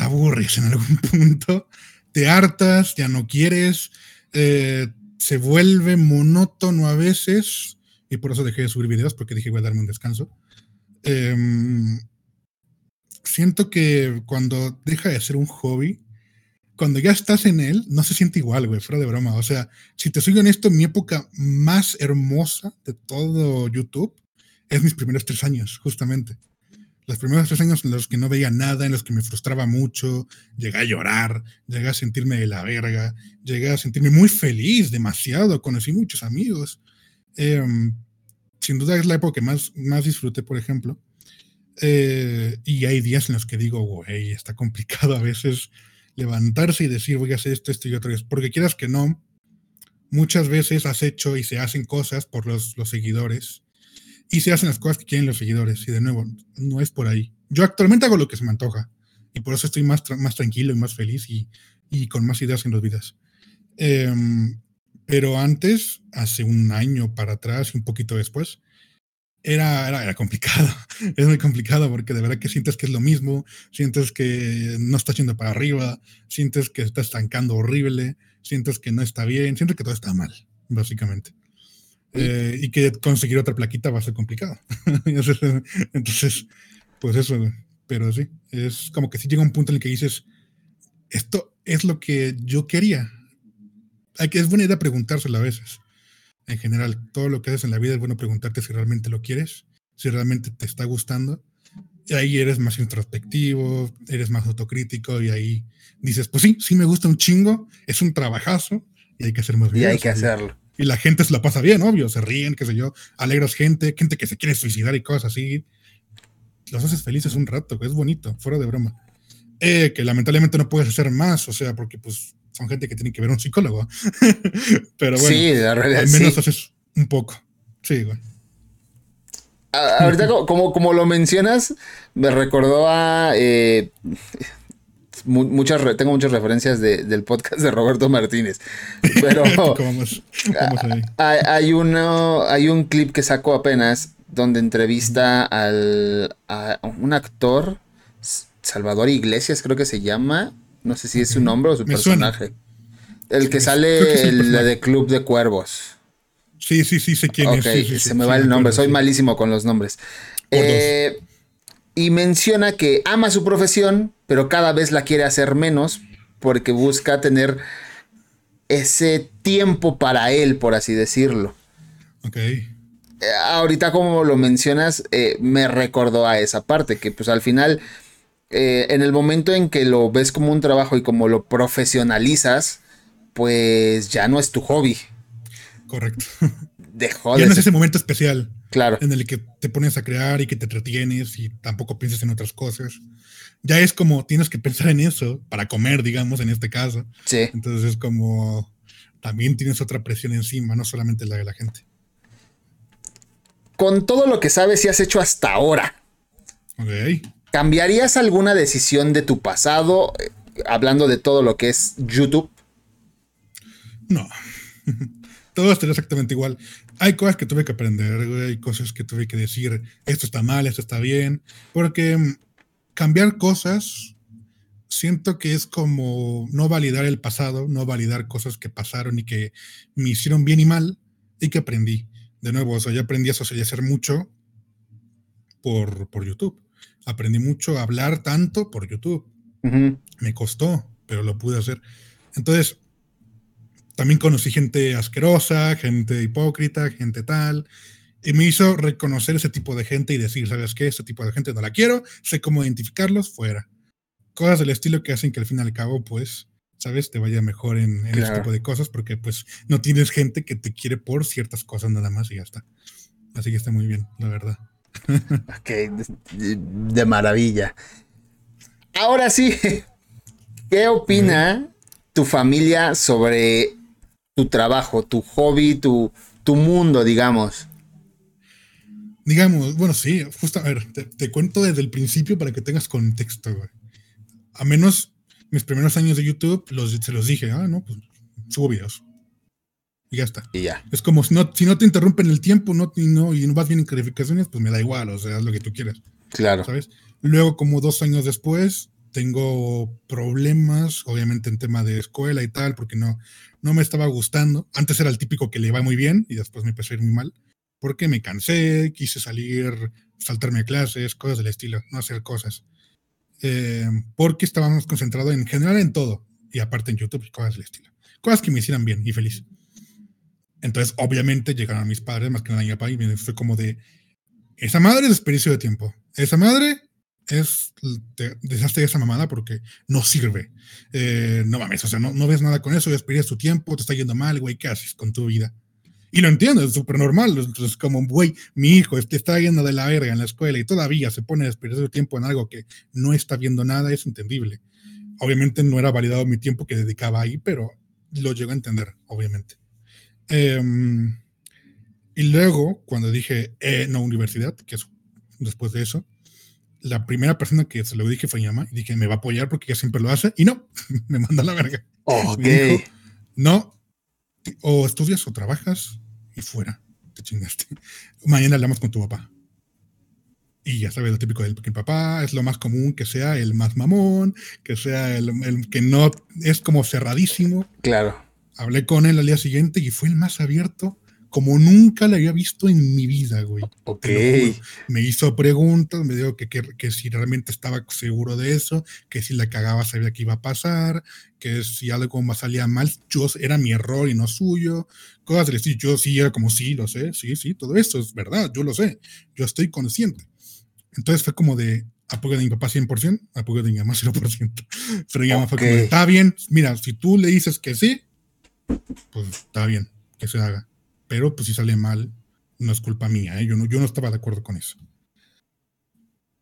Te aburres en algún [laughs] punto, te hartas, ya no quieres, eh, se vuelve monótono a veces, y por eso dejé de subir videos, porque dije voy a darme un descanso. Em, siento que cuando deja de ser un hobby, cuando ya estás en él, no se siente igual, güey, fuera de broma. O sea, si te soy honesto, mi época más hermosa de todo YouTube es mis primeros tres años, justamente. Los primeros tres años en los que no veía nada, en los que me frustraba mucho, llegué a llorar, llegué a sentirme de la verga, llegué a sentirme muy feliz, demasiado, conocí muchos amigos. Em, sin duda es la época que más, más disfruté, por ejemplo. Eh, y hay días en los que digo, güey, está complicado a veces levantarse y decir, voy a hacer esto, esto y otro. Porque quieras que no, muchas veces has hecho y se hacen cosas por los, los seguidores y se hacen las cosas que quieren los seguidores. Y de nuevo, no es por ahí. Yo actualmente hago lo que se me antoja. Y por eso estoy más, más tranquilo y más feliz y, y con más ideas en los vidas. Em, pero antes, hace un año para atrás y un poquito después, era, era, era, complicado. [laughs] Es muy complicado porque de verdad que sientes que es lo mismo, sientes que no está yendo para arriba, sientes que está estancando horrible, sientes que no está bien, sientes que todo está mal, básicamente. Eh, y que conseguir otra plaquita va a ser complicado. [laughs] Entonces, pues eso, pero sí, es como que si llega un punto en el que dices, esto es lo que yo quería. Hay que, es buena idea preguntárselo a veces. En general, todo lo que haces en la vida es bueno preguntarte si realmente lo quieres, si realmente te está gustando. Y ahí eres más introspectivo, eres más autocrítico y ahí dices, pues sí, sí me gusta un chingo, es un trabajazo y hay que hacer más. Y hay que hacerlo y la gente se la pasa bien, obvio, se ríen, qué sé yo, alegras gente, gente que se quiere suicidar y cosas así. Los haces felices un rato, es bonito, fuera de broma. Eh, que lamentablemente no puedes hacer más, o sea, porque pues son gente que tiene que ver a un psicólogo. [laughs] Pero bueno, sí, la realidad, al menos haces un poco. Sí, güey. Ahorita, [laughs] como, como lo mencionas, me recordó a. Eh, muchas tengo muchas referencias del podcast de Roberto Martínez. Pero [laughs] hay, uno, hay un clip que sacó apenas donde entrevista al, a un actor, Salvador Iglesias creo que se llama, no sé si es su nombre o su personaje. El que sale la de Club de Cuervos. Sí, sí, sí, sé quién es. se me va el nombre, soy malísimo con los nombres. Eh, y menciona que ama su profesión, pero cada vez la quiere hacer menos porque busca tener ese tiempo para él, por así decirlo. Ok. Eh, ahorita como lo mencionas, eh, me recordó a esa parte, que pues al final, eh, en el momento en que lo ves como un trabajo y como lo profesionalizas, pues ya no es tu hobby. Correcto. Dejó ya no es ese momento especial. Claro. En el que te pones a crear y que te entretienes y tampoco piensas en otras cosas. Ya es como tienes que pensar en eso para comer, digamos, en este caso. Sí. Entonces es como también tienes otra presión encima, no solamente la de la gente. Con todo lo que sabes y has hecho hasta ahora. Ok. ¿Cambiarías alguna decisión de tu pasado, eh, hablando de todo lo que es YouTube? No. [laughs] todo estaría exactamente igual hay cosas que tuve que aprender, hay cosas que tuve que decir, esto está mal, esto está bien, porque mm, cambiar cosas siento que es como no validar el pasado, no validar cosas que pasaron y que me hicieron bien y mal y que aprendí. De nuevo, o sea, yo aprendí a socializar mucho por, por YouTube. Aprendí mucho a hablar tanto por YouTube. Me costó, pero lo pude hacer. Entonces, también conocí gente asquerosa, gente hipócrita, gente tal. Y me hizo reconocer ese tipo de gente y decir, ¿sabes qué? Ese tipo de gente no la quiero, sé cómo identificarlos, fuera. Cosas del estilo que hacen que al fin y al cabo, pues, ¿sabes? Te vaya mejor en, ese tipo de cosas porque, pues, no tienes gente que te quiere por ciertas cosas nada más y ya está. Así que está muy bien, la verdad. [laughs] Ok, de, maravilla. Ahora sí, ¿qué opina tu familia sobre tu trabajo, tu hobby, tu, tu mundo, digamos? Digamos, bueno, sí, justo, a ver, te, cuento desde el principio para que tengas contexto, güey. A menos mis primeros años de YouTube los, se los dije, ah, no, pues subo videos. Y ya está. Y ya. Es como si no, si no te interrumpen el tiempo no, y, no, y no vas bien en clarificaciones, pues me da igual, o sea, haz lo que tú quieras. Claro. ¿Sabes? Luego, como dos años después, tengo problemas, obviamente en tema de escuela y tal, porque no, no me estaba gustando. Antes era el típico que le iba muy bien y después me empezó a ir muy mal, porque me cansé, quise salir, saltarme clases, cosas del estilo, no hacer cosas. Eh, porque estábamos concentrados en general en todo, y aparte en YouTube, cosas del estilo. Cosas que me hicieran bien y feliz. Entonces, obviamente, llegaron mis padres, más que nada mi papá, y me fue como de, esa madre es desperdicio de tiempo. Esa madre es desastre de esa mamada porque no sirve. Eh, no mames, o sea, no, no ves nada con eso, desperdicias tu tiempo, te está yendo mal, güey, ¿qué haces con tu vida? Y lo entiendo, es súper normal. Es como, güey, mi hijo te está yendo de la verga en la escuela y todavía se pone a desperdiciar su tiempo en algo que no está viendo nada, es entendible. Obviamente no era validado mi tiempo que dedicaba ahí, pero lo llego a entender, obviamente. Em, y luego, cuando dije, eh, no, universidad, que es después de eso, la primera persona que se lo dije fue mi mamá y dije, me va a apoyar porque ella siempre lo hace. Y no, [laughs] me manda a la verga. Ok. no, o estudias o trabajas y fuera, te chingaste. Mañana hablamos con tu papá. Y ya sabes lo típico del papá, es lo más común que sea el más mamón, que sea el, el que no es como cerradísimo. Claro. Hablé con él al día siguiente y fue el más abierto como nunca lo había visto en mi vida, güey. Ok. Me hizo preguntas, me dijo que, que, si realmente estaba seguro de eso, que si la cagaba sabía que iba a pasar, que si algo más salía mal, yo era mi error y no suyo, cosas de decir, yo sí era como, sí, lo sé, sí, sí, todo esto es verdad, yo lo sé, yo estoy consciente. Entonces fue como de, apoyo de mi papá 100%, apoyo de mi mamá [laughs] 0%. Pero mi mamá fue como, está bien, mira, si tú le dices que sí, pues está bien, que se haga. Pero pues si sale mal, no es culpa mía, ¿eh? yo, no, yo no estaba de acuerdo con eso.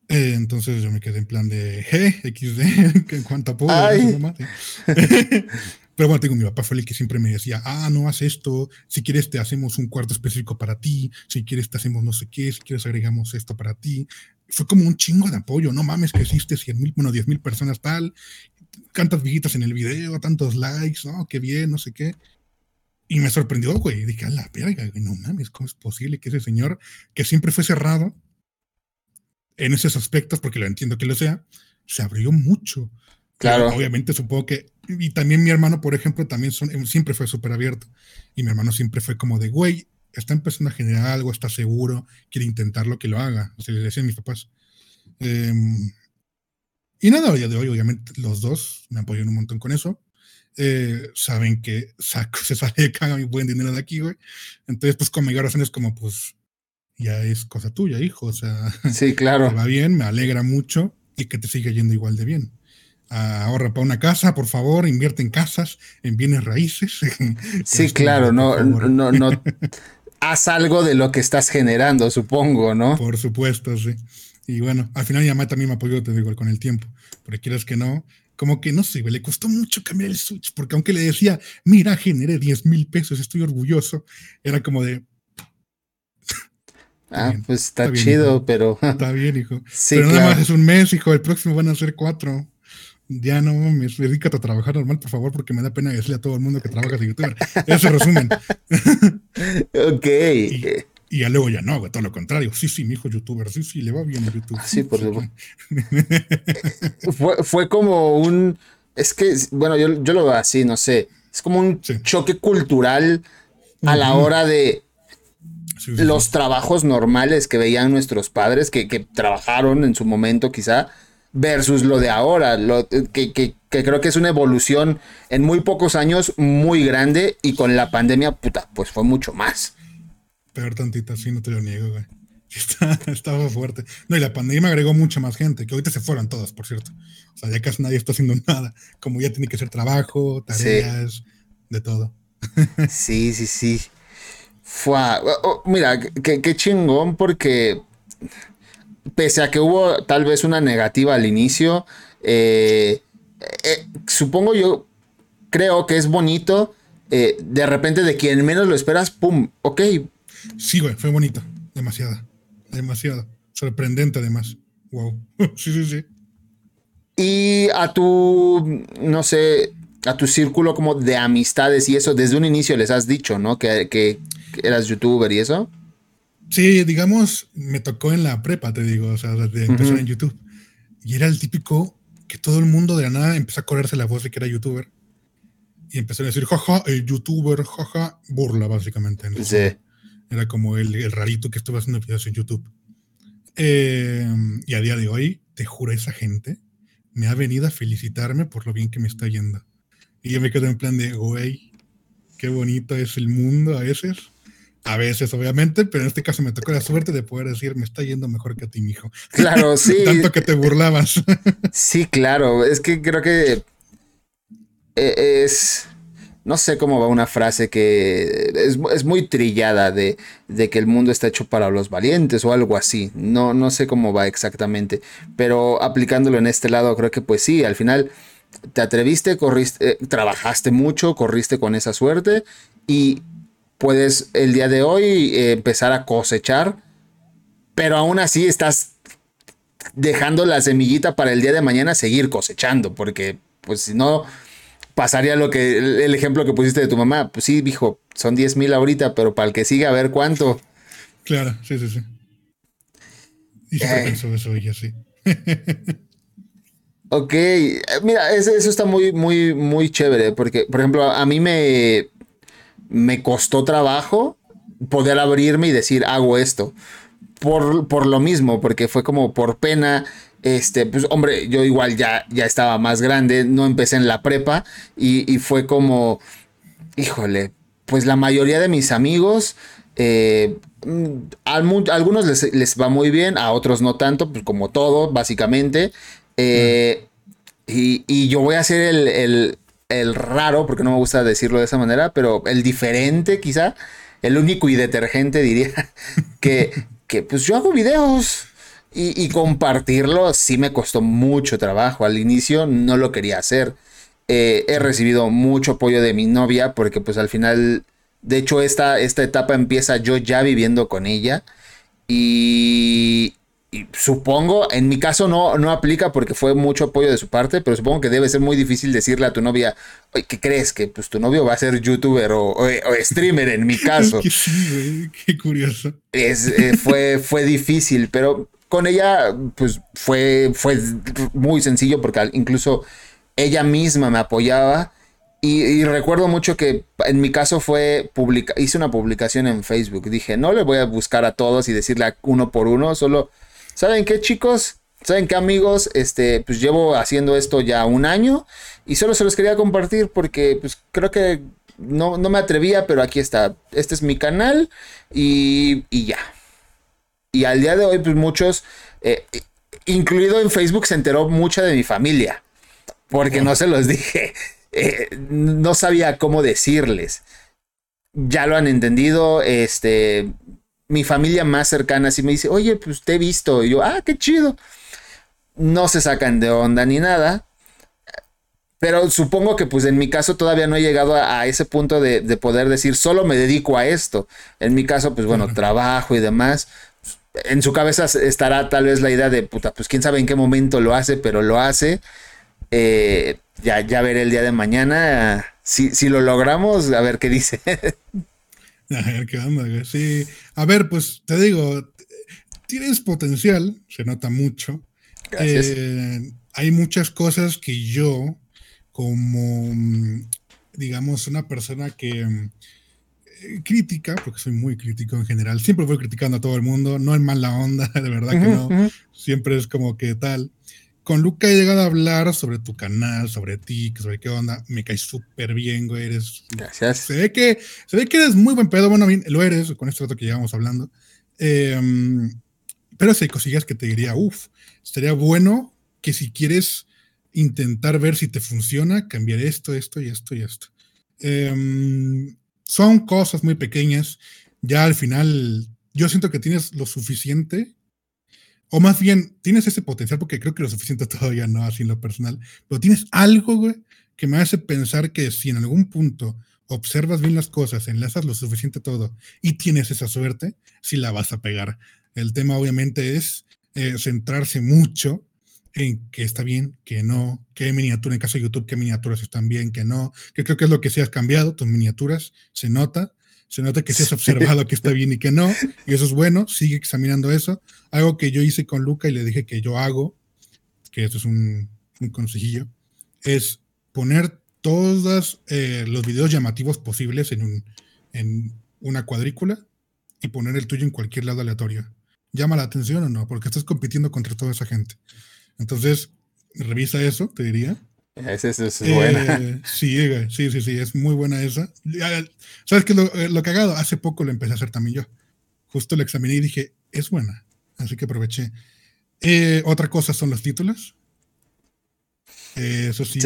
Eh, entonces yo me quedé en plan de G, [laughs] XD, en cuanto apoyo, [laughs] Pero bueno, tengo mi papá fue el que siempre me decía, ah, no haz esto, si quieres te hacemos un cuarto específico para ti, si quieres te hacemos no sé qué, si quieres agregamos esto para ti. Fue como un chingo de apoyo, no mames que existe 100 mil, bueno, 10 mil personas tal, tantas viejitas en el video, tantos likes, ¿no? Qué bien, no sé qué. Y me sorprendió, güey. Dije, a la verga, güey, no mames, ¿cómo es posible que ese señor, que siempre fue cerrado en esos aspectos, porque lo entiendo que lo sea, se abrió mucho. Claro. obviamente, supongo que. Y también mi hermano, por ejemplo, también son, siempre fue súper abierto. Y mi hermano siempre fue como de, güey, está empezando a generar algo, está seguro, quiere intentarlo, que lo haga. O sea, le decían mis papás. Eh, y nada, hoy de hoy, obviamente, los dos me apoyan un montón con eso. Eh, saben que saco, [laughs] se sale de caga mi buen dinero de aquí, güey. Entonces, pues con mi corazón es como, pues, ya es cosa tuya, hijo. O sea, sí, [laughs] claro. va bien, me alegra mucho y que te siga yendo igual de bien. ahorra para una casa, por favor, invierte en casas, en bienes raíces. [laughs] sí, claro, no, no, no. Haz algo de lo que estás generando, supongo, ¿no? Por supuesto, sí. Y bueno, al final mi mamá también me apoyó, te digo, con el tiempo. Porque quieras que no, como que no sé, le costó mucho cambiar el switch, porque aunque le decía, mira, generé 10 mil pesos, estoy orgulloso, era como de. Ah, pues está, chido, pero. [laughs] Está bien, hijo. Sí, pero nada más es un mes, hijo, el próximo van a ser cuatro. Ya no me dedícate a trabajar normal, por favor, porque me da pena decirle a todo el mundo que trabajas de youtuber. Ese resumen. [laughs] ok. Y ya luego ya no, todo lo contrario. Sí, sí, mi hijo youtuber, sí, sí, le va bien a YouTube. Sí, por supuesto. [laughs] fue, fue como un. Es que, bueno, yo, lo veo así, no sé. Es como un choque cultural a la hora de los trabajos normales que veían nuestros padres, que, que, trabajaron en su momento quizá, versus lo de ahora, lo, que, que, creo que es una evolución en muy pocos años muy grande y con la pandemia, puta, pues fue mucho más. Peor tantita, sí, no te lo niego, güey. [laughs] estaba fuerte. No, y la pandemia agregó mucha más gente, que ahorita se fueron todas, por cierto. O sea, ya casi nadie está haciendo [laughs] nada. Como ya tiene que hacer trabajo, tareas, de todo. [laughs] sí, sí, sí. Oh, mira, qué chingón porque pese a que hubo tal vez una negativa al inicio, eh, eh, supongo yo, creo que es bonito, eh, de repente de quien menos lo esperas, ¡pum! Ok. Sí, güey, fue bonito, demasiado, demasiado, sorprendente además. Wow, [laughs] sí, sí, sí. Y a tu, no sé, a tu círculo como de amistades y eso, desde un inicio les has dicho, ¿no? Que, que eras youtuber y eso. Sí, digamos, me tocó en la prepa, te digo, o sea, de empezar en YouTube. Y era el típico que todo el mundo de la nada empezó a correrse la voz de que era youtuber. Y empezó a decir, jaja, el youtuber, jaja, burla, básicamente. Sí. Era como el, rarito que estuvo haciendo videos en YouTube. Em, y a día de hoy, te juro, esa gente me ha venido a felicitarme por lo bien que me está yendo. Y yo me quedo en plan de, güey, qué bonito es el mundo a veces a veces, obviamente, pero en este caso me tocó la suerte de poder decir, me está yendo mejor que a ti, mijo. Claro, [laughs] sí. Tanto que te burlabas. sí, claro. Es que creo que e, es. No sé cómo va una frase que es, muy trillada de, de, que el mundo está hecho para los valientes o algo así. No, no sé cómo va exactamente. Pero aplicándolo en este lado, creo que pues sí, al final te atreviste, corriste, eh, trabajaste mucho, corriste con esa suerte y puedes el día de hoy eh, empezar a cosechar, pero aún así estás dejando la semillita para el día de mañana seguir cosechando, porque pues si no pasaría lo que el, ejemplo que pusiste de tu mamá, pues sí, dijo, son 10 mil ahorita, pero para el que siga a ver cuánto. Claro, sí, sí, sí. Y siempre pensó eso ella, sí. [laughs] ok, eh, mira, eso, eso, está muy, muy, muy chévere, porque, por ejemplo, a mí me, me costó trabajo poder abrirme y decir, hago esto. Por, por, lo mismo, porque fue como por pena. Este, pues hombre, yo igual ya, ya estaba más grande, no empecé en la prepa y, fue como, híjole, pues la mayoría de mis amigos, eh, a, algunos les, va muy bien, a otros no tanto, pues como todo, básicamente. Eh, y, y, yo voy a ser el, el raro, porque no me gusta decirlo de esa manera, pero el diferente quizá, el único y detergente diría, [laughs] que, que pues yo hago videos. Y, compartirlo sí me costó mucho trabajo. Al inicio no lo quería hacer. Eh, he recibido mucho apoyo de mi novia porque pues al final, de hecho esta, esta etapa empieza yo ya viviendo con ella. Y, y supongo, en mi caso no, no aplica porque fue mucho apoyo de su parte, pero supongo que debe ser muy difícil decirle a tu novia, Oye, ¿qué crees? Que pues tu novio va a ser youtuber o, streamer en mi [laughs] caso. sí, qué curioso. Es, eh, fue, fue difícil, pero con ella pues fue, fue muy sencillo porque incluso ella misma me apoyaba. Y, recuerdo mucho que en mi caso fue publica hice una publicación en Facebook. Dije, no le voy a buscar a todos y decirle uno por uno, solo ¿Saben qué, chicos? ¿Saben qué, amigos? Este, pues llevo haciendo esto ya un año y solo se los quería compartir porque pues creo que no, no me atrevía, pero aquí está. Este es mi canal y, y ya. Y al día de hoy, pues muchos, eh, incluido en Facebook, se enteró mucha de mi familia. Porque no se los [laughs] dije. Eh, no sabía cómo decirles. Ya lo han entendido. Este, mi familia más cercana sí me dice, oye, pues te he visto. Y yo, ah, qué chido. No se sacan de onda ni nada. Pero supongo que pues en mi caso todavía no he llegado a, ese punto de, poder decir, solo me dedico a esto. En mi caso, pues bueno, trabajo y demás. En su cabeza estará tal vez la idea de, puta, pues quién sabe en qué momento lo hace, pero lo hace. Eh, ya, ya veré el día de mañana. Si, si lo logramos, a ver qué dice. [laughs] A ver qué onda, Sí. A ver, pues te digo, tienes potencial, se nota mucho. Eh, hay muchas cosas que yo, como, digamos, una persona que crítica, porque soy muy crítico en general, siempre voy criticando a todo el mundo, no en mala onda, [laughs] de verdad que no, siempre es como que tal con Luca he llegado a hablar sobre tu canal, sobre ti, sobre qué onda. Me caes súper bien, güey. Eres. Gracias. Se ve, que, se ve que eres muy buen pedo. Bueno, lo eres con este rato que llevamos hablando. Em, pero si hay cosillas que te diría, uff, estaría bueno que si quieres intentar ver si te funciona, cambiar esto, esto y esto y esto. Em, son cosas muy pequeñas. Ya al final, yo siento que tienes lo suficiente o más bien, tienes ese potencial, porque creo que lo suficiente [laughs] todavía no, así lo personal, pero tienes algo, güey, que me hace pensar que si en algún punto observas bien las cosas, enlazas lo suficiente todo y tienes esa suerte, sí la vas a pegar. El tema obviamente es eh, centrarse mucho en que está bien, que no, qué miniatura, en caso de YouTube, qué miniaturas están bien, que no, que creo que es lo que sí has cambiado, tus miniaturas, se nota, se nota que se has observado que está [laughs] bien y que no, y eso es bueno, sigue examinando eso. Algo que yo hice con Luca y le dije que yo hago, que esto es un, consejillo, es poner todos eh, los videos llamativos posibles en, un, en una cuadrícula y poner el tuyo en cualquier lado aleatorio. ¿Llama la atención o no? Porque estás compitiendo contra toda esa gente. Entonces, revisa eso, te diría. Esa es, buena. [laughs] Eh, sí, sí, sí, sí, es muy buena esa. ¿Sabes qué? Lo, eh, lo cagado, hace poco lo empecé a hacer también yo. Justo lo examiné y dije, es buena. Así que aproveché. Eh, otra cosa son los títulos. eso sí,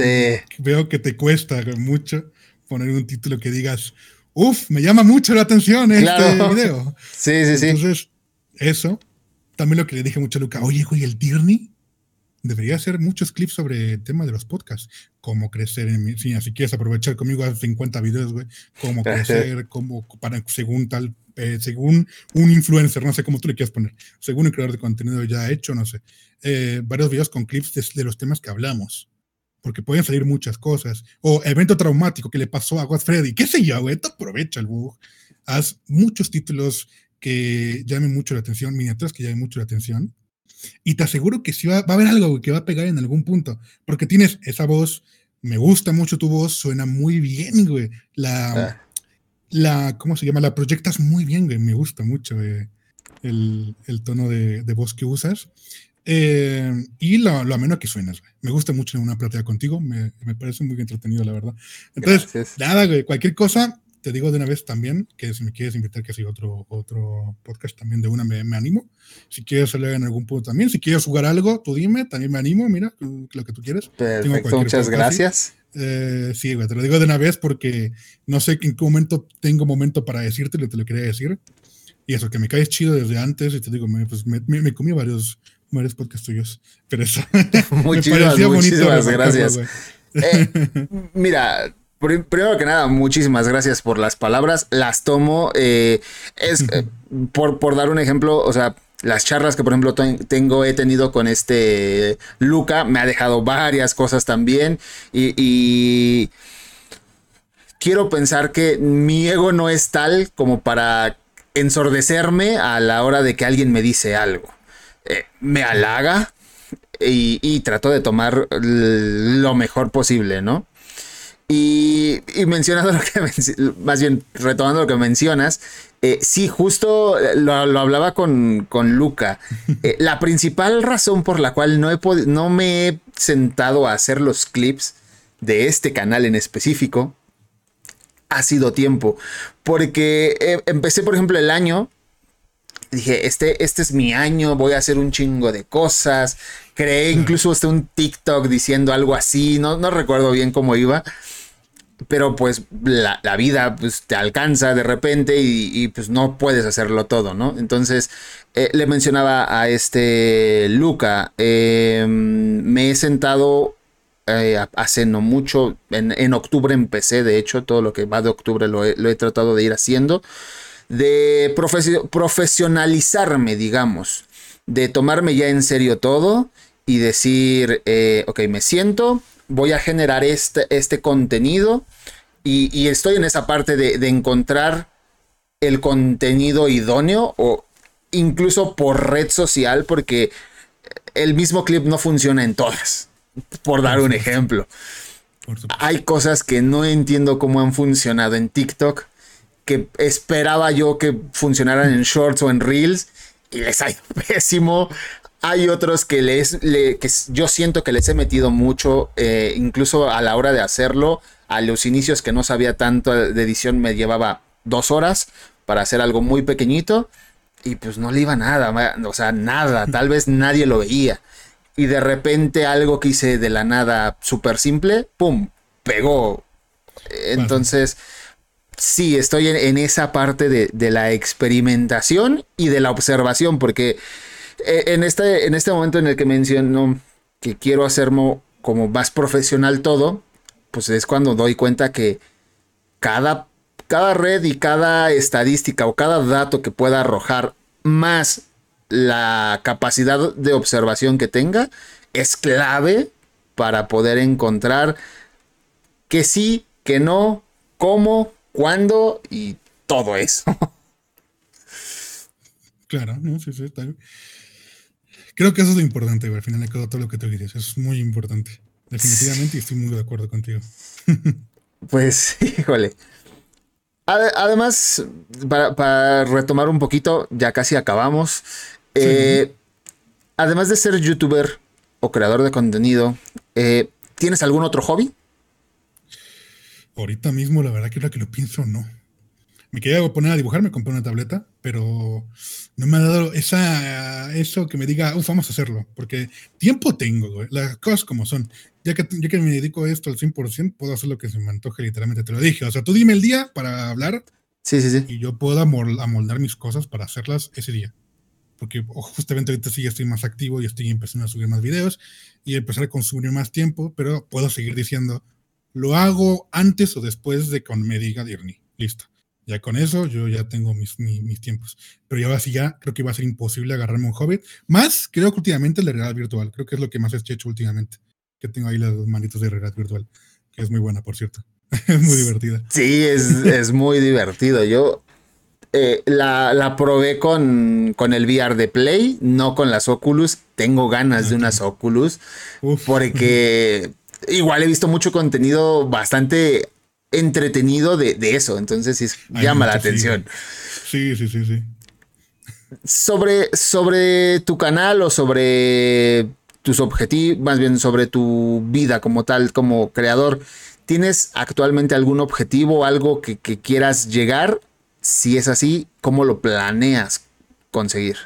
veo que te cuesta mucho poner un título que digas, uff, me llama mucho la atención este video. [laughs] Sí, sí, sí. Entonces, eso. También lo que le dije mucho a Luca, oye, güey, el Tierney debería hacer muchos clips sobre el tema de los podcasts. Cómo crecer en mi. Si, si quieres aprovechar conmigo, haz 50 videos, güey. Cómo [laughs] crecer, cómo, para, según tal, eh, según un influencer, no sé cómo tú le quieras poner, según el creador de contenido ya hecho, no sé. Eh, varios videos con clips de, los temas que hablamos. Porque pueden salir muchas cosas. O evento traumático que le pasó a Freddy. ¿Qué sé yo, güey? Aprovecha el bug. Haz muchos títulos que llamen mucho la atención, miniaturas que llamen mucho la atención y te aseguro que sí va, a haber algo que va a pegar en algún punto, porque tienes esa voz, me gusta mucho tu voz, suena muy bien, güey. La, ah. la ¿cómo se llama? La proyectas muy bien, güey, me gusta mucho el, el, tono de, de, voz que usas. Eh, y lo, lo ameno que suenas, güey. Me gusta mucho una plática contigo, me, me, parece muy entretenido, la verdad. Entonces, nada, güey, cualquier cosa, te digo de una vez también que si me quieres invitar que siga otro, otro podcast también de una, me, animo. Si quieres salir en algún punto también, si quieres jugar algo, tú dime, también me animo, mira, lo que tú quieres. Perfecto, muchas gracias. Eh, sí, güey, te lo digo de una vez porque no sé en qué momento tengo momento para decirte lo que te lo quería decir. Y eso, que me caes chido desde antes y te digo, me, pues me, me, comí varios, varios podcasts tuyos. Pero eso. [laughs] muchísimas, muchísimas gracias. Eh, mira, primero que nada, muchísimas gracias por las palabras. Las tomo. Eh, es eh, por, por dar un ejemplo, o sea, las charlas que por ejemplo tengo, he tenido con este Luca, me ha dejado varias cosas también. Y, quiero pensar que mi ego no es tal como para ensordecerme a la hora de que alguien me dice algo. Eh, me halaga y, y trato de tomar lo mejor posible, ¿no? Y, mencionando [laughs] lo que, más bien retomando lo que mencionas, eh, sí, justo lo, hablaba con, con Luca. [laughs] Eh, la principal razón por la cual no, he no me he sentado a hacer los clips de este canal en específico ha sido tiempo. Porque eh, empecé, por ejemplo, el año. Dije, este, este es mi año, voy a hacer un chingo de cosas. Creé incluso hasta un TikTok diciendo algo así, no, no recuerdo bien cómo iba pero pues la, vida pues, te alcanza de repente y, pues no puedes hacerlo todo, ¿no? Entonces eh, le mencionaba a este Luca, em, me he sentado eh, hace no mucho, en, octubre empecé, de hecho, todo lo que va de octubre lo he, tratado de ir haciendo, de profesionalizarme, digamos, de tomarme ya en serio todo y decir, eh, ok, me siento, voy a generar este, este contenido y, estoy en esa parte de, encontrar el contenido idóneo o incluso por red social porque el mismo clip no funciona en todas, por dar un ejemplo. Hay cosas que no entiendo cómo han funcionado en TikTok, que esperaba yo que funcionaran en shorts o en reels y les ha ido [laughs] pésimo Hay otros que, les, que yo siento que les he metido mucho, eh, incluso a la hora de hacerlo. A los inicios que no sabía tanto de edición me llevaba dos horas para hacer algo muy pequeñito y pues no le iba nada, o sea, nada, [laughs] tal vez nadie lo veía. Y de repente algo que hice de la nada súper simple, ¡pum! pegó. Entonces, sí, estoy en, esa parte de, de, la experimentación y de la observación, porque eh, en, este, en este momento en el que menciono que quiero hacerlo como más profesional todo, pues es cuando doy cuenta que cada, cada red y cada estadística o cada dato que pueda arrojar más la capacidad de observación que tenga es clave para poder encontrar que sí, que no, cómo, cuándo y todo eso. Claro, no, sí, sí, está bien. Creo que eso es lo importante, al final de todo lo que tú dices, es muy importante. Definitivamente, y estoy muy de acuerdo contigo. [laughs] Pues, híjole. Además, para, retomar un poquito, ya casi acabamos. Eh, además de ser youtuber o creador de contenido, eh, ¿tienes algún otro hobby? Ahorita mismo, la verdad que ahora que lo pienso, no me quería poner a dibujar, me compré una tableta, pero no me ha dado esa, eso que me diga, uff, vamos a hacerlo, porque tiempo tengo, güey, las cosas como son. Ya que, ya que me dedico a esto al 100%, puedo hacer lo que se me antoje, literalmente, te lo dije. O sea, tú dime el día para hablar. Sí, sí, sí. Y yo puedo amoldar mis cosas para hacerlas ese día. Porque justamente ahorita sí ya estoy más activo y estoy empezando a subir más videos y empezar a consumir más tiempo, pero puedo seguir diciendo, lo hago antes o después de que me diga Dirni. Listo ya con eso yo ya tengo mis, mis, tiempos. Pero ya así ya creo que va a ser imposible agarrarme un Hobbit. Más creo que últimamente la realidad virtual. Creo que es lo que más he hecho últimamente. Que tengo ahí las manitos de realidad virtual. Que es muy buena, por cierto. [laughs] es muy divertida. Sí, es, es muy divertido. Yo eh, la, la, probé con, con, el VR de Play, no con las Oculus. Tengo ganas de unas Oculus. Porque [laughs] igual he visto mucho contenido bastante entretenido de, eso. Entonces sí, llama la atención. Sí. sí, sí, sí, Sobre, sobre tu canal o sobre tus objetivos, más bien sobre tu vida como tal, como creador, ¿tienes actualmente algún objetivo, algo que, que quieras llegar? Si es así, ¿cómo lo planeas conseguir?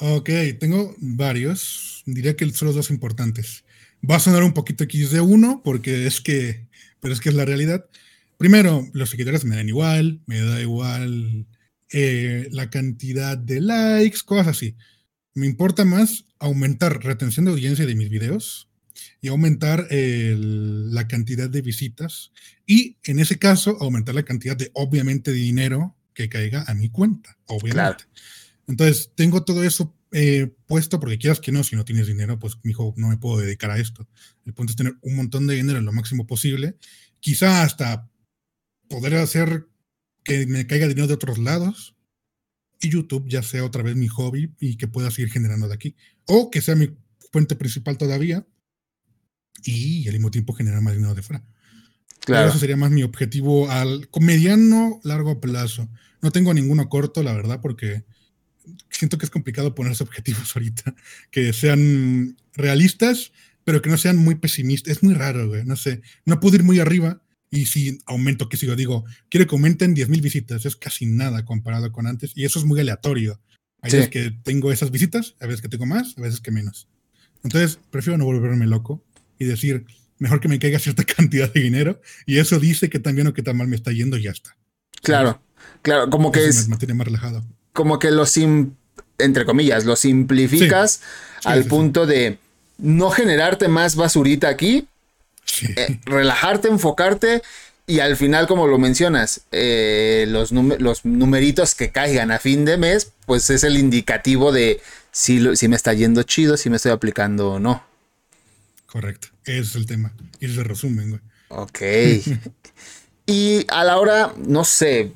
Ok, tengo varios. Diría que son los dos importantes. Va a sonar un poquito X de uno, porque es que pero es que es la realidad. Primero, los seguidores me dan igual, me da igual eh, la cantidad de likes, cosas así. Me importa más aumentar retención de audiencia de mis videos y aumentar la cantidad de visitas y en ese caso aumentar la cantidad de, obviamente, de dinero que caiga a mi cuenta, obviamente. Entonces, tengo todo eso eh, puesto porque quieras que no, si no tienes dinero, pues hijo, no me puedo dedicar a esto. El punto es tener un montón de dinero lo máximo posible, quizá hasta poder hacer que me caiga dinero de otros lados y YouTube ya sea otra vez mi hobby y que pueda seguir generando de aquí. O que sea mi fuente principal todavía y al mismo tiempo generar más dinero de fuera. Claro. Eso sería más mi objetivo al mediano, largo plazo. No tengo ninguno corto, la verdad, porque siento que es complicado ponerse objetivos [laughs] ahorita que sean realistas, pero que no sean muy pesimistas. Es muy raro, güey. No sé. No puedo ir muy arriba y si aumento, que sigo, digo, quiero que aumenten 10.000 visitas. Es casi nada comparado con antes y eso es muy aleatorio. Hay veces que tengo esas visitas, a veces que tengo más, a veces que menos. Entonces, prefiero no volverme loco y decir, mejor que me caiga cierta [laughs] cantidad de dinero y eso dice que tan bien o que tan mal me está yendo y ya está. Claro, claro, como que es... Me mantiene más relajado como que lo entre comillas, lo simplificas al punto de no generarte más basurita aquí, eh, relajarte, enfocarte y al final, como lo mencionas, eh, los, los numeritos que caigan a fin de mes, pues es el indicativo de si, si me está yendo chido, si me estoy aplicando o no. Correcto, ese es el tema. Y es el resumen, güey. Ok. [laughs] y a la hora, no sé,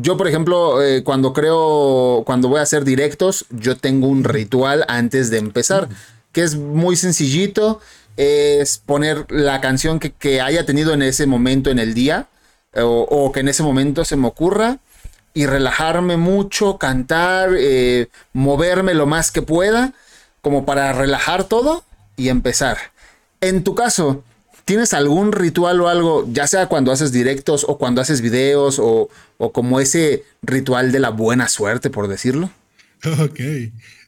yo, por ejemplo, eh, cuando creo, cuando voy a hacer directos, yo tengo un ritual antes de empezar, que es muy sencillito, es poner la canción que, haya tenido en ese momento en el día, o, que en ese momento se me ocurra, y relajarme mucho, cantar, eh, moverme lo más que pueda, como para relajar todo y empezar. En tu caso, ¿tienes algún ritual o algo, ya sea cuando haces directos o cuando haces videos o, o como ese ritual de la buena suerte, por decirlo? [laughs] Ok.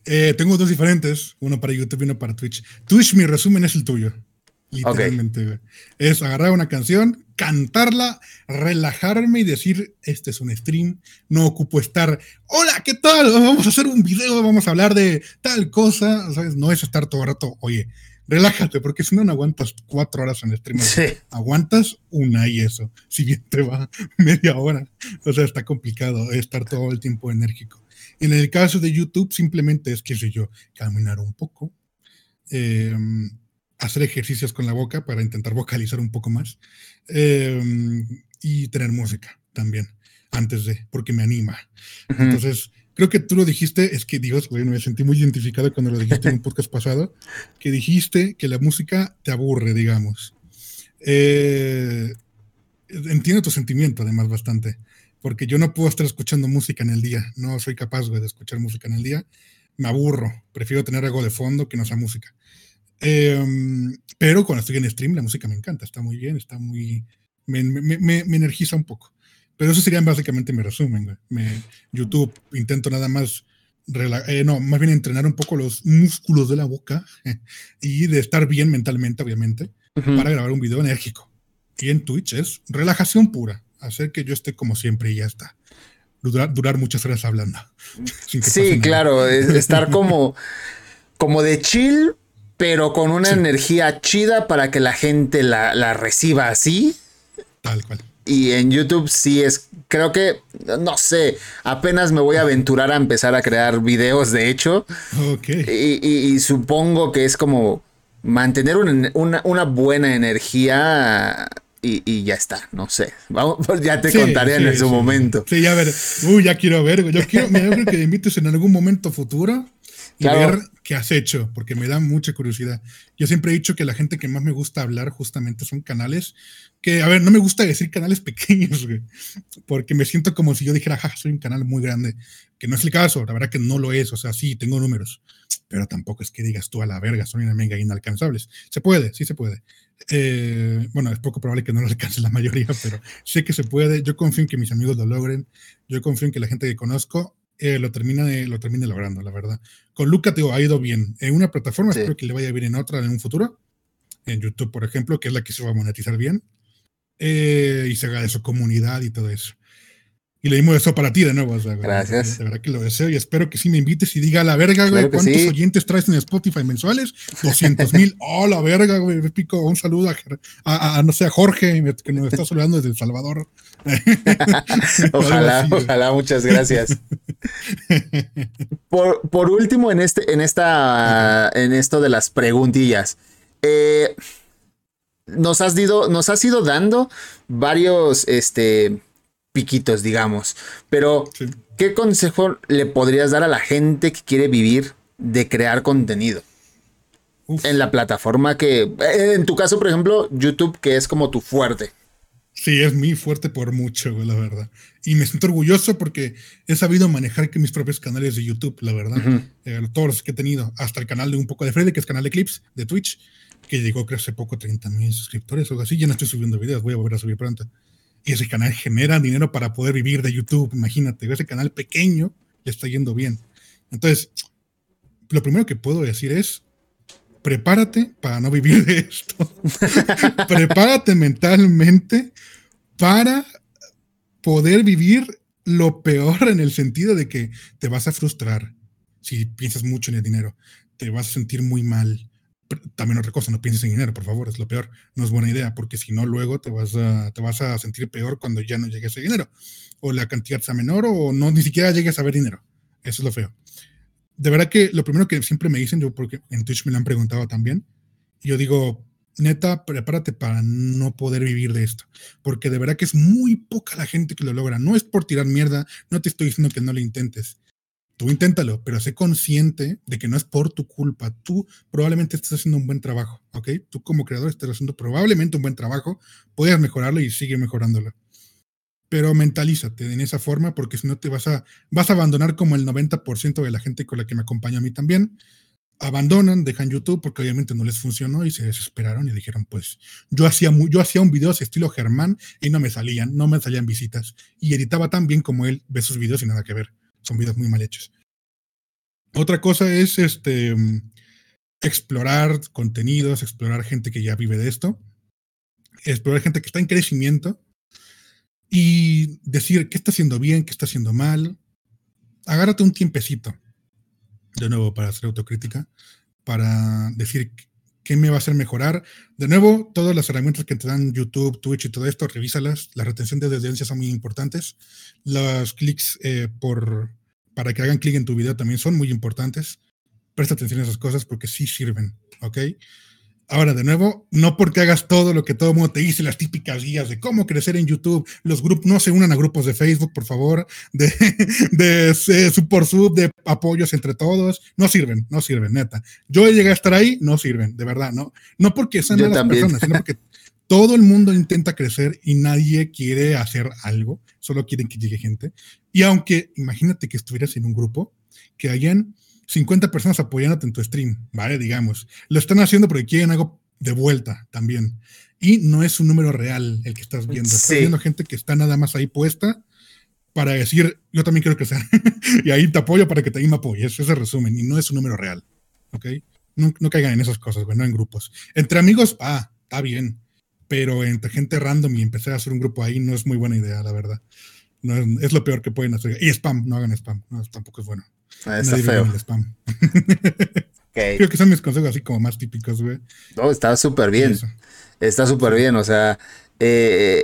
Eh, tengo dos diferentes, uno para YouTube y uno para Twitch. Twitch, mi resumen es el tuyo. Literalmente. Es agarrar una canción, cantarla, relajarme y decir, este es un stream, no ocupo estar, hola, ¿qué tal? Vamos a hacer un video, vamos a hablar de tal cosa, ¿sabes? No es estar todo el rato, oye, relájate, porque si no, no aguantas cuatro horas en el stream. Aguantas una y eso, si bien te va [laughs] media hora. O sea, está complicado estar todo el tiempo enérgico. En el caso de YouTube, simplemente es, qué sé yo, caminar un poco, em, hacer ejercicios con la boca para intentar vocalizar un poco más em, y tener música también antes de, porque me anima. Entonces, creo que tú lo dijiste, es que Dios, güey, me sentí muy identificado cuando lo dijiste en un [laughs] podcast pasado, que dijiste que la música te aburre, digamos. Eh, entiendo tu sentimiento, además, bastante, porque yo no puedo estar escuchando música en el día, no soy capaz, de escuchar música en el día, me aburro, prefiero tener algo de fondo que no sea música. Em, pero cuando estoy en stream, la música me encanta, está muy bien, está muy. Me, me, me, energiza un poco. Pero eso sería básicamente mi resumen. Me, YouTube, intento nada más. Eh, no, más bien entrenar un poco los músculos de la boca [laughs] y de estar bien mentalmente, obviamente, para grabar un video enérgico. Y en Twitch es relajación pura, hacer que yo esté como siempre y ya está. Durar, durar muchas horas hablando. [laughs] sí, claro, [laughs] estar como, como de chill, pero con una energía chida para que la gente la, reciba así. Tal cual. Y en YouTube sí es, creo que, no sé, apenas me voy a aventurar a empezar a crear videos, de hecho. Ok. Y, supongo que es como mantener una, buena energía y, ya está, no sé. Vamos, [laughs] ya te contaré en su momento. Sí, ya ver. Uy, ya quiero ver. Yo quiero, me creo que me invites en algún momento futuro y ver qué has hecho, porque me da mucha curiosidad. Yo siempre he dicho que la gente que más me gusta hablar justamente son canales que, a ver, no me gusta decir canales [laughs] pequeños, porque me siento como si yo dijera, ja, soy un canal muy grande, que no es el caso, la verdad que no lo es, o sea, sí, tengo números, pero tampoco es que digas tú a la verga, son una mega inalcanzables. Se puede, sí se puede. Eh, bueno, es poco probable que no lo alcance la mayoría, [laughs] pero sé que se puede. Yo confío en que mis amigos lo logren. Yo confío en que la gente que conozco eh, lo, termina lo termine logrando, la verdad. Con Luca, te ha ido bien en una plataforma, espero que le vaya bien en otra en un futuro. En YouTube, por ejemplo, que es la que se va a monetizar bien. Eh, y se de su comunidad y todo eso. Y le dimos eso para ti de nuevo. Gracias. De verdad que lo deseo y espero que sí me invites y diga a la verga, güey, ¿cuántos oyentes traes en Spotify mensuales? 200 mil. [laughs] Oh, la verga, güey. Me pico un saludo a, no sé, a Jorge, que nos está saludando desde El Salvador. [laughs] [laughs] ojalá, ojalá, muchas gracias. Por, último, en este, en esta, en esto de las preguntillas. Eh, nos has ido, nos has ido dando varios, este, piquitos, digamos. Pero, ¿qué consejo le podrías dar a la gente que quiere vivir de crear contenido? En la plataforma que, eh, en tu caso, por ejemplo, YouTube, que es como tu fuerte. Sí, es muy fuerte por mucho, la verdad. Y me siento orgulloso porque he sabido manejar que mis propios canales de YouTube, la verdad. Eh, todos los que he tenido, hasta el canal de Un poco de Freddy, que es canal de clips de Twitch, que llegó hace poco 30 mil suscriptores o algo así. Ya no estoy subiendo videos, voy a volver a subir pronto y ese canal genera dinero para poder vivir de YouTube. Imagínate, ese canal pequeño le está yendo bien. Entonces, lo primero que puedo decir es, prepárate para no vivir de esto. [laughs] prepárate mentalmente para poder vivir lo peor en el sentido de que te vas a frustrar si piensas mucho en el dinero, te vas a sentir muy mal, también otra cosa, no pienses en dinero, por favor, es lo peor. No es buena idea, porque si no, luego te vas a, te vas a sentir peor cuando ya no llegue ese dinero. O la cantidad sea menor, o no ni siquiera llegues a ver dinero. Eso es lo feo. De verdad que lo primero que siempre me dicen, yo porque en Twitch me lo han preguntado también, yo digo, neta, prepárate para no poder vivir de esto. Porque de verdad que es muy poca la gente que lo logra. No es por tirar mierda, no te estoy diciendo que no lo intentes Tú inténtalo, pero sé consciente de que no es por tu culpa. Tú probablemente estés haciendo un buen trabajo, ¿ok? Tú como creador estás haciendo probablemente un buen trabajo, puedes mejorarlo y sigue mejorándolo. pero mentalízate en esa forma porque si no te vas a, vas a abandonar como el 90% de la gente con la que me acompaña a mí también. Abandonan, dejan YouTube porque obviamente no les funcionó y se desesperaron y dijeron, pues yo hacía, yo hacía un video estilo Germán y no me salían, no me salían visitas. Y editaba tan bien como él, ve sus videos y nada que ver. Son videos muy mal hechos. Otra cosa es este, explorar contenidos, explorar gente que ya vive de esto, explorar gente que está en crecimiento y decir qué está haciendo bien, qué está haciendo mal. Agárrate un tiempecito, de nuevo, para hacer autocrítica, para decir qué me va a hacer mejorar. De nuevo, todas las herramientas que te dan YouTube, Twitch y todo esto, revísalas. La retención de audiencias son muy importantes. Los clics eh, por, para que hagan clic en tu video también son muy importantes. Presta atención a esas cosas porque sí sirven, ¿ok? Ahora, de nuevo, no porque hagas todo lo que todo el mundo te dice, las típicas guías de cómo crecer en YouTube, los grupos, no se unan a grupos de Facebook, por favor, de, [laughs] de, sub por sub, de apoyos entre todos, no sirven, no sirven, neta. Yo llegué a estar ahí, no sirven, de verdad, no, no porque sean malas personas, sino porque todo el mundo intenta crecer y nadie quiere hacer algo, solo quieren que llegue gente. Y aunque, imagínate que estuvieras en un grupo, que hayan 50 personas apoyándote en tu stream, ¿vale? Digamos. Lo están haciendo porque quieren algo de vuelta también. Y no es un número real el que estás viendo. Estás viendo gente que está nada más ahí puesta para decir, yo también quiero crecer. [laughs] y ahí te apoyo para que también me apoyes. Ese resumen. Y no es un número real. ¿Ok? No, no caigan en esas cosas, güey, no en grupos. Entre amigos, ah, está bien. Pero entre gente random y empezar a hacer un grupo ahí no es muy buena idea, la verdad. No es, lo peor que pueden hacer. Y spam, no hagan spam. No, tampoco es bueno. Ah, está feo. spam. [laughs] Creo que son mis consejos así como más típicos, güey. No, está súper bien. Está súper bien. O sea, eh,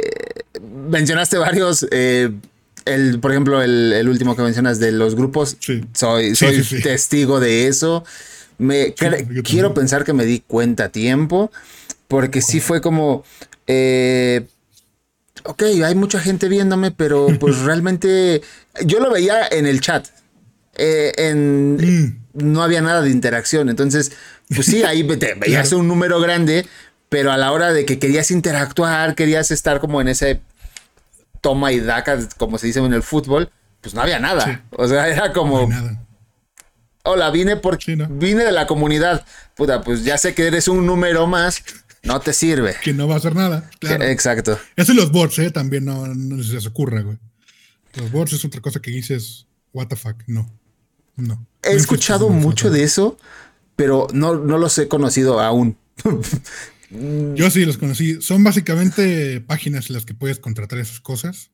mencionaste varios. Eh, el, por ejemplo, el, último que mencionas de los grupos. Soy, soy testigo de eso. Me, quiero pensar que me di cuenta a tiempo. Porque sí fue como. Eh, ok, hay mucha gente viéndome, pero pues [laughs] realmente yo lo veía en el chat. Eh, en, mm. No había nada de interacción. Entonces, pues sí, ahí te, [laughs] veías un número grande, pero a la hora de que querías interactuar, querías estar como en ese toma y daca, como se dice en el fútbol, pues no había nada. O sea, era como... Hola, vine porque vine de la comunidad. Puta, pues ya sé que eres un número más, no te sirve. Que no va a hacer nada. exacto. Eso y los bots, ¿eh? También no, no se les ocurra, güey. Los bots es otra cosa que dices, what the fuck, no. No. He escuchado mucho de eso, pero no, no los he conocido aún. [laughs] Yo sí los conocí. Son básicamente páginas en las que puedes contratar esas cosas.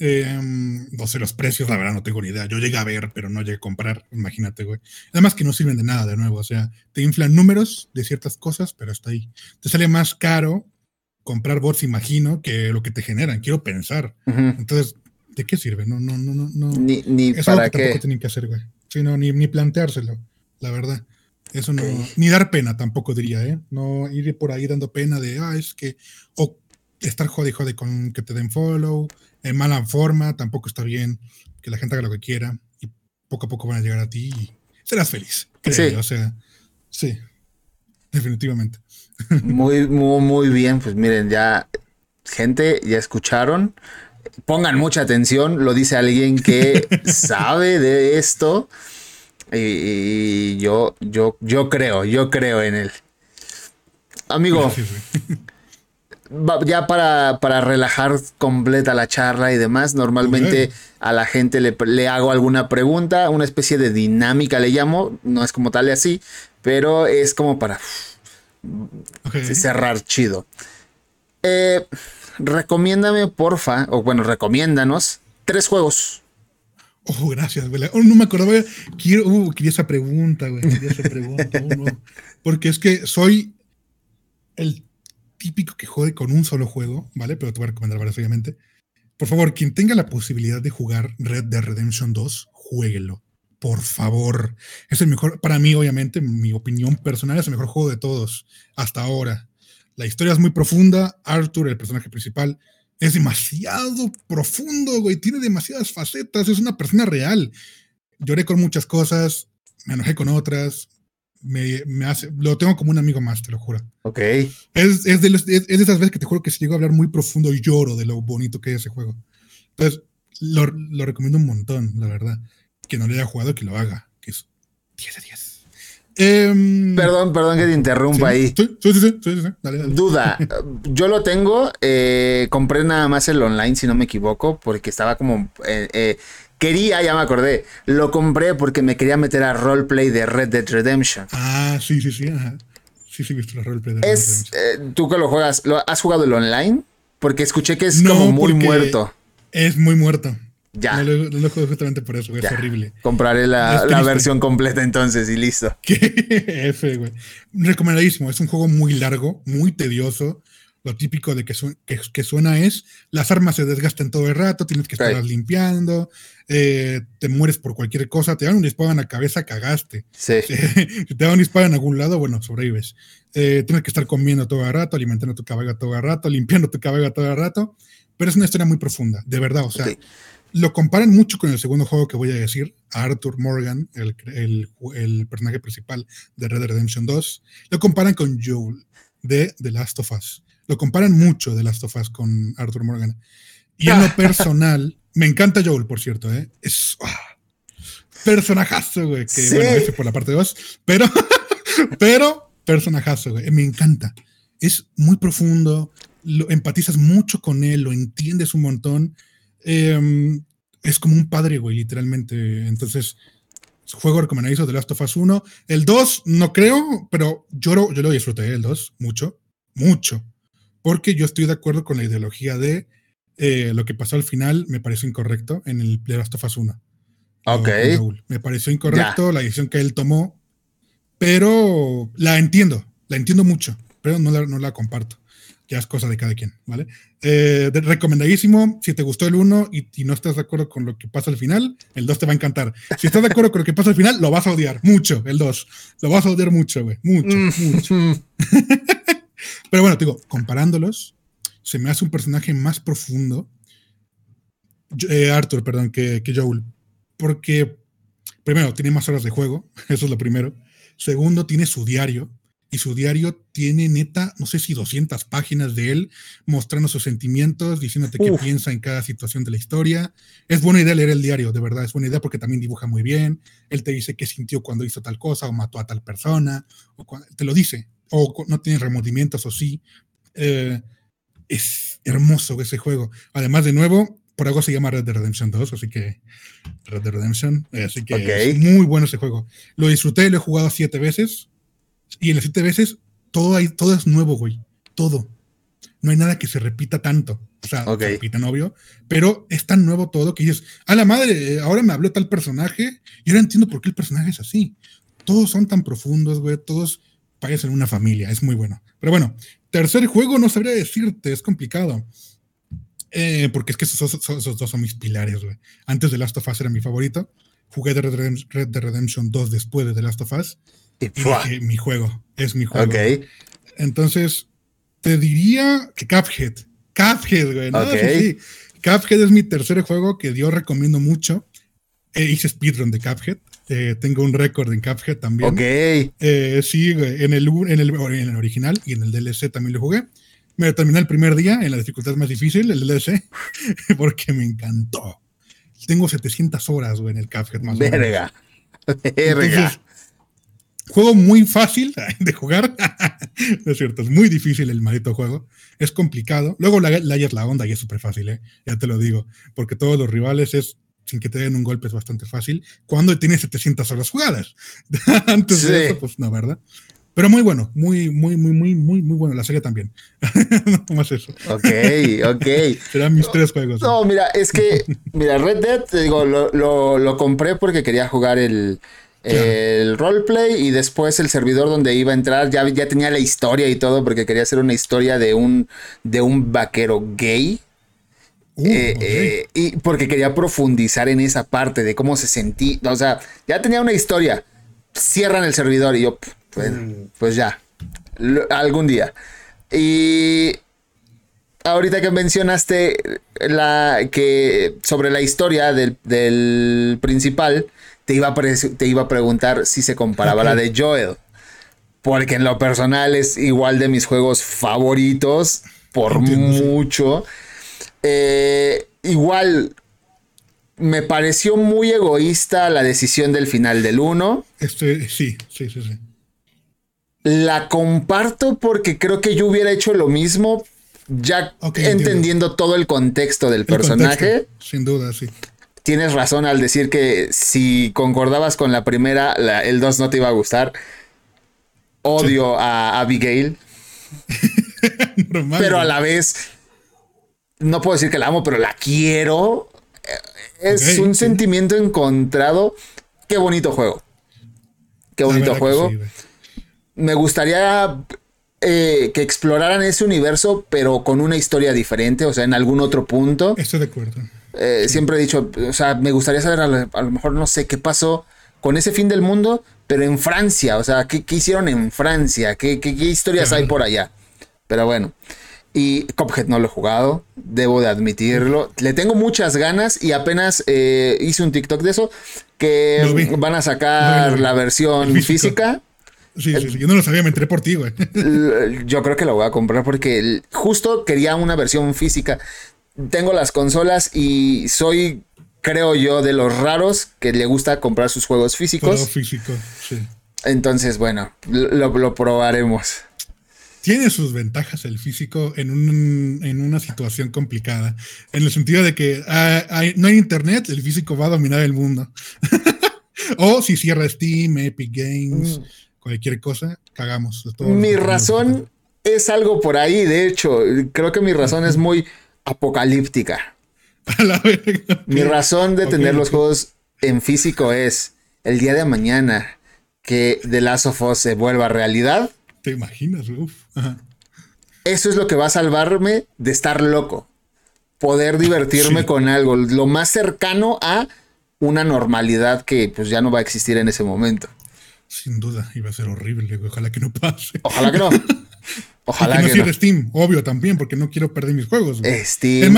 Em, no sé los precios, la verdad no tengo ni idea. Yo llegué a ver, pero no llegué a comprar. Imagínate, güey. Además que no sirven de nada de nuevo. O sea, te inflan números de ciertas cosas, pero hasta ahí. Te sale más caro comprar bots, imagino, que lo que te generan. Quiero pensar. Entonces, ¿de qué sirve? No, no, no, no. Ni, ni para que tampoco tienen que hacer, güey. Sí, no, ni, ni planteárselo, la verdad. Eso no, ni dar pena tampoco diría, ¿eh? No ir por ahí dando pena de, ah, es que, o estar jode, jode con que te den follow, en mala forma, tampoco está bien, que la gente haga lo que quiera y poco a poco van a llegar a ti y serás feliz. sí. O sea, sí, definitivamente. [laughs] Muy, muy, muy bien, pues miren, ya, gente, ya escucharon. Pongan mucha atención, lo dice alguien que [laughs] sabe de esto. Y, yo, yo, yo creo, yo creo en él. Amigo, ya para, para, relajar completa la charla y demás, normalmente a la gente le, hago alguna pregunta, una especie de dinámica le llamo, no es como tal y así, pero es como para cerrar chido. Eh, recomiéndame, porfa, o bueno, recomiéndanos tres juegos. Oh, gracias, güey. Oh, no me acordaba. Quiero, uh, quería esa pregunta, güey. Quería esa pregunta. Uh, porque es que soy el típico que jode con un solo juego, ¿vale? Pero te voy a recomendar varios, obviamente. Por favor, quien tenga la posibilidad de jugar Red Dead Redemption 2, jueguelo. Por favor. Es el mejor, para mí, obviamente, mi opinión personal, es el mejor juego de todos hasta ahora. La historia es muy profunda. Arthur, el personaje principal, es demasiado profundo, güey. Tiene demasiadas facetas. Es una persona real. Lloré con muchas cosas, me enojé con otras, me, hace, lo tengo como un amigo más, te lo juro. Ok. Es, de, esas veces que te juro que se llegó a hablar muy profundo y lloro de lo bonito que es ese juego. Entonces, lo, lo recomiendo un montón, la verdad. Que no le haya jugado, que lo haga. Que es 10 de 10. Em, perdón, perdón que te interrumpa ahí. Sí, sí, sí, sí, dale, dale. Duda, [laughs] yo lo tengo, eh, compré nada más el online, si no me equivoco, porque estaba como... Eh, eh, quería, ya me acordé, lo compré porque me quería meter a roleplay de Red Dead Redemption. Ah, sí, sí, sí, ajá. Sí, sí, visto la roleplay de Red Dead Redemption. ¿Tú que lo juegas, ¿lo, has jugado el online? Porque escuché que es como muy muerto. Es muy muerto. Ya. No lo, no lo juego justamente por eso, es horrible. Compraré la, la, versión completa entonces y listo. [laughs] ¿Qué F, güey. Recomendadísimo. Es un juego muy largo, muy tedioso. Lo típico de que, que, que, suena es, las armas se desgastan todo el rato, tienes que estarlas limpiando, eh, te mueres por cualquier cosa, te dan un disparo en la cabeza, cagaste. Sí. [laughs] Si te dan un disparo en algún lado, bueno, sobrevives. Eh, tienes que estar comiendo todo el rato, alimentando tu caballo todo el rato, limpiando tu caballo todo el rato, pero es una historia muy profunda, de verdad, o sea, okay lo comparan mucho con el segundo juego que voy a decir, Arthur Morgan, el, el, el, personaje principal de Red Dead Redemption 2. Lo comparan con Joel de The Last of Us. Lo comparan mucho de Last of Us con Arthur Morgan. Y en lo [laughs] personal, me encanta Joel, por cierto, ¿eh? Es ah, personajazo, güey. Que ¿Sí? bueno, ese por la parte 2, pero, [laughs] pero personajazo, güey. Me encanta. Es muy profundo, lo empatizas mucho con él, lo entiendes un montón eh, es como un padre, güey, literalmente. Entonces, juego recomendado de Last of Us 1. El 2, no creo, pero yo lo, yo lo disfruté, el 2, mucho, mucho. Porque yo estoy de acuerdo con la ideología de eh, lo que pasó al final, me pareció incorrecto en el The Last of Us 1. Ok. Me pareció incorrecto la decisión que él tomó, pero la entiendo, la entiendo mucho, pero no la, no la comparto ya es cosa de cada quien, ¿vale? Eh, recomendadísimo, si te gustó el 1 y, y, no estás de acuerdo con lo que pasa al final, el 2 te va a encantar. Si estás de acuerdo con lo que pasa al final, lo vas a odiar mucho, el 2. Lo vas a odiar mucho, güey, mucho, mucho. [laughs] Pero bueno, te digo, comparándolos, se me hace un personaje más profundo, eh, Arthur, perdón, que, que Joel, porque primero, tiene más horas de juego, [laughs] eso es lo primero. Segundo, tiene su diario, y su diario tiene neta, no sé si 200 páginas de él mostrando sus sentimientos, diciéndote qué piensa en cada situación de la historia. Es buena idea leer el diario, de verdad, es buena idea porque también dibuja muy bien. Él te dice qué sintió cuando hizo tal cosa o mató a tal persona, o te lo dice, o no tiene remordimientos o sí. Eh, es hermoso ese juego. Además, de nuevo, por algo se llama Red Dead Redemption 2, así que Red Dead Redemption, así que okay. es muy bueno ese juego. Lo disfruté, lo he jugado siete veces y en las siete veces todo, hay, todo es nuevo, güey. Todo. No hay nada que se repita tanto. O sea, okay. se repitan, obvio. Pero es tan nuevo todo que dices, a la madre, ahora me habló tal personaje y ahora entiendo por qué el personaje es así. Todos son tan profundos, güey. Todos parecen una familia. Es muy bueno. Pero bueno, tercer juego no sabría decirte, es complicado. Eh, porque es que esos, esos, esos, dos son mis pilares, güey. Antes de Last of Us era mi favorito. Jugué de Red, Red Dead Redemption 2 después de The Last of Us. Y dije, mi juego, es mi juego. Ok. Entonces, te diría que Cuphead. Cuphead, güey. ¿no? Okay. Sí, sí. Cuphead es mi tercer juego que yo recomiendo mucho. Eh, hice speedrun de Cuphead. Eh, tengo un récord en Cuphead también. Ok. Eh, sí, güey. En el, en, el, en el original y en el DLC también lo jugué. Me lo terminé el primer día en la dificultad más difícil, el DLC, [laughs] porque me encantó. Tengo 700 horas, güey, en el Cuphead más Verga. [laughs] Verga. Entonces, juego muy fácil [laughs] de jugar. [laughs] no es cierto, es muy difícil el maldito juego. Es complicado. Luego le, le hallas la onda y es súper fácil, ¿eh? ya te lo digo. Porque todos los rivales es, sin que te den un golpe, es bastante fácil. Cuando tienes 700 horas jugadas. [laughs] Antes sí. de eso, pues no, ¿verdad? Pero muy bueno, muy, muy, muy, muy, muy, muy bueno. La serie también. no más eso. Ok, ok. Serán mis tres juegos. No, mira, es que, mira, Red Dead, te digo, lo, lo, lo compré porque quería jugar el, el roleplay y después el servidor donde iba a entrar ya, ya tenía la historia y todo porque quería hacer una historia de un, de un vaquero gay. Uh, eh, okay. eh, y porque quería profundizar en esa parte de cómo se sentía. O sea, ya tenía una historia. Cierran el servidor y yo, pues, mm. pues ya. algún día. Y ahorita que mencionaste la que sobre la historia del, del principal te iba, a te iba a preguntar si se comparaba okay. la de Joel. Porque en lo personal es igual de mis juegos favoritos, por Entiendo, mucho. Eh, igual me pareció muy egoísta la decisión del final del 1. Este, sí, sí, sí, sí. La comparto porque creo que yo hubiera hecho lo mismo, ya entendiendo todo el contexto del personaje. sin duda, sí. Tienes razón al decir que si concordabas con la primera, el 2 no te iba a gustar. Odio a Abigail. [laughs] pero a la vez, no puedo decir que la amo, pero la quiero. Es un sentimiento encontrado. Qué bonito juego. Qué bonito juego. Me gustaría eh, que exploraran ese universo, pero con una historia diferente, o sea, en algún otro punto. Estoy de acuerdo. Eh, siempre he dicho, o sea, me gustaría saber, a lo, mejor no sé qué pasó con ese fin del mundo, pero en Francia, o sea, ¿qué, hicieron en Francia? ¿Qué, qué, historias hay por allá? Pero bueno. Y Cophead no lo he jugado, debo de admitirlo. Le tengo muchas ganas y apenas eh, hice un TikTok de eso, que van a sacar la versión física. Sí, sí, sí, yo no lo sabía, me entré por ti, güey. Yo creo que la voy a comprar porque justo quería una versión física. Tengo las consolas y soy, creo yo, de los raros que le gusta comprar sus juegos físicos. Todo físico, sí. Entonces, bueno, lo probaremos tiene sus ventajas el físico en, un, en una situación complicada, en el sentido de que ah, no hay internet, el físico va a dominar el mundo. [laughs] o si cierra Steam, Epic Games, mm. cualquier cosa, cagamos. Mi razón es algo por ahí, de hecho, creo que mi razón es muy apocalíptica. [laughs] Mi razón de tener los juegos en físico es el día de mañana que The Last of Us se vuelva realidad ¿Te imaginas? Uf. Eso es lo que va a salvarme de estar loco. Poder divertirme con algo, lo más cercano a una normalidad que pues ya no va a existir en ese momento. Sin duda, iba a ser horrible, ojalá que no pase. Ojalá que no. [laughs] Ojalá que, no Steam, obvio también, porque no quiero perder mis juegos. Steam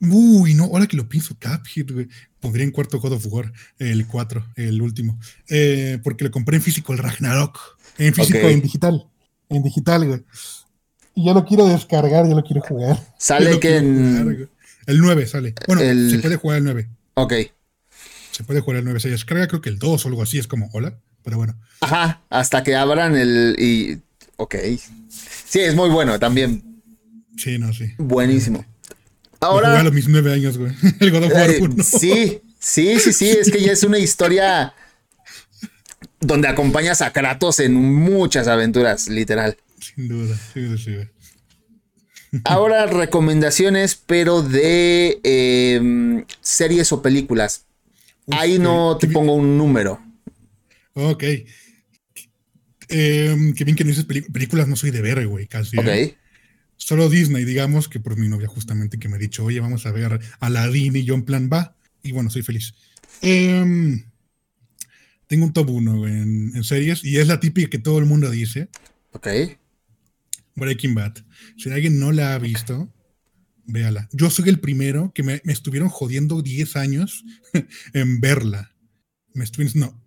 Uy, no, ahora que lo pienso, Cuphead, güey. Pondría en cuarto God of War, el 4, el último. Eh, porque lo compré en físico, el Ragnarok. En físico, en digital. En digital, güey. Y ya lo quiero descargar, ya lo quiero jugar. [laughs] Sale que en. el 9 sale. Bueno, se puede jugar el 9. Ok. Se puede jugar el 9. Se descarga, creo que el 2 o algo así. Es como, hola. Pero bueno. Ajá. Hasta que abran el. Y... Ok. Sí, es muy bueno también. Sí, no, sí. Buenísimo. Ahora. a los mis 9 años, güey. [laughs] El God of War 1. Eh, sí, sí, sí, sí. Es que ya es una historia donde acompañas a Kratos en muchas aventuras, literal. Sin duda, sí, sí. Ahora recomendaciones, pero de em, series o películas. Ahí no te pongo un número. Ok. Em, qué bien que no dices películas, no soy de ver, güey, casi. Ok. ¿eh? Solo Disney, digamos, que por mi novia justamente que me ha dicho, oye, vamos a ver Aladdin y yo en plan va. Y bueno, soy feliz. Eh, tengo un top 1 en, series y es la típica que todo el mundo dice. Ok. Breaking Bad. Si alguien no la ha visto, véala. Yo soy el primero que me, estuvieron jodiendo 10 años [laughs] en verla. Me estuvieron no,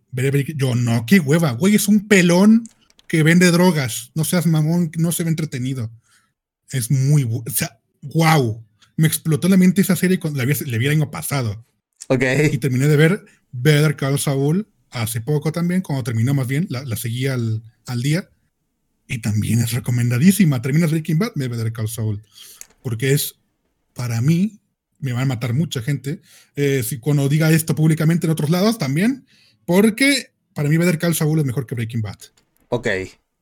yo no, qué hueva, güey, es un pelón que vende drogas. No seas mamón, no se ve entretenido. Es muy, o sea, wow. Me explotó la mente esa serie cuando la vi, le vi el año pasado. Ok. Y terminé de ver Better Call Saul hace poco también, cuando terminó más bien, la, la seguí al, día. Y también es recomendadísima. Terminas Breaking Bad, me Better Call Saul. Porque es, para mí, me va a matar mucha gente. Eh, si cuando diga esto públicamente en otros lados también. Porque para mí Better Call Saul es mejor que Breaking Bad. Ok.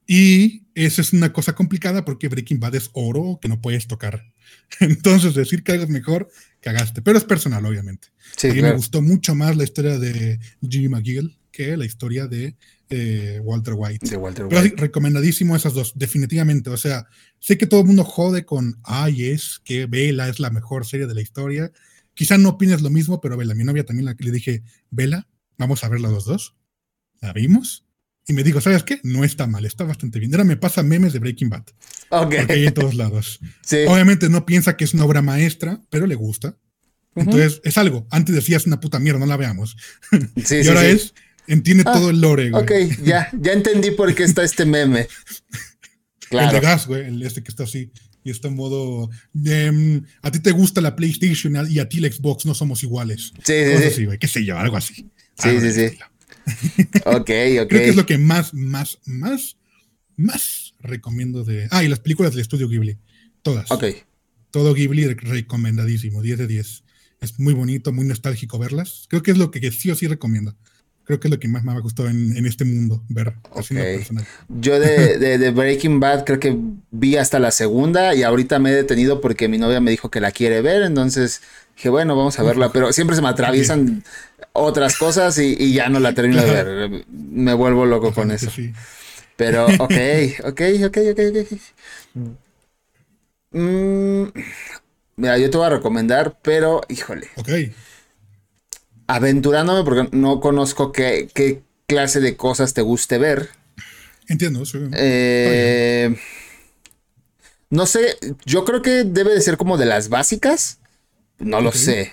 Y esa es una cosa complicada porque Breaking Bad es oro que no puedes tocar. [laughs] Entonces, decir que hagas mejor, cagaste. Pero es personal, obviamente. Sí, me gustó mucho más la historia de Jimmy McGill que la historia de eh, Walter White. De Walter Pero recomendadísimo esas dos, definitivamente. O sea, sé que todo el mundo jode con, ay, es que Vela es la mejor serie de la historia. Quizá no opines lo mismo, pero Vela, mi novia también le dije, Vela, vamos a ver los dos. La vimos. Y me dijo, ¿sabes qué? No está mal, está bastante bien. Ahora me pasa memes de Breaking Bad. Ok. Porque hay en todos lados. [laughs] Obviamente no piensa que es una obra maestra, pero le gusta. Entonces, es algo. Antes decías una puta mierda, no la veamos. Sí, [laughs] y ahora es, entiende ah, todo el lore, güey. Ok, ya, ya entendí por qué está este meme. Claro. [laughs] El de gas, güey, el este que está así. y este modo, em, a ti te gusta la PlayStation y a ti la Xbox, no somos iguales. Sí, sí, sí. qué sé yo, algo así. Sí, sí, sí. [laughs] ok, ok. Creo que es lo que más, más, más, más recomiendo de... Ah, y las películas del estudio Ghibli, todas. Ok. Todo Ghibli recomendadísimo, 10 de 10. Es muy bonito, muy nostálgico verlas. Creo que es lo que sí o sí recomiendo creo que es lo que más me ha gustado en, este mundo, ver Yo de, Breaking Bad creo que vi hasta la segunda y ahorita me he detenido porque mi novia me dijo que la quiere ver, entonces dije, bueno, vamos a verla, pero siempre se me atraviesan otras cosas y, ya no la termino de ver. Me vuelvo loco con eso. Pero, [laughs] ok, ok, ok, ok, ok. Mm, mira, yo te voy a recomendar, pero, híjole. Ok aventurándome porque no conozco qué, clase de cosas te guste ver. Entiendo, sí. Eh, no sé, yo creo que debe de ser como de las básicas. No lo sé.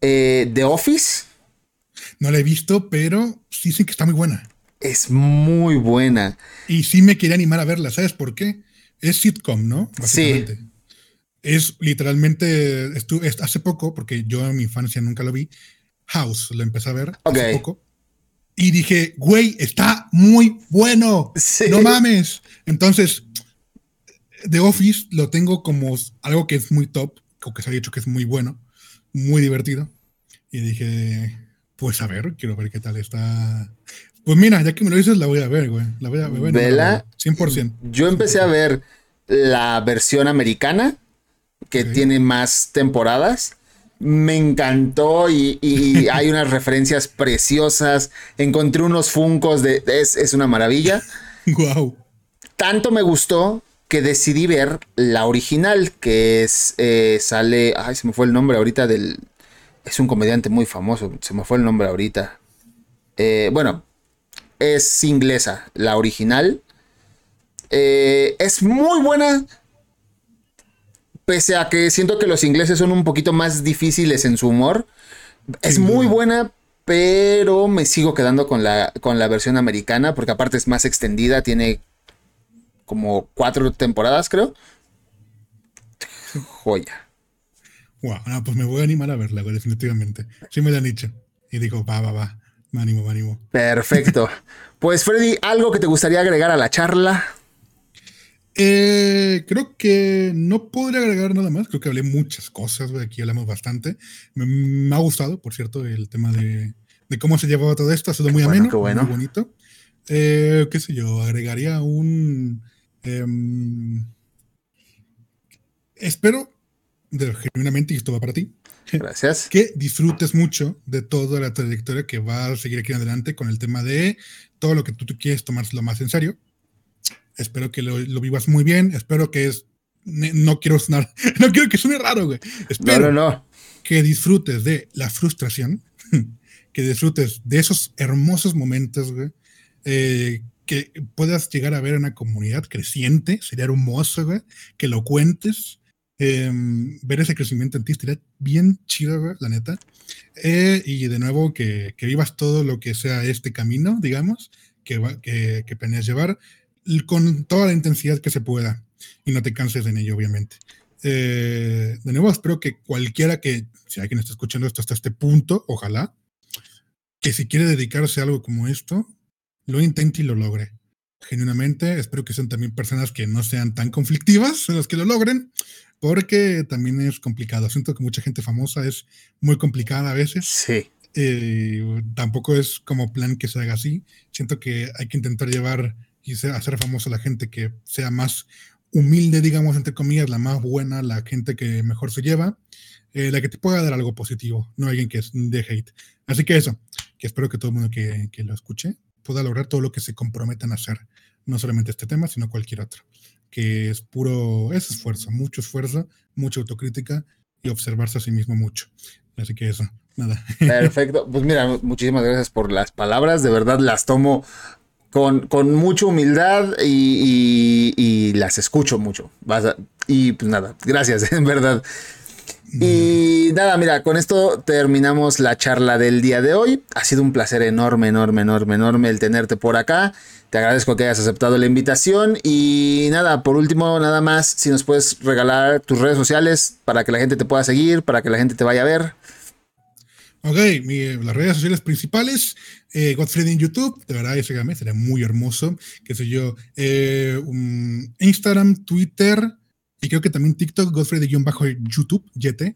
Eh, The Office. No la he visto, pero sí sé que está muy buena. Es muy buena. Y sí me quería animar a verla, ¿sabes por qué? Es sitcom, ¿no? Sí. Es literalmente, estuve, hace poco, porque yo en mi infancia nunca lo vi, House, lo empecé a ver hace poco. Y dije, güey, está muy bueno. No mames. Entonces, The Office lo tengo como algo que es muy top, o que se ha dicho que es muy bueno, muy divertido. Y dije, pues a ver, quiero ver qué tal está. Pues mira, ya que me lo dices, la voy a ver, güey. La voy a ver. ¿Vela? 100%. Yo empecé a ver la versión americana, que tiene más temporadas me encantó y, [laughs] hay unas referencias preciosas. Encontré unos funcos de. Es, una maravilla. Wow. Tanto me gustó que decidí ver la original, que es. Eh, sale. Ay, se me fue el nombre ahorita del. Es un comediante muy famoso. Se me fue el nombre ahorita. Eh, bueno, es inglesa, la original. Eh, es muy buena pese a que siento que los ingleses son un poquito más difíciles en su humor, es muy buena, pero me sigo quedando con la, con la versión americana, porque aparte es más extendida, tiene como cuatro temporadas, creo. [laughs] Joya. Wow, pues me voy a animar a verla, definitivamente. Sí me la han dicho. Y digo, va, va, va. Me animo, me animo. Perfecto. [laughs] Pues Freddy, ¿algo que te gustaría agregar a la charla? Eh, creo que no podría agregar nada más. Creo que hablé muchas cosas, Aquí hablamos bastante. Me, ha gustado, por cierto, el tema de, cómo se llevaba todo esto. Ha sido muy ameno, muy bonito. Eh, ¿Qué sé yo? Agregaría un. Em, espero, genuinamente, y esto va para ti. Gracias. Que disfrutes mucho de toda la trayectoria que va a seguir aquí en adelante con el tema de todo lo que tú, tú quieres tomárselo más en serio Espero que lo, vivas muy bien. Espero que es. No quiero sonar. [laughs] No quiero que suene raro, güey. Espero no, que disfrutes de la frustración. [laughs] Que disfrutes de esos hermosos momentos, güey. Eh, que puedas llegar a ver una comunidad creciente. Sería hermoso, güey. Que lo cuentes. Em, ver ese crecimiento en ti estaría bien chido, güey, la neta. Eh, y de nuevo, que, que, vivas todo lo que sea este camino, digamos, que, que, que planeas llevar con toda la intensidad que se pueda y no te canses en ello, obviamente. Eh, de nuevo, espero que cualquiera que, si alguien está escuchando esto hasta este punto, ojalá, que si quiere dedicarse a algo como esto, lo intente y lo logre. Genuinamente, espero que sean también personas que no sean tan conflictivas en las que lo logren, porque también es complicado. Siento que mucha gente famosa es muy complicada a veces. Sí. Eh, tampoco es como plan que se haga así. Siento que hay que intentar llevar y hacer famoso a la gente que sea más humilde, digamos, entre comillas, la más buena, la gente que mejor se lleva, eh, la que te pueda dar algo positivo, no alguien que es de hate. Así que eso, que espero que todo el mundo que, que lo escuche pueda lograr todo lo que se comprometan a hacer, no solamente este tema, sino cualquier otro, que es puro, es esfuerzo, mucho esfuerzo, mucha autocrítica y observarse a sí mismo mucho. Así que eso, nada. [laughs] Perfecto. Pues mira, muchísimas gracias por las palabras. De verdad las tomo con, mucha humildad y, las escucho mucho. y pues nada, gracias, [laughs] en verdad. Y nada, mira, con esto terminamos la charla del día de hoy. Ha sido un placer enorme, enorme, enorme, enorme el tenerte por acá. Te agradezco que hayas aceptado la invitación. Y nada, por último, nada más, si nos puedes regalar tus redes sociales para que la gente te pueda seguir, para que la gente te vaya a ver. Ok, las redes sociales principales, eh, Godfrey en YouTube, de verdad, síganme, sería muy hermoso, qué sé yo, eh, Instagram, Twitter, y creo que también TikTok, Godfrey-YouTube, YT.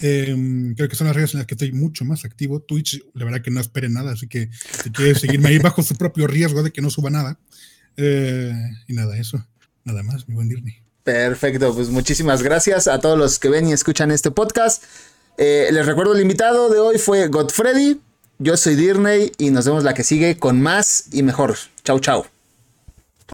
Em, creo que son las redes en las que estoy mucho más activo. Twitch, la verdad que no esperen nada, así que si quieres seguirme ahí bajo su propio riesgo de que no suba nada. Eh, y nada, eso. Nada más, mi buen Disney. Perfecto, pues muchísimas gracias a todos los que ven y escuchan este podcast. Eh, les recuerdo el invitado de hoy fue Godfrey. Yo soy Dirney y nos vemos la que sigue con más y mejor. Chau, chau.